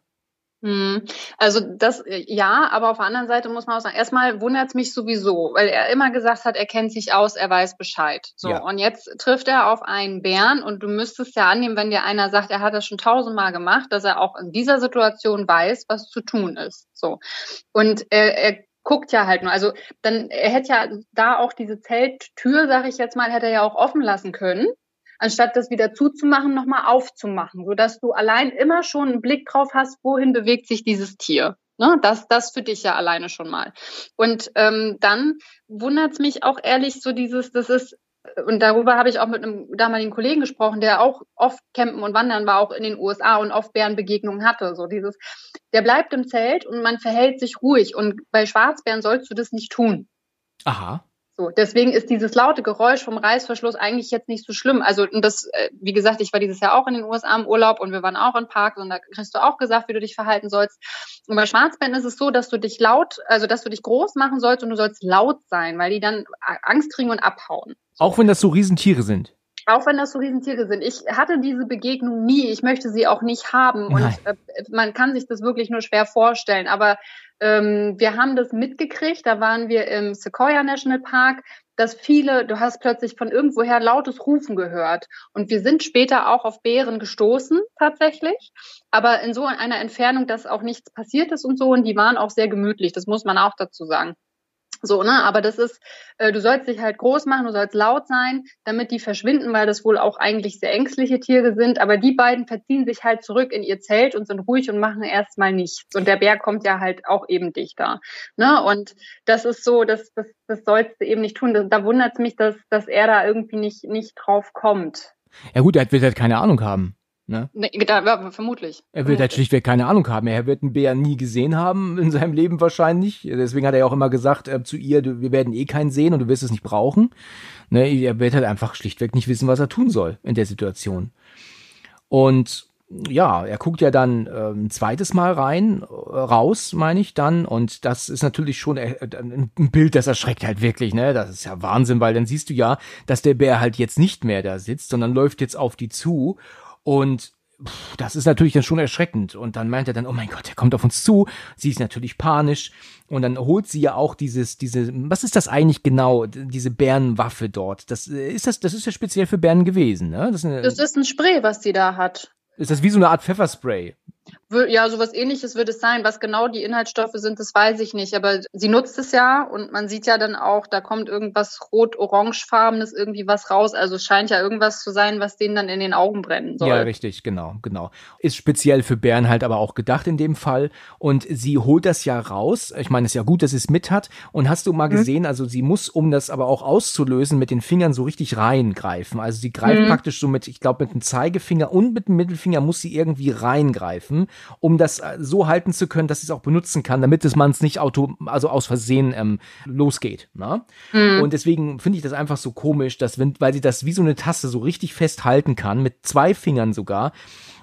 Hm. Also das äh, ja, aber auf der anderen Seite muss man auch sagen, erstmal wundert es mich sowieso, weil er immer gesagt hat, er kennt sich aus, er weiß Bescheid. So, ja. und jetzt trifft er auf einen Bären und du müsstest ja annehmen, wenn dir einer sagt, er hat das schon tausendmal gemacht, dass er auch in dieser Situation weiß, was zu tun ist. So. Und er, er guckt ja halt nur. Also dann, er hätte ja da auch diese Zelttür, sag ich jetzt mal, hätte er ja auch offen lassen können anstatt das wieder zuzumachen, nochmal aufzumachen, sodass du allein immer schon einen Blick drauf hast, wohin bewegt sich dieses Tier. Ne, das, das für dich ja alleine schon mal. Und ähm, dann wundert es mich auch ehrlich, so dieses, das ist, und darüber habe ich auch mit einem damaligen Kollegen gesprochen, der auch oft campen und wandern war, auch in den USA und oft Bärenbegegnungen hatte. So dieses, der bleibt im Zelt und man verhält sich ruhig. Und bei Schwarzbären sollst du das nicht tun. Aha. So, deswegen ist dieses laute Geräusch vom Reißverschluss eigentlich jetzt nicht so schlimm. Also, und das, äh, wie gesagt, ich war dieses Jahr auch in den USA im Urlaub und wir waren auch in Parks und da kriegst du auch gesagt, wie du dich verhalten sollst. Und bei Schwarzbären ist es so, dass du dich laut, also dass du dich groß machen sollst und du sollst laut sein, weil die dann Angst kriegen und abhauen. Auch wenn das so Riesentiere sind. Auch wenn das so Riesentiere sind. Ich hatte diese Begegnung nie. Ich möchte sie auch nicht haben. Und äh, man kann sich das wirklich nur schwer vorstellen. Aber ähm, wir haben das mitgekriegt, da waren wir im Sequoia National Park, dass viele, du hast plötzlich von irgendwoher lautes Rufen gehört. Und wir sind später auch auf Bären gestoßen, tatsächlich. Aber in so einer Entfernung, dass auch nichts passiert ist und so. Und die waren auch sehr gemütlich, das muss man auch dazu sagen. So, ne, aber das ist, äh, du sollst dich halt groß machen, du sollst laut sein, damit die verschwinden, weil das wohl auch eigentlich sehr ängstliche Tiere sind. Aber die beiden verziehen sich halt zurück in ihr Zelt und sind ruhig und machen erstmal nichts. Und der Bär kommt ja halt auch eben dichter. Ne? Und das ist so, das, das, das sollst du eben nicht tun. Das, da wundert es mich, dass, dass er da irgendwie nicht, nicht drauf kommt. Ja gut, er wird halt keine Ahnung haben. Ne? Nee, da, ja, vermutlich. Er wird halt schlichtweg keine Ahnung haben. Er wird einen Bär nie gesehen haben in seinem Leben wahrscheinlich. Deswegen hat er ja auch immer gesagt äh, zu ihr, du, wir werden eh keinen sehen und du wirst es nicht brauchen. Ne? Er wird halt einfach schlichtweg nicht wissen, was er tun soll in der Situation. Und ja, er guckt ja dann äh, ein zweites Mal rein, äh, raus, meine ich dann. Und das ist natürlich schon äh, ein Bild, das erschreckt halt wirklich, ne? Das ist ja Wahnsinn, weil dann siehst du ja, dass der Bär halt jetzt nicht mehr da sitzt, sondern läuft jetzt auf die zu. Und pff, das ist natürlich dann schon erschreckend. Und dann meint er dann, oh mein Gott, er kommt auf uns zu. Sie ist natürlich panisch. Und dann holt sie ja auch dieses, diese, was ist das eigentlich genau, diese Bärenwaffe dort? Das äh, ist das, das ist ja speziell für Bären gewesen, ne? Das ist, eine, das ist ein Spray, was sie da hat. Ist das wie so eine Art Pfefferspray? Ja, sowas ähnliches wird es sein. Was genau die Inhaltsstoffe sind, das weiß ich nicht. Aber sie nutzt es ja und man sieht ja dann auch, da kommt irgendwas rot-orangefarbenes, irgendwie was raus. Also es scheint ja irgendwas zu sein, was denen dann in den Augen brennen soll. Ja, richtig, genau, genau. Ist speziell für Bären halt aber auch gedacht in dem Fall. Und sie holt das ja raus. Ich meine, es ist ja gut, dass sie es mit hat. Und hast du mal mhm. gesehen, also sie muss, um das aber auch auszulösen, mit den Fingern so richtig reingreifen. Also sie greift mhm. praktisch so mit, ich glaube, mit dem Zeigefinger und mit dem Mittelfinger muss sie irgendwie reingreifen um das äh, so halten zu können, dass ich es auch benutzen kann, damit es man es nicht auto, also aus Versehen ähm, losgeht. Ne? Mhm. Und deswegen finde ich das einfach so komisch, dass wenn, weil sie das wie so eine Tasse so richtig festhalten kann, mit zwei Fingern sogar.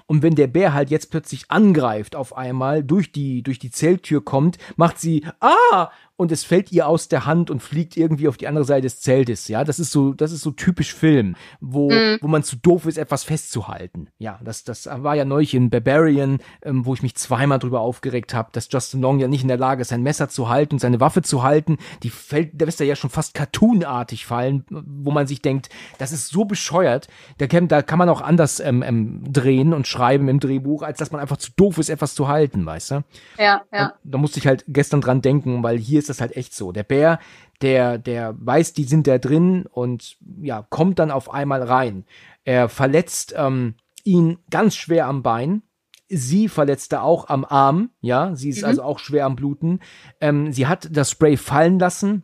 Und wenn der Bär halt jetzt plötzlich angreift auf einmal, durch die, durch die Zelttür kommt, macht sie, ah, und es fällt ihr aus der Hand und fliegt irgendwie auf die andere Seite des Zeltes. Ja, das ist so, das ist so typisch Film, wo, mhm. wo man zu doof ist, etwas festzuhalten. Ja, das, das war ja neulich in Barbarian, ähm, wo ich mich zweimal drüber aufgeregt habe, dass Justin Long ja nicht in der Lage ist, sein Messer zu halten, seine Waffe zu halten. Die fällt, da ist er ja schon fast cartoonartig fallen, wo man sich denkt, das ist so bescheuert. Da kann, da kann man auch anders ähm, ähm, drehen und schreiben im Drehbuch, als dass man einfach zu doof ist, etwas zu halten, weißt du? Ja, ja. Und da musste ich halt gestern dran denken, weil hier ist ist das halt echt so. Der Bär, der, der weiß, die sind da drin und ja, kommt dann auf einmal rein. Er verletzt ähm, ihn ganz schwer am Bein. Sie verletzte auch am Arm, ja, sie ist mhm. also auch schwer am Bluten. Ähm, sie hat das Spray fallen lassen,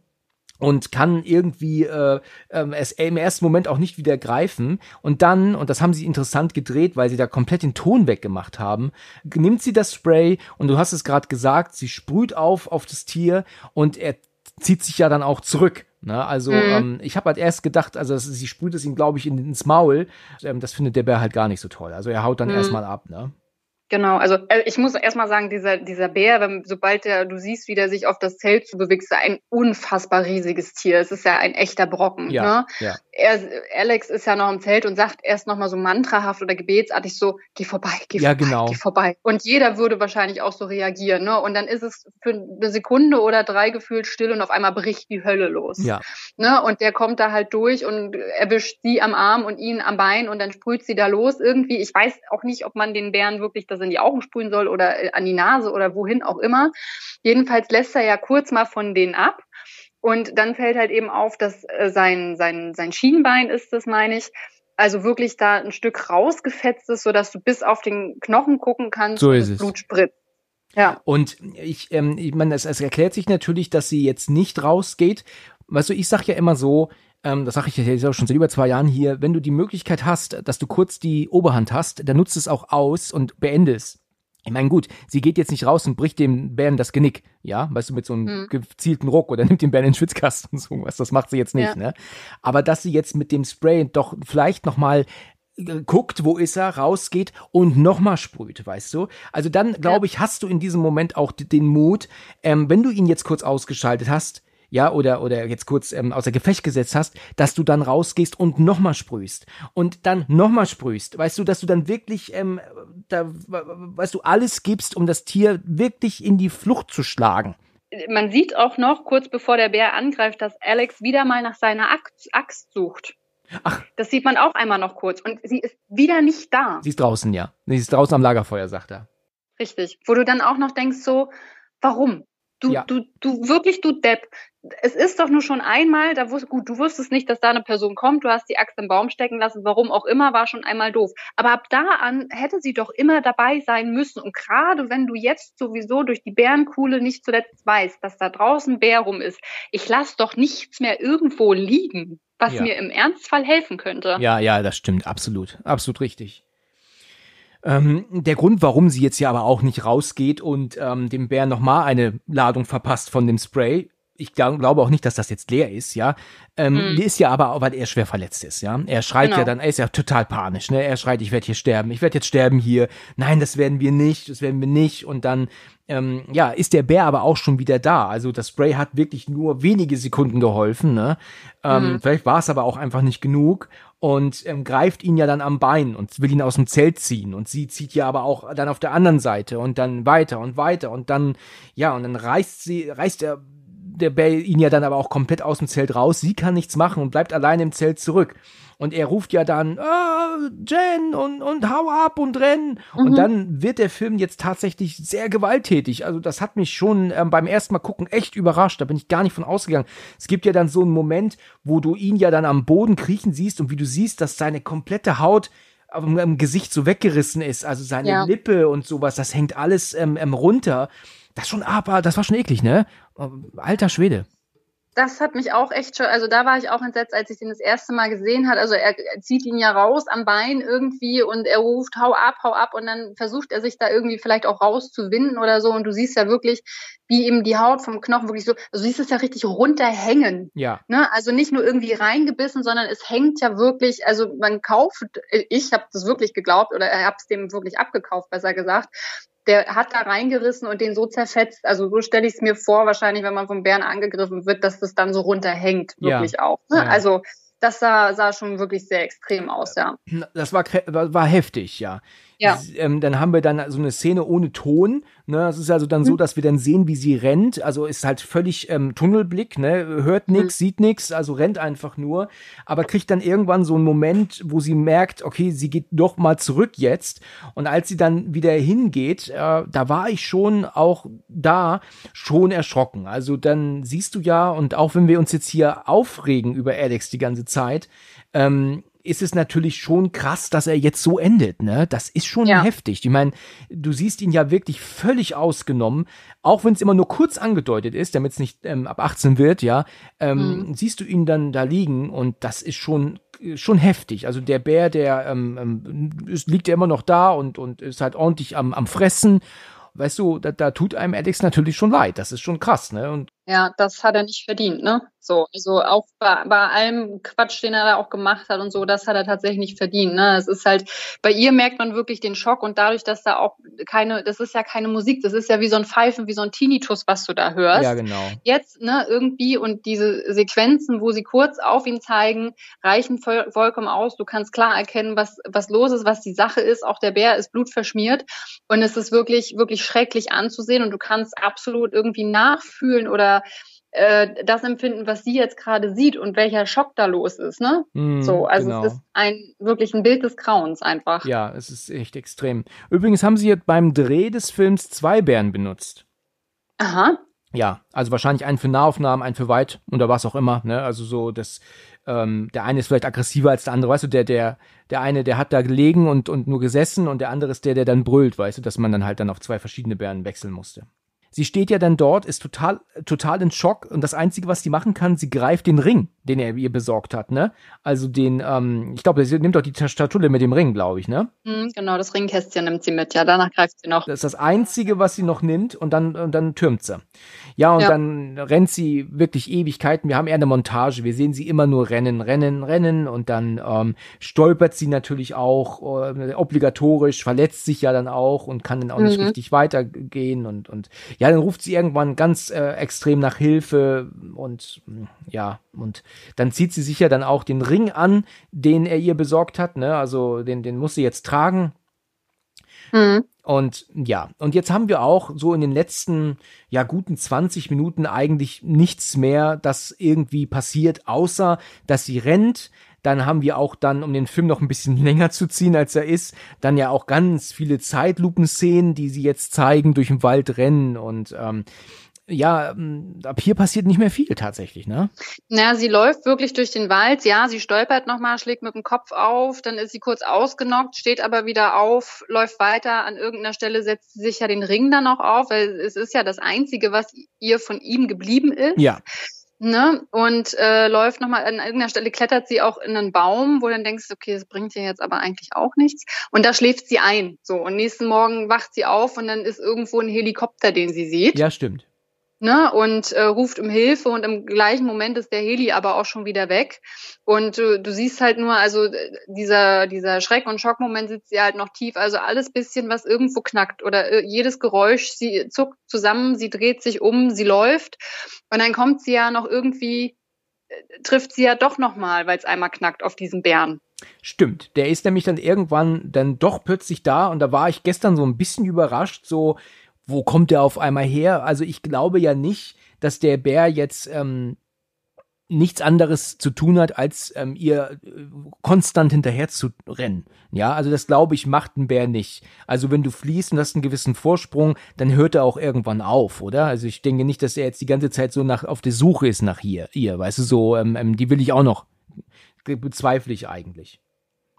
und kann irgendwie äh, äh, es im ersten Moment auch nicht wieder greifen. Und dann, und das haben sie interessant gedreht, weil sie da komplett den Ton weggemacht haben, nimmt sie das Spray und du hast es gerade gesagt, sie sprüht auf auf das Tier und er zieht sich ja dann auch zurück. Ne? Also mhm. ähm, ich habe halt erst gedacht, also sie sprüht es ihm, glaube ich, in, ins Maul. Ähm, das findet der Bär halt gar nicht so toll. Also er haut dann mhm. erstmal ab. Ne? Genau, also äh, ich muss erstmal sagen, dieser, dieser Bär, wenn, sobald der, du siehst, wie der sich auf das Zelt zu bewegt, ist ein unfassbar riesiges Tier. Es ist ja ein echter Brocken. Ja, ne? ja. Er, Alex ist ja noch im Zelt und sagt erst nochmal so mantrahaft oder gebetsartig so, geh vorbei, geh ja, vorbei, genau. geh vorbei. Und jeder würde wahrscheinlich auch so reagieren. Ne? Und dann ist es für eine Sekunde oder drei gefühlt still und auf einmal bricht die Hölle los. Ja. Ne? Und der kommt da halt durch und erwischt sie am Arm und ihn am Bein und dann sprüht sie da los irgendwie. Ich weiß auch nicht, ob man den Bären wirklich das in die Augen sprühen soll oder äh, an die Nase oder wohin auch immer. Jedenfalls lässt er ja kurz mal von denen ab. Und dann fällt halt eben auf, dass äh, sein, sein, sein Schienbein ist das, meine ich, also wirklich da ein Stück rausgefetzt ist, sodass du bis auf den Knochen gucken kannst so ist und das Blut spritzt. Ja. Und ich, ähm, ich meine, es, es erklärt sich natürlich, dass sie jetzt nicht rausgeht. Weißt du, ich sag ja immer so, ähm, das sage ich jetzt auch schon seit über zwei Jahren hier, wenn du die Möglichkeit hast, dass du kurz die Oberhand hast, dann nutzt es auch aus und beende es. Ich meine, gut, sie geht jetzt nicht raus und bricht dem Bären das Genick, ja, weißt du, mit so einem hm. gezielten Ruck oder nimmt den Bären in den Schwitzkasten so was, das macht sie jetzt nicht, ja. ne? Aber dass sie jetzt mit dem Spray doch vielleicht nochmal äh, guckt, wo ist er, rausgeht und nochmal sprüht, weißt du? Also dann, glaube ich, hast du in diesem Moment auch den Mut, ähm, wenn du ihn jetzt kurz ausgeschaltet hast, ja, oder, oder jetzt kurz ähm, außer Gefecht gesetzt hast, dass du dann rausgehst und nochmal sprühst und dann nochmal sprühst. Weißt du, dass du dann wirklich, ähm, da, weißt du, alles gibst, um das Tier wirklich in die Flucht zu schlagen. Man sieht auch noch, kurz bevor der Bär angreift, dass Alex wieder mal nach seiner Axt sucht. Ach. Das sieht man auch einmal noch kurz. Und sie ist wieder nicht da. Sie ist draußen, ja. Sie ist draußen am Lagerfeuer, sagt er. Richtig. Wo du dann auch noch denkst, so, warum? Du, ja. du, du, wirklich, du Depp. Es ist doch nur schon einmal, da wusst, gut, du wusstest nicht, dass da eine Person kommt, du hast die Axt im Baum stecken lassen, warum auch immer, war schon einmal doof. Aber ab da an hätte sie doch immer dabei sein müssen. Und gerade wenn du jetzt sowieso durch die Bärenkuhle nicht zuletzt weißt, dass da draußen Bär rum ist, ich lass doch nichts mehr irgendwo liegen, was ja. mir im Ernstfall helfen könnte. Ja, ja, das stimmt, absolut, absolut richtig. Ähm, der Grund, warum sie jetzt ja aber auch nicht rausgeht und ähm, dem Bär nochmal eine Ladung verpasst von dem Spray, ich glaube auch nicht, dass das jetzt leer ist, ja. Ähm, Mhm. Die ist ja aber, weil er schwer verletzt ist, ja. Er schreit Genau. ja dann, er ist ja total panisch, ne. Er schreit, ich werde hier sterben, ich werde jetzt sterben hier. Nein, das werden wir nicht, das werden wir nicht. Und dann, ähm, ja, ist der Bär aber auch schon wieder da. Also das Spray hat wirklich nur wenige Sekunden geholfen, ne. Ähm, Mhm. Vielleicht war es aber auch einfach nicht genug und ähm, greift ihn ja dann am Bein und will ihn aus dem Zelt ziehen. Und sie zieht ja aber auch dann auf der anderen Seite und dann weiter und weiter und dann, ja, und dann reißt sie, reißt der, der Bär ihn ja dann aber auch komplett aus dem Zelt raus. Sie kann nichts machen und bleibt allein im Zelt zurück. Und er ruft ja dann, ah, Jen, und, und hau ab und renn. Und Mhm. dann wird der Film jetzt tatsächlich sehr gewalttätig. Also das hat mich schon ähm, beim ersten Mal gucken echt überrascht. Da bin ich gar nicht von ausgegangen. Es gibt ja dann so einen Moment, wo du ihn ja dann am Boden kriechen siehst und wie du siehst, dass seine komplette Haut am, am Gesicht so weggerissen ist. Also seine Ja. Lippe und sowas, das hängt alles ähm, ähm, runter. Das schon, aber das war schon eklig, ne? Alter Schwede. Das hat mich auch echt schon, also da war ich auch entsetzt, als ich den das erste Mal gesehen hat. Also er zieht ihn ja raus am Bein irgendwie und er ruft, hau ab, hau ab und dann versucht er sich da irgendwie vielleicht auch rauszuwinden oder so und du siehst ja wirklich, wie ihm die Haut vom Knochen wirklich so, also du siehst es ja richtig runterhängen. Ja. Ne? Also nicht nur irgendwie reingebissen, sondern es hängt ja wirklich, also man kauft, ich habe das wirklich geglaubt oder er habe es dem wirklich abgekauft, besser gesagt. Der hat da reingerissen und den so zerfetzt. Also so stelle ich es mir vor, wahrscheinlich, wenn man vom Bären angegriffen wird, dass das dann so runterhängt, Ja. wirklich auch. Ne? Ja. Also das sah, sah schon wirklich sehr extrem aus, ja. Das war, war heftig, ja. Ja. Ähm, dann haben wir dann so eine Szene ohne Ton. Ne? Das ist also dann so, dass wir dann sehen, wie sie rennt. Also ist halt völlig ähm, Tunnelblick, ne? hört nix, sieht nix, also rennt einfach nur. Aber kriegt dann irgendwann so einen Moment, wo sie merkt, okay, sie geht doch mal zurück jetzt. Und als sie dann wieder hingeht, äh, da war ich schon auch da schon erschrocken. Also dann siehst du ja, und auch wenn wir uns jetzt hier aufregen über Alex die ganze Zeit, ähm, ist es natürlich schon krass, dass er jetzt so endet, ne? Das ist schon Ja. heftig. Ich meine, du siehst ihn ja wirklich völlig ausgenommen, auch wenn es immer nur kurz angedeutet ist, damit es nicht ähm, ab 18 wird, ja, ähm, siehst du ihn dann da liegen und das ist schon schon heftig. Also der Bär, der ähm, ähm, ist, liegt ja immer noch da und und ist halt ordentlich am am fressen. Weißt du, da, da tut einem Alex natürlich schon leid. Das ist schon krass, ne? Und Ja, das hat er nicht verdient, ne? So, also auch bei, bei allem Quatsch, den er da auch gemacht hat und so, das hat er tatsächlich nicht verdient, ne? Es ist halt, bei ihr merkt man wirklich den Schock und dadurch, dass da auch keine, das ist ja keine Musik, das ist ja wie so ein Pfeifen, wie so ein Tinnitus, was du da hörst. ja, genau. Jetzt, ne, irgendwie und diese Sequenzen, wo sie kurz auf ihn zeigen, reichen voll, vollkommen aus. Du kannst klar erkennen, was, was los ist, was die Sache ist. Auch der Bär ist blutverschmiert und es ist wirklich, wirklich schrecklich anzusehen und du kannst absolut irgendwie nachfühlen oder äh, das empfinden, was sie jetzt gerade sieht und welcher Schock da los ist, ne? Mm, So, also genau. es ist ein wirklich ein Bild des Grauens einfach. Ja, es ist echt extrem. Übrigens haben sie jetzt beim Dreh des Films zwei Bären benutzt. Aha. Ja, also wahrscheinlich einen für Nahaufnahmen, einen für weit oder was auch immer. Ne? Also so, das, ähm, der eine ist vielleicht aggressiver als der andere, weißt du, der, der, der eine, der hat da gelegen und, und nur gesessen und der andere ist der, der dann brüllt, weißt du, dass man dann halt dann auf zwei verschiedene Bären wechseln musste. Sie steht ja dann dort, ist total, total in Schock und das Einzige, was sie machen kann, sie greift den Ring, den er ihr besorgt hat, ne? Also den, ähm, ich glaube, sie nimmt doch die Statulle mit dem Ring, glaube ich, ne? Hm, genau, das Ringkästchen nimmt sie mit. Ja, danach greift sie noch. Das ist das Einzige, was sie noch nimmt und dann, und dann türmt sie. Ja, und Ja. dann rennt sie wirklich Ewigkeiten. Wir haben eher eine Montage. Wir sehen sie immer nur rennen, rennen, rennen und dann ähm, stolpert sie natürlich auch äh, obligatorisch, verletzt sich ja dann auch und kann dann auch nicht Mhm. richtig weitergehen und, und ja, dann ruft sie irgendwann ganz äh, extrem nach Hilfe und ja, und dann zieht sie sich ja dann auch den Ring an, den er ihr besorgt hat, ne? Also den, den muss sie jetzt tragen. Hm. Und ja, und jetzt haben wir auch so in den letzten, ja, guten 20 Minuten eigentlich nichts mehr, das irgendwie passiert, außer dass sie rennt. Dann haben wir auch dann, um den Film noch ein bisschen länger zu ziehen, als er ist, dann ja auch ganz viele Zeitlupenszenen, die sie jetzt zeigen, durch den Wald rennen. Und ähm, ja, ähm, ab hier passiert nicht mehr viel tatsächlich, ne? Na, sie läuft wirklich durch den Wald. Ja, sie stolpert nochmal, schlägt mit dem Kopf auf, dann ist sie kurz ausgenockt, steht aber wieder auf, läuft weiter. An irgendeiner Stelle setzt sie sich ja den Ring dann auch auf, weil es ist ja das Einzige, was ihr von ihm geblieben ist. Ja, Ne? Und äh, läuft nochmal, an irgendeiner Stelle klettert sie auch in einen Baum, wo dann denkst, okay, das bringt ihr jetzt aber eigentlich auch nichts. Und da schläft sie ein. So, und nächsten Morgen wacht sie auf und dann ist irgendwo ein Helikopter, den sie sieht. ja, stimmt. Ne, und äh, ruft um Hilfe und im gleichen Moment ist der Heli aber auch schon wieder weg. Und äh, du siehst halt nur, also dieser, dieser Schreck- und Schockmoment sitzt sie halt noch tief. Also alles bisschen, was irgendwo knackt oder äh, jedes Geräusch, sie zuckt zusammen, sie dreht sich um, sie läuft. Und dann kommt sie ja noch irgendwie, äh, trifft sie ja doch nochmal, weil es einmal knackt auf diesen Bären. Stimmt, der ist nämlich dann irgendwann dann doch plötzlich da und da war ich gestern so ein bisschen überrascht, so, wo kommt der auf einmal her? Also ich glaube ja nicht, dass der Bär jetzt ähm, nichts anderes zu tun hat, als ähm, ihr äh, konstant hinterher zu rennen. Ja, also das glaube ich macht ein Bär nicht. Also wenn du fließt und hast einen gewissen Vorsprung, dann hört er auch irgendwann auf, oder? Also ich denke nicht, dass er jetzt die ganze Zeit so nach auf der Suche ist nach ihr, ihr, weißt du so, ähm, ähm, die will ich auch noch. Bezweifle ich eigentlich.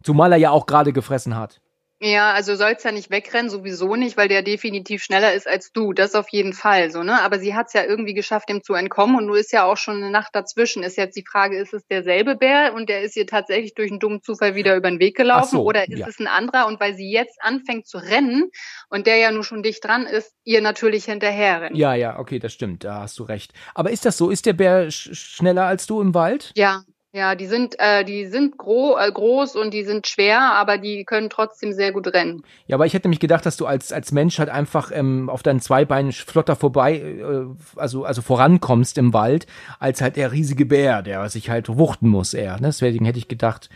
Zumal er ja auch gerade gefressen hat. Ja, also sollst ja nicht wegrennen, sowieso nicht, weil der definitiv schneller ist als du. Das auf jeden Fall so, ne? Aber sie hat es ja irgendwie geschafft, dem zu entkommen und du ist ja auch schon eine Nacht dazwischen. Ist jetzt die Frage, ist es derselbe Bär und der ist ihr tatsächlich durch einen dummen Zufall wieder über den Weg gelaufen so, oder ist ja. es ein anderer und weil sie jetzt anfängt zu rennen und der ja nur schon dicht dran ist, ihr natürlich hinterher rennt. Ja, ja, okay, das stimmt, da hast du recht. Aber ist das so? Ist der Bär sch schneller als du im Wald? Ja, ja, die sind, äh, die sind gro äh, groß und die sind schwer, aber die können trotzdem sehr gut rennen. Ja, aber ich hätte nämlich gedacht, dass du als, als Mensch halt einfach ähm, auf deinen zwei Beinen flotter vorbei, äh, also, also vorankommst im Wald, als halt der riesige Bär, der sich halt wuchten muss eher. Ne? Deswegen hätte ich gedacht,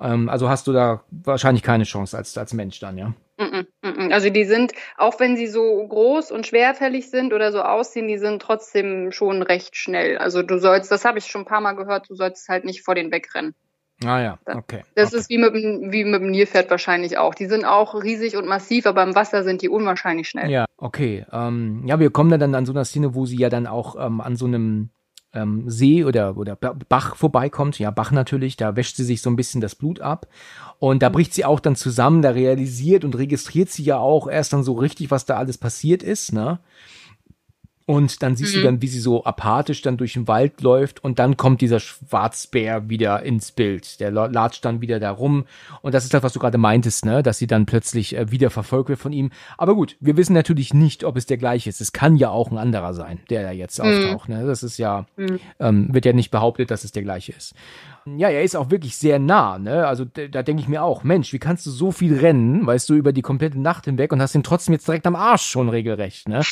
ähm, also hast du da wahrscheinlich keine Chance als, als Mensch dann, ja. -mm, mm also die sind, auch wenn sie so groß und schwerfällig sind oder so aussehen, die sind trotzdem schon recht schnell. Also du sollst, das habe ich schon ein paar Mal gehört, du sollst halt nicht vor den wegrennen. Ah ja, okay. Das okay. ist wie mit, dem- wie mit dem Nilpferd wahrscheinlich auch. Die sind auch riesig und massiv, aber im Wasser sind die unwahrscheinlich schnell. Ja, okay. Ähm, ja, wir kommen dann an so einer Szene, wo sie ja dann auch ähm, an so einem ähm, See oder, oder Ba- Bach vorbeikommt. Ja, Bach natürlich, da wäscht sie sich so ein bisschen das Blut ab. Und da bricht sie auch dann zusammen, da realisiert und registriert sie ja auch erst dann so richtig, was da alles passiert ist, ne? Und dann siehst du Mhm. dann, wie sie so apathisch dann durch den Wald läuft und dann kommt dieser Schwarzbär wieder ins Bild. Der la- latscht dann wieder da rum und das ist das, was du gerade meintest, ne, dass sie dann plötzlich äh, wieder verfolgt wird von ihm. Aber gut, wir wissen natürlich nicht, ob es der gleiche ist. Es kann ja auch ein anderer sein, der da jetzt Mhm. auftaucht. Ne? Das ist ja, Mhm. ähm, wird ja nicht behauptet, dass es der gleiche ist. Ja, er ist auch wirklich sehr nah, ne? Also da denke ich mir auch, Mensch, wie kannst du so viel rennen, weißt du, über die komplette Nacht hinweg und hast ihn trotzdem jetzt direkt am Arsch schon regelrecht, ne?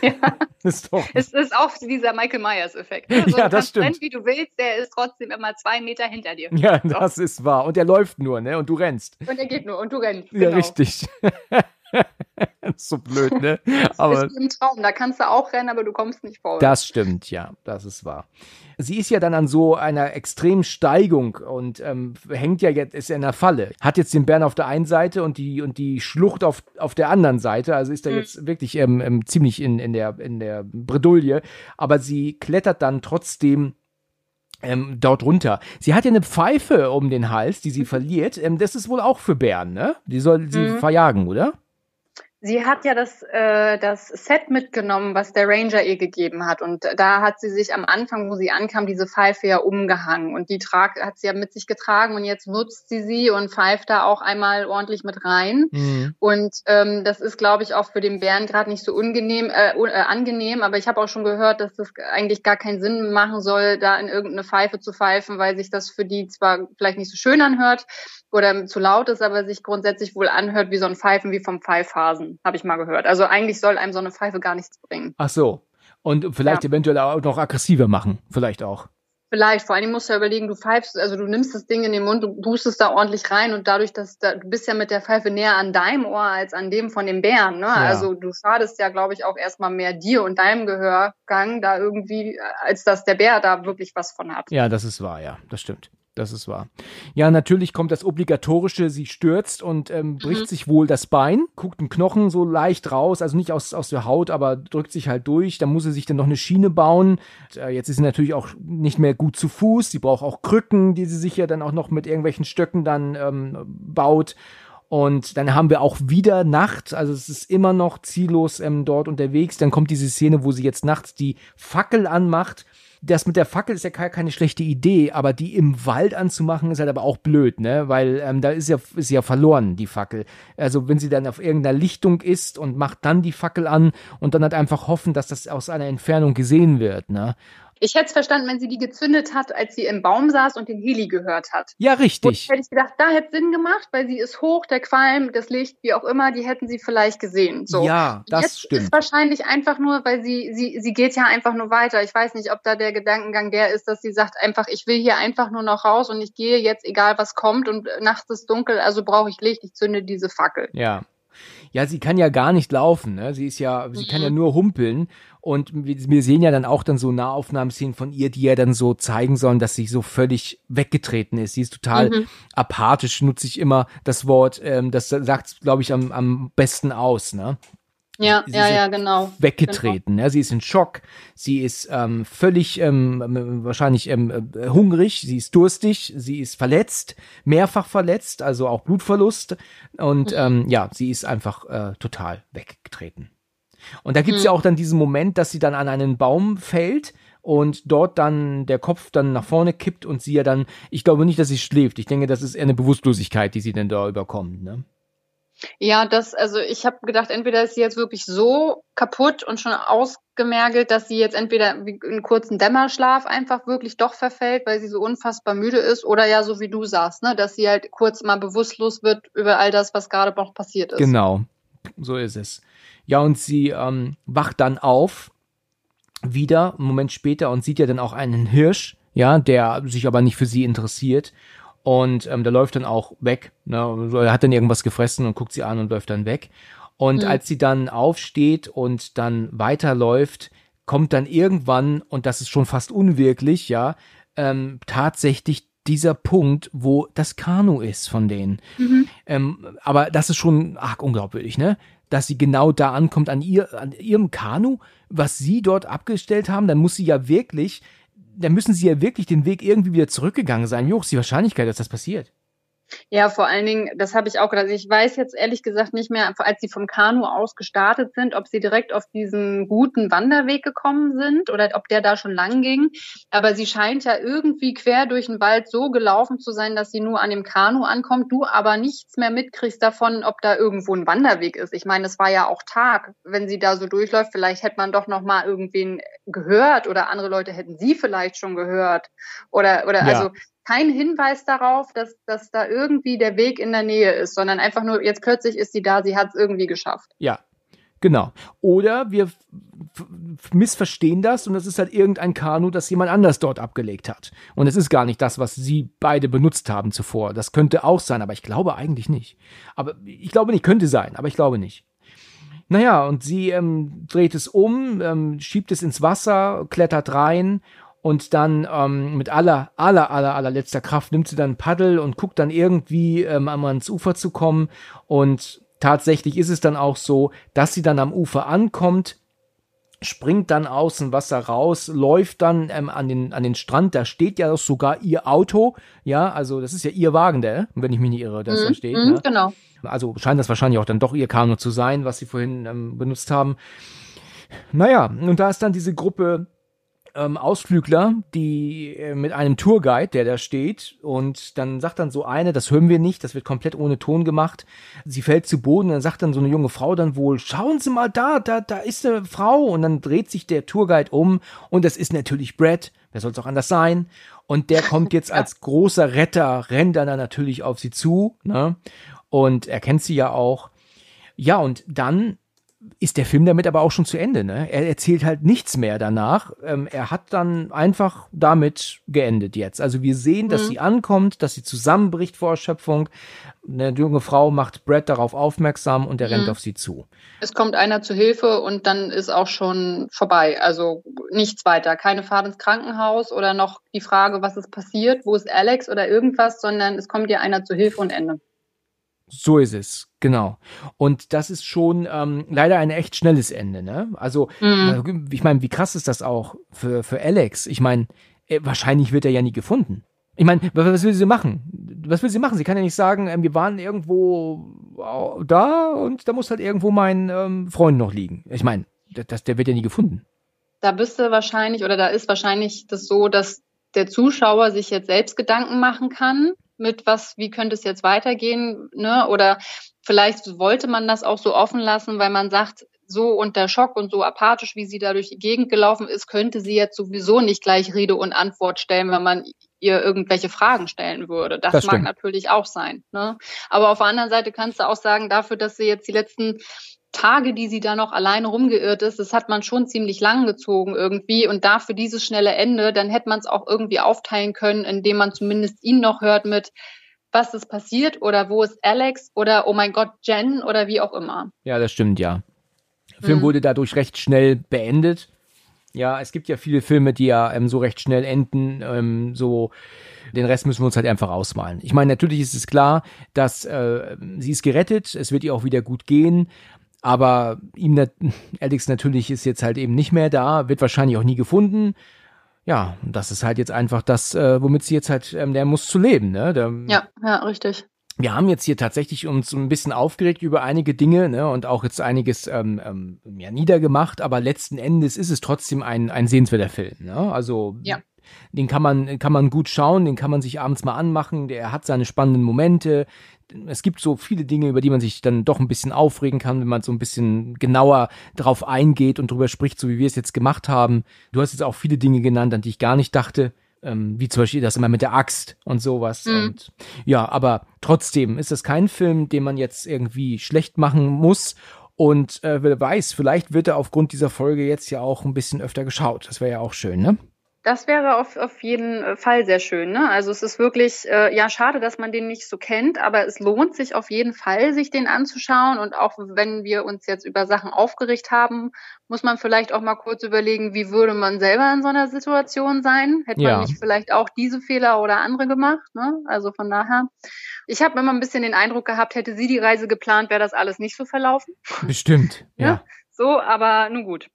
Ja. Ist doch. Es ist auch dieser Michael Myers-Effekt. Ne? Ja, du das stimmt. rennen, wie du willst, der ist trotzdem immer zwei Meter hinter dir. Ja, das ist wahr. Und er läuft nur, ne? Und du rennst. Und er geht nur und du rennst. Ja, genau. richtig. das ist so blöd, ne? Das Aber ist wie im Traum. Da kannst du auch rennen, aber du kommst nicht vor. das stimmt, ja, das ist wahr. Sie ist ja dann an so einer extremen Steigung und ähm, hängt ja jetzt, ist ja in der Falle. Hat jetzt den Bären auf der einen Seite und die, und die Schlucht auf, auf der anderen Seite. Also ist da Mhm. jetzt wirklich ähm, ähm, ziemlich in, in, der, in der Bredouille. Aber sie klettert dann trotzdem ähm, dort runter. Sie hat ja eine Pfeife um den Hals, die sie verliert. Ähm, das ist wohl auch für Bären, ne? Die soll sie Mhm. verjagen, oder? Sie hat ja das, äh, das Set mitgenommen, was der Ranger ihr gegeben hat. Und da hat sie sich am Anfang, wo sie ankam, diese Pfeife ja umgehangen. Und die trag, hat sie ja mit sich getragen und jetzt nutzt sie sie und pfeift da auch einmal ordentlich mit rein. Mhm. Und ähm, das ist, glaube ich, auch für den Bären gerade nicht so unangenehm, äh, äh, angenehm. Aber ich habe auch schon gehört, dass das eigentlich gar keinen Sinn machen soll, da in irgendeine Pfeife zu pfeifen, weil sich das für die zwar vielleicht nicht so schön anhört oder zu laut ist, aber sich grundsätzlich wohl anhört wie so ein Pfeifen wie vom Pfeifhasen, habe ich mal gehört. Also eigentlich soll einem so eine Pfeife gar nichts bringen. Ach so. Und vielleicht Ja. eventuell auch noch aggressiver machen. Vielleicht auch. Vielleicht, vor allem musst du ja überlegen, du pfeifst, also du nimmst das Ding in den Mund, du pustest da ordentlich rein und dadurch, dass da, du bist ja mit der Pfeife näher an deinem Ohr als an dem von dem Bären, ne? Also du schadest ja, glaube ich, auch erstmal mehr dir und deinem Gehörgang da irgendwie, als dass der Bär da wirklich was von hat. Ja, das ist wahr, ja. Das stimmt. Das ist wahr. Ja, natürlich kommt das Obligatorische, sie stürzt und ähm, bricht Mhm. sich wohl das Bein, guckt ein Knochen so leicht raus, also nicht aus, aus der Haut, aber drückt sich halt durch. Dann muss sie sich dann noch eine Schiene bauen. Und, äh, jetzt ist sie natürlich auch nicht mehr gut zu Fuß. Sie braucht auch Krücken, die sie sich ja dann auch noch mit irgendwelchen Stöcken dann ähm, baut. Und dann haben wir auch wieder Nacht, also es ist immer noch ziellos ähm, dort unterwegs. Dann kommt diese Szene, wo sie jetzt nachts die Fackel anmacht das mit der Fackel ist ja keine schlechte Idee, aber die im Wald anzumachen ist halt aber auch blöd, ne? Weil ähm, da ist ja, ist ja verloren, die Fackel. Also wenn sie dann auf irgendeiner Lichtung ist und macht dann die Fackel an und dann halt einfach hoffen, dass das aus einer Entfernung gesehen wird, ne? Ich hätte es verstanden, wenn sie die gezündet hat, als sie im Baum saß und den Heli gehört hat. Ja, richtig. Und hätte ich gedacht, da hätte Sinn gemacht, weil sie ist hoch, der Qualm, das Licht, wie auch immer, die hätten sie vielleicht gesehen. So. Ja, das Jetzt stimmt. ist wahrscheinlich einfach nur, weil sie, sie, sie geht ja einfach nur weiter. Ich weiß nicht, ob da der Gedankengang der ist, dass sie sagt einfach, ich will hier einfach nur noch raus und ich gehe jetzt, egal was kommt und nachts ist dunkel, also brauche ich Licht, ich zünde diese Fackel. Ja. Ja, sie kann ja gar nicht laufen, ne? Sie ist ja, sie kann ja Mhm. nur humpeln. Und wir, sehen ja dann auch dann so Nahaufnahmeszenen von ihr, die ja dann so zeigen sollen, dass sie so völlig weggetreten ist. Sie ist total Mhm. apathisch, nutze ich immer das Wort, ähm, das sagt, glaube ich, am, am besten aus, ne? Ja, Sie ja, ja genau. weggetreten. Ja, sie ist in Schock, sie ist ähm, völlig ähm, wahrscheinlich ähm, äh, hungrig, sie ist durstig, sie ist verletzt, mehrfach verletzt, also auch Blutverlust und ähm, ja, sie ist einfach äh, total weggetreten. Und da gibt's ja auch dann diesen Moment, dass sie dann an einen Baum fällt und dort dann der Kopf dann nach vorne kippt und sie ja dann, ich glaube nicht, dass sie schläft. Ich denke, das ist eher eine Bewusstlosigkeit, die sie denn da überkommt. Ne? Ja, das, also ich habe gedacht, entweder ist sie jetzt wirklich so kaputt und schon ausgemergelt, dass sie jetzt entweder wie einen kurzen Dämmerschlaf einfach wirklich doch verfällt, weil sie so unfassbar müde ist, oder ja, so wie du sagst, ne, dass sie halt kurz mal bewusstlos wird über all das, was gerade noch passiert ist. Genau, so ist es. Ja, und sie ähm, wacht dann auf, wieder, einen Moment später, und sieht ja dann auch einen Hirsch, ja, der sich aber nicht für sie interessiert. Und ähm, der läuft dann auch weg. Ne? Also Er hat dann irgendwas gefressen und guckt sie an und läuft dann weg. Und Mhm. als sie dann aufsteht und dann weiterläuft, kommt dann irgendwann, und das ist schon fast unwirklich, ja, ähm, tatsächlich dieser Punkt, wo das Kanu ist von denen. Mhm. Ähm, aber das ist schon arg unglaubwürdig, ne? Dass sie genau da ankommt an ihr, an ihrem Kanu, was sie dort abgestellt haben, dann muss sie ja wirklich, dann müssen sie ja wirklich den Weg irgendwie wieder zurückgegangen sein. Wie hoch ist die Wahrscheinlichkeit, dass das passiert? Ja, vor allen Dingen, das habe ich auch gedacht. Ich weiß jetzt ehrlich gesagt nicht mehr, als sie vom Kanu aus gestartet sind, ob sie direkt auf diesen guten Wanderweg gekommen sind oder ob der da schon lang ging. Aber sie scheint ja irgendwie quer durch den Wald so gelaufen zu sein, dass sie nur an dem Kanu ankommt, du aber nichts mehr mitkriegst davon, ob da irgendwo ein Wanderweg ist. Ich meine, es war ja auch Tag, wenn sie da so durchläuft. Vielleicht hätte man doch noch mal irgendwen gehört oder andere Leute hätten sie vielleicht schon gehört oder oder Ja. also kein Hinweis darauf, dass, dass da irgendwie der Weg in der Nähe ist, sondern einfach nur, jetzt plötzlich ist sie da, sie hat es irgendwie geschafft. Ja, genau. Oder wir missverstehen das und das ist halt irgendein Kanu, das jemand anders dort abgelegt hat. Und es ist gar nicht das, was sie beide benutzt haben zuvor. Das könnte auch sein, aber ich glaube eigentlich nicht. Aber ich glaube nicht, könnte sein, aber ich glaube nicht. Naja, und sie ähm, dreht es um, ähm, schiebt es ins Wasser, klettert rein und dann ähm, mit aller, aller, aller, allerletzter Kraft nimmt sie dann ein Paddel und guckt dann irgendwie ähm, einmal ans Ufer zu kommen. Und tatsächlich ist es dann auch so, dass sie dann am Ufer ankommt, springt dann aus dem Wasser raus, läuft dann ähm, an, den, an den Strand, da steht ja sogar ihr Auto, ja, also das ist ja ihr Wagen, der, wenn ich mich nicht irre, das da steht. Mhm, ne? Genau. Also scheint das wahrscheinlich auch dann doch ihr Kanu zu sein, was sie vorhin ähm, benutzt haben. Naja, und da ist dann diese Gruppe ähm, Ausflügler, die äh, mit einem Tourguide, der da steht, und dann sagt dann so eine, das hören wir nicht, das wird komplett ohne Ton gemacht. Sie fällt zu Boden, dann sagt dann so eine junge Frau dann wohl, schauen Sie mal da, da, da ist eine Frau, und dann dreht sich der Tourguide um, und das ist natürlich Brad, wer soll es auch anders sein? Und der kommt jetzt als großer Retter, rennt dann natürlich auf sie zu, ne? Und er kennt sie ja auch. Ja, und dann ist der Film damit aber auch schon zu Ende. Ne? Er erzählt halt nichts mehr danach. Ähm, er hat dann einfach damit geendet jetzt. Also wir sehen, dass Mhm. sie ankommt, dass sie zusammenbricht vor Erschöpfung. Eine junge Frau macht Brad darauf aufmerksam und er rennt Mhm. auf sie zu. Es kommt einer zu Hilfe und dann ist auch schon vorbei. Also nichts weiter. Keine Fahrt ins Krankenhaus oder noch die Frage, was ist passiert, wo ist Alex oder irgendwas, sondern es kommt dir einer zu Hilfe und Ende. So ist es, genau. Und das ist schon ähm, leider ein echt schnelles Ende. Ne? Also Mhm. ich meine, wie krass ist das auch für, für Alex? Ich meine, äh, wahrscheinlich wird er ja nie gefunden. Ich meine, wa- was will sie machen? Was will sie machen? Sie kann ja nicht sagen, ähm, wir waren irgendwo da und da muss halt irgendwo mein ähm, Freund noch liegen. Ich meine, das, der wird ja nie gefunden. da bist du wahrscheinlich oder da ist wahrscheinlich das so, dass der Zuschauer sich jetzt selbst Gedanken machen kann mit was, wie könnte es jetzt weitergehen, ne? Oder vielleicht wollte man das auch so offen lassen, weil man sagt, so unter Schock und so apathisch, wie sie da durch die Gegend gelaufen ist, könnte sie jetzt sowieso nicht gleich Rede und Antwort stellen, wenn man ihr irgendwelche Fragen stellen würde. Das, das mag stimmt. natürlich auch sein. Ne? Aber auf der anderen Seite kannst du auch sagen, dafür, dass sie jetzt die letzten Tage, die sie da noch alleine rumgeirrt ist, das hat man schon ziemlich lang gezogen irgendwie. Und dafür dieses schnelle Ende, dann hätte man es auch irgendwie aufteilen können, indem man zumindest ihn noch hört mit, was ist passiert oder wo ist Alex oder oh mein Gott, Jen oder wie auch immer. Ja, das stimmt, ja. Der Film mhm. wurde dadurch recht schnell beendet. Ja, es gibt ja viele Filme, die ja ähm, so recht schnell enden, ähm, so den Rest müssen wir uns halt einfach ausmalen. Ich meine, natürlich ist es klar, dass äh, sie ist gerettet, es wird ihr auch wieder gut gehen, aber ihm, Alex natürlich ist jetzt halt eben nicht mehr da, wird wahrscheinlich auch nie gefunden. Ja, das ist halt jetzt einfach das, äh, womit sie jetzt halt ähm, lernen muss zu leben. Ne? Der, ja, ja, richtig. Wir haben jetzt hier tatsächlich uns ein bisschen aufgeregt über einige Dinge ne, und auch jetzt einiges ähm, ähm, ja, niedergemacht, aber letzten Endes ist es trotzdem ein, ein sehenswerter Film. Ne? Also ja. den kann man, kann man gut schauen, den kann man sich abends mal anmachen, der hat seine spannenden Momente, es gibt so viele Dinge, über die man sich dann doch ein bisschen aufregen kann, wenn man so ein bisschen genauer drauf eingeht und drüber spricht, so wie wir es jetzt gemacht haben. Du hast jetzt auch viele Dinge genannt, an die ich gar nicht dachte. Ähm, wie zum Beispiel das immer mit der Axt und sowas. Mhm. Und ja, aber trotzdem ist das kein Film, den man jetzt irgendwie schlecht machen muss. Und äh, wer weiß, vielleicht wird er aufgrund dieser Folge jetzt ja auch ein bisschen öfter geschaut. Das wäre ja auch schön, ne? Das wäre auf, auf jeden Fall sehr schön. Ne? Also es ist wirklich, äh, ja, schade, dass man den nicht so kennt, aber es lohnt sich auf jeden Fall, sich den anzuschauen. Und auch wenn wir uns jetzt über Sachen aufgeregt haben, muss man vielleicht auch mal kurz überlegen, wie würde man selber in so einer Situation sein? Hätte ja. man nicht vielleicht auch diese Fehler oder andere gemacht? Ne? Also von daher. Ich habe immer ein bisschen den Eindruck gehabt, hätte sie die Reise geplant, wäre das alles nicht so verlaufen. Bestimmt, ja. ja. So, aber nun gut.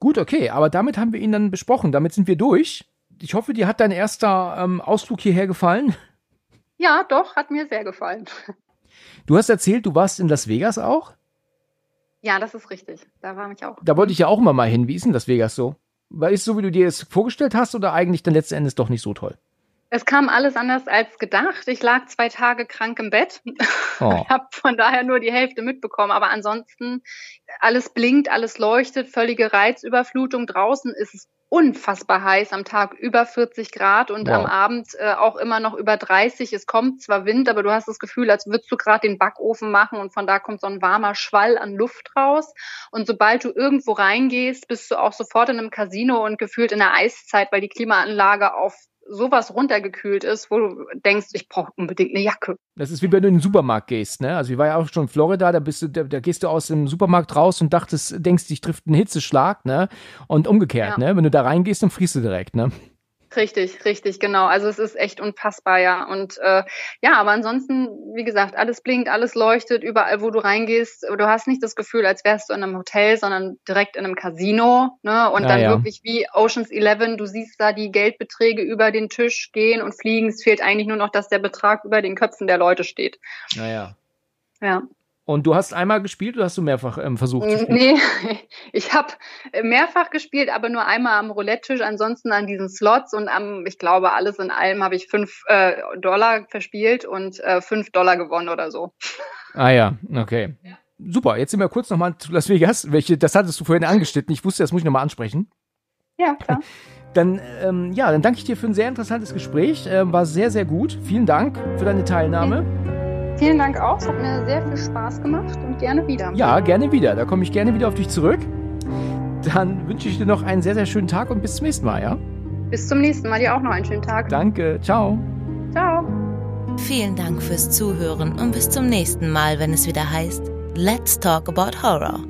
Gut, okay, aber damit haben wir ihn dann besprochen. Damit sind wir durch. Ich hoffe, dir hat dein erster ähm, Ausflug hierher gefallen. Ja, doch, hat mir sehr gefallen. Du hast erzählt, du warst in Las Vegas auch? Ja, das ist richtig. Da war ich auch. Da wollte ich ja auch immer mal hin. Wie ist denn Las Vegas so? War es so, wie du dir es vorgestellt hast oder eigentlich dann letzten Endes doch nicht so toll? Es kam alles anders als gedacht. Ich lag zwei Tage krank im Bett. Oh. Ich habe von daher nur die Hälfte mitbekommen. Aber ansonsten, alles blinkt, alles leuchtet, völlige Reizüberflutung. Draußen ist es unfassbar heiß, am Tag über 40 Grad und wow. am Abend äh, auch immer noch über 30. Es kommt zwar Wind, aber du hast das Gefühl, als würdest du gerade den Backofen machen und von da kommt so ein warmer Schwall an Luft raus. Und sobald du irgendwo reingehst, bist du auch sofort in einem Casino und gefühlt in der Eiszeit, weil die Klimaanlage auf sowas runtergekühlt ist, wo du denkst, ich brauche unbedingt eine Jacke. Das ist wie wenn du in den Supermarkt gehst, ne? Also ich war ja auch schon in Florida, da bist du, da, da gehst du aus dem Supermarkt raus und dachtest, denkst, dich trifft ein Hitzeschlag, ne? Und umgekehrt, ja. ne? Wenn du da reingehst, dann frierst du direkt, ne? Richtig, richtig, genau. Also es ist echt unfassbar, ja. Und äh, ja, aber ansonsten, wie gesagt, alles blinkt, alles leuchtet, überall, wo du reingehst. Du hast nicht das Gefühl, als wärst du in einem Hotel, sondern direkt in einem Casino. Ne? Und ja, dann ja. wirklich wie Oceans 11, du siehst da die Geldbeträge über den Tisch gehen und fliegen. Es fehlt eigentlich nur noch, dass der Betrag über den Köpfen der Leute steht. Naja. Ja. Und du hast einmal gespielt oder hast du mehrfach ähm, versucht zu spielen? Nee, ich habe mehrfach gespielt, aber nur einmal am Roulette-Tisch, ansonsten an diesen Slots und am, ich glaube, alles in allem habe ich fünf äh, Dollar verspielt und äh, fünf Dollar gewonnen oder so. Ah ja, okay. Ja. Super, jetzt sind wir kurz nochmal zu Las Vegas. Welche, das hattest du vorhin angeschnitten. Ich wusste, das muss ich nochmal ansprechen. Ja, klar. Dann, ähm, ja, dann danke ich dir für ein sehr interessantes Gespräch. Ähm, war sehr, sehr gut. Vielen Dank für deine Teilnahme. Okay. Vielen Dank auch. Es hat mir sehr viel Spaß gemacht und gerne wieder. Ja, gerne wieder. Da komme ich gerne wieder auf dich zurück. Dann wünsche ich dir noch einen sehr, sehr schönen Tag und bis zum nächsten Mal, ja? Bis zum nächsten Mal. Dir auch noch einen schönen Tag. Danke. Ciao. Ciao. Vielen Dank fürs Zuhören und bis zum nächsten Mal, wenn es wieder heißt Let's Talk About Horror.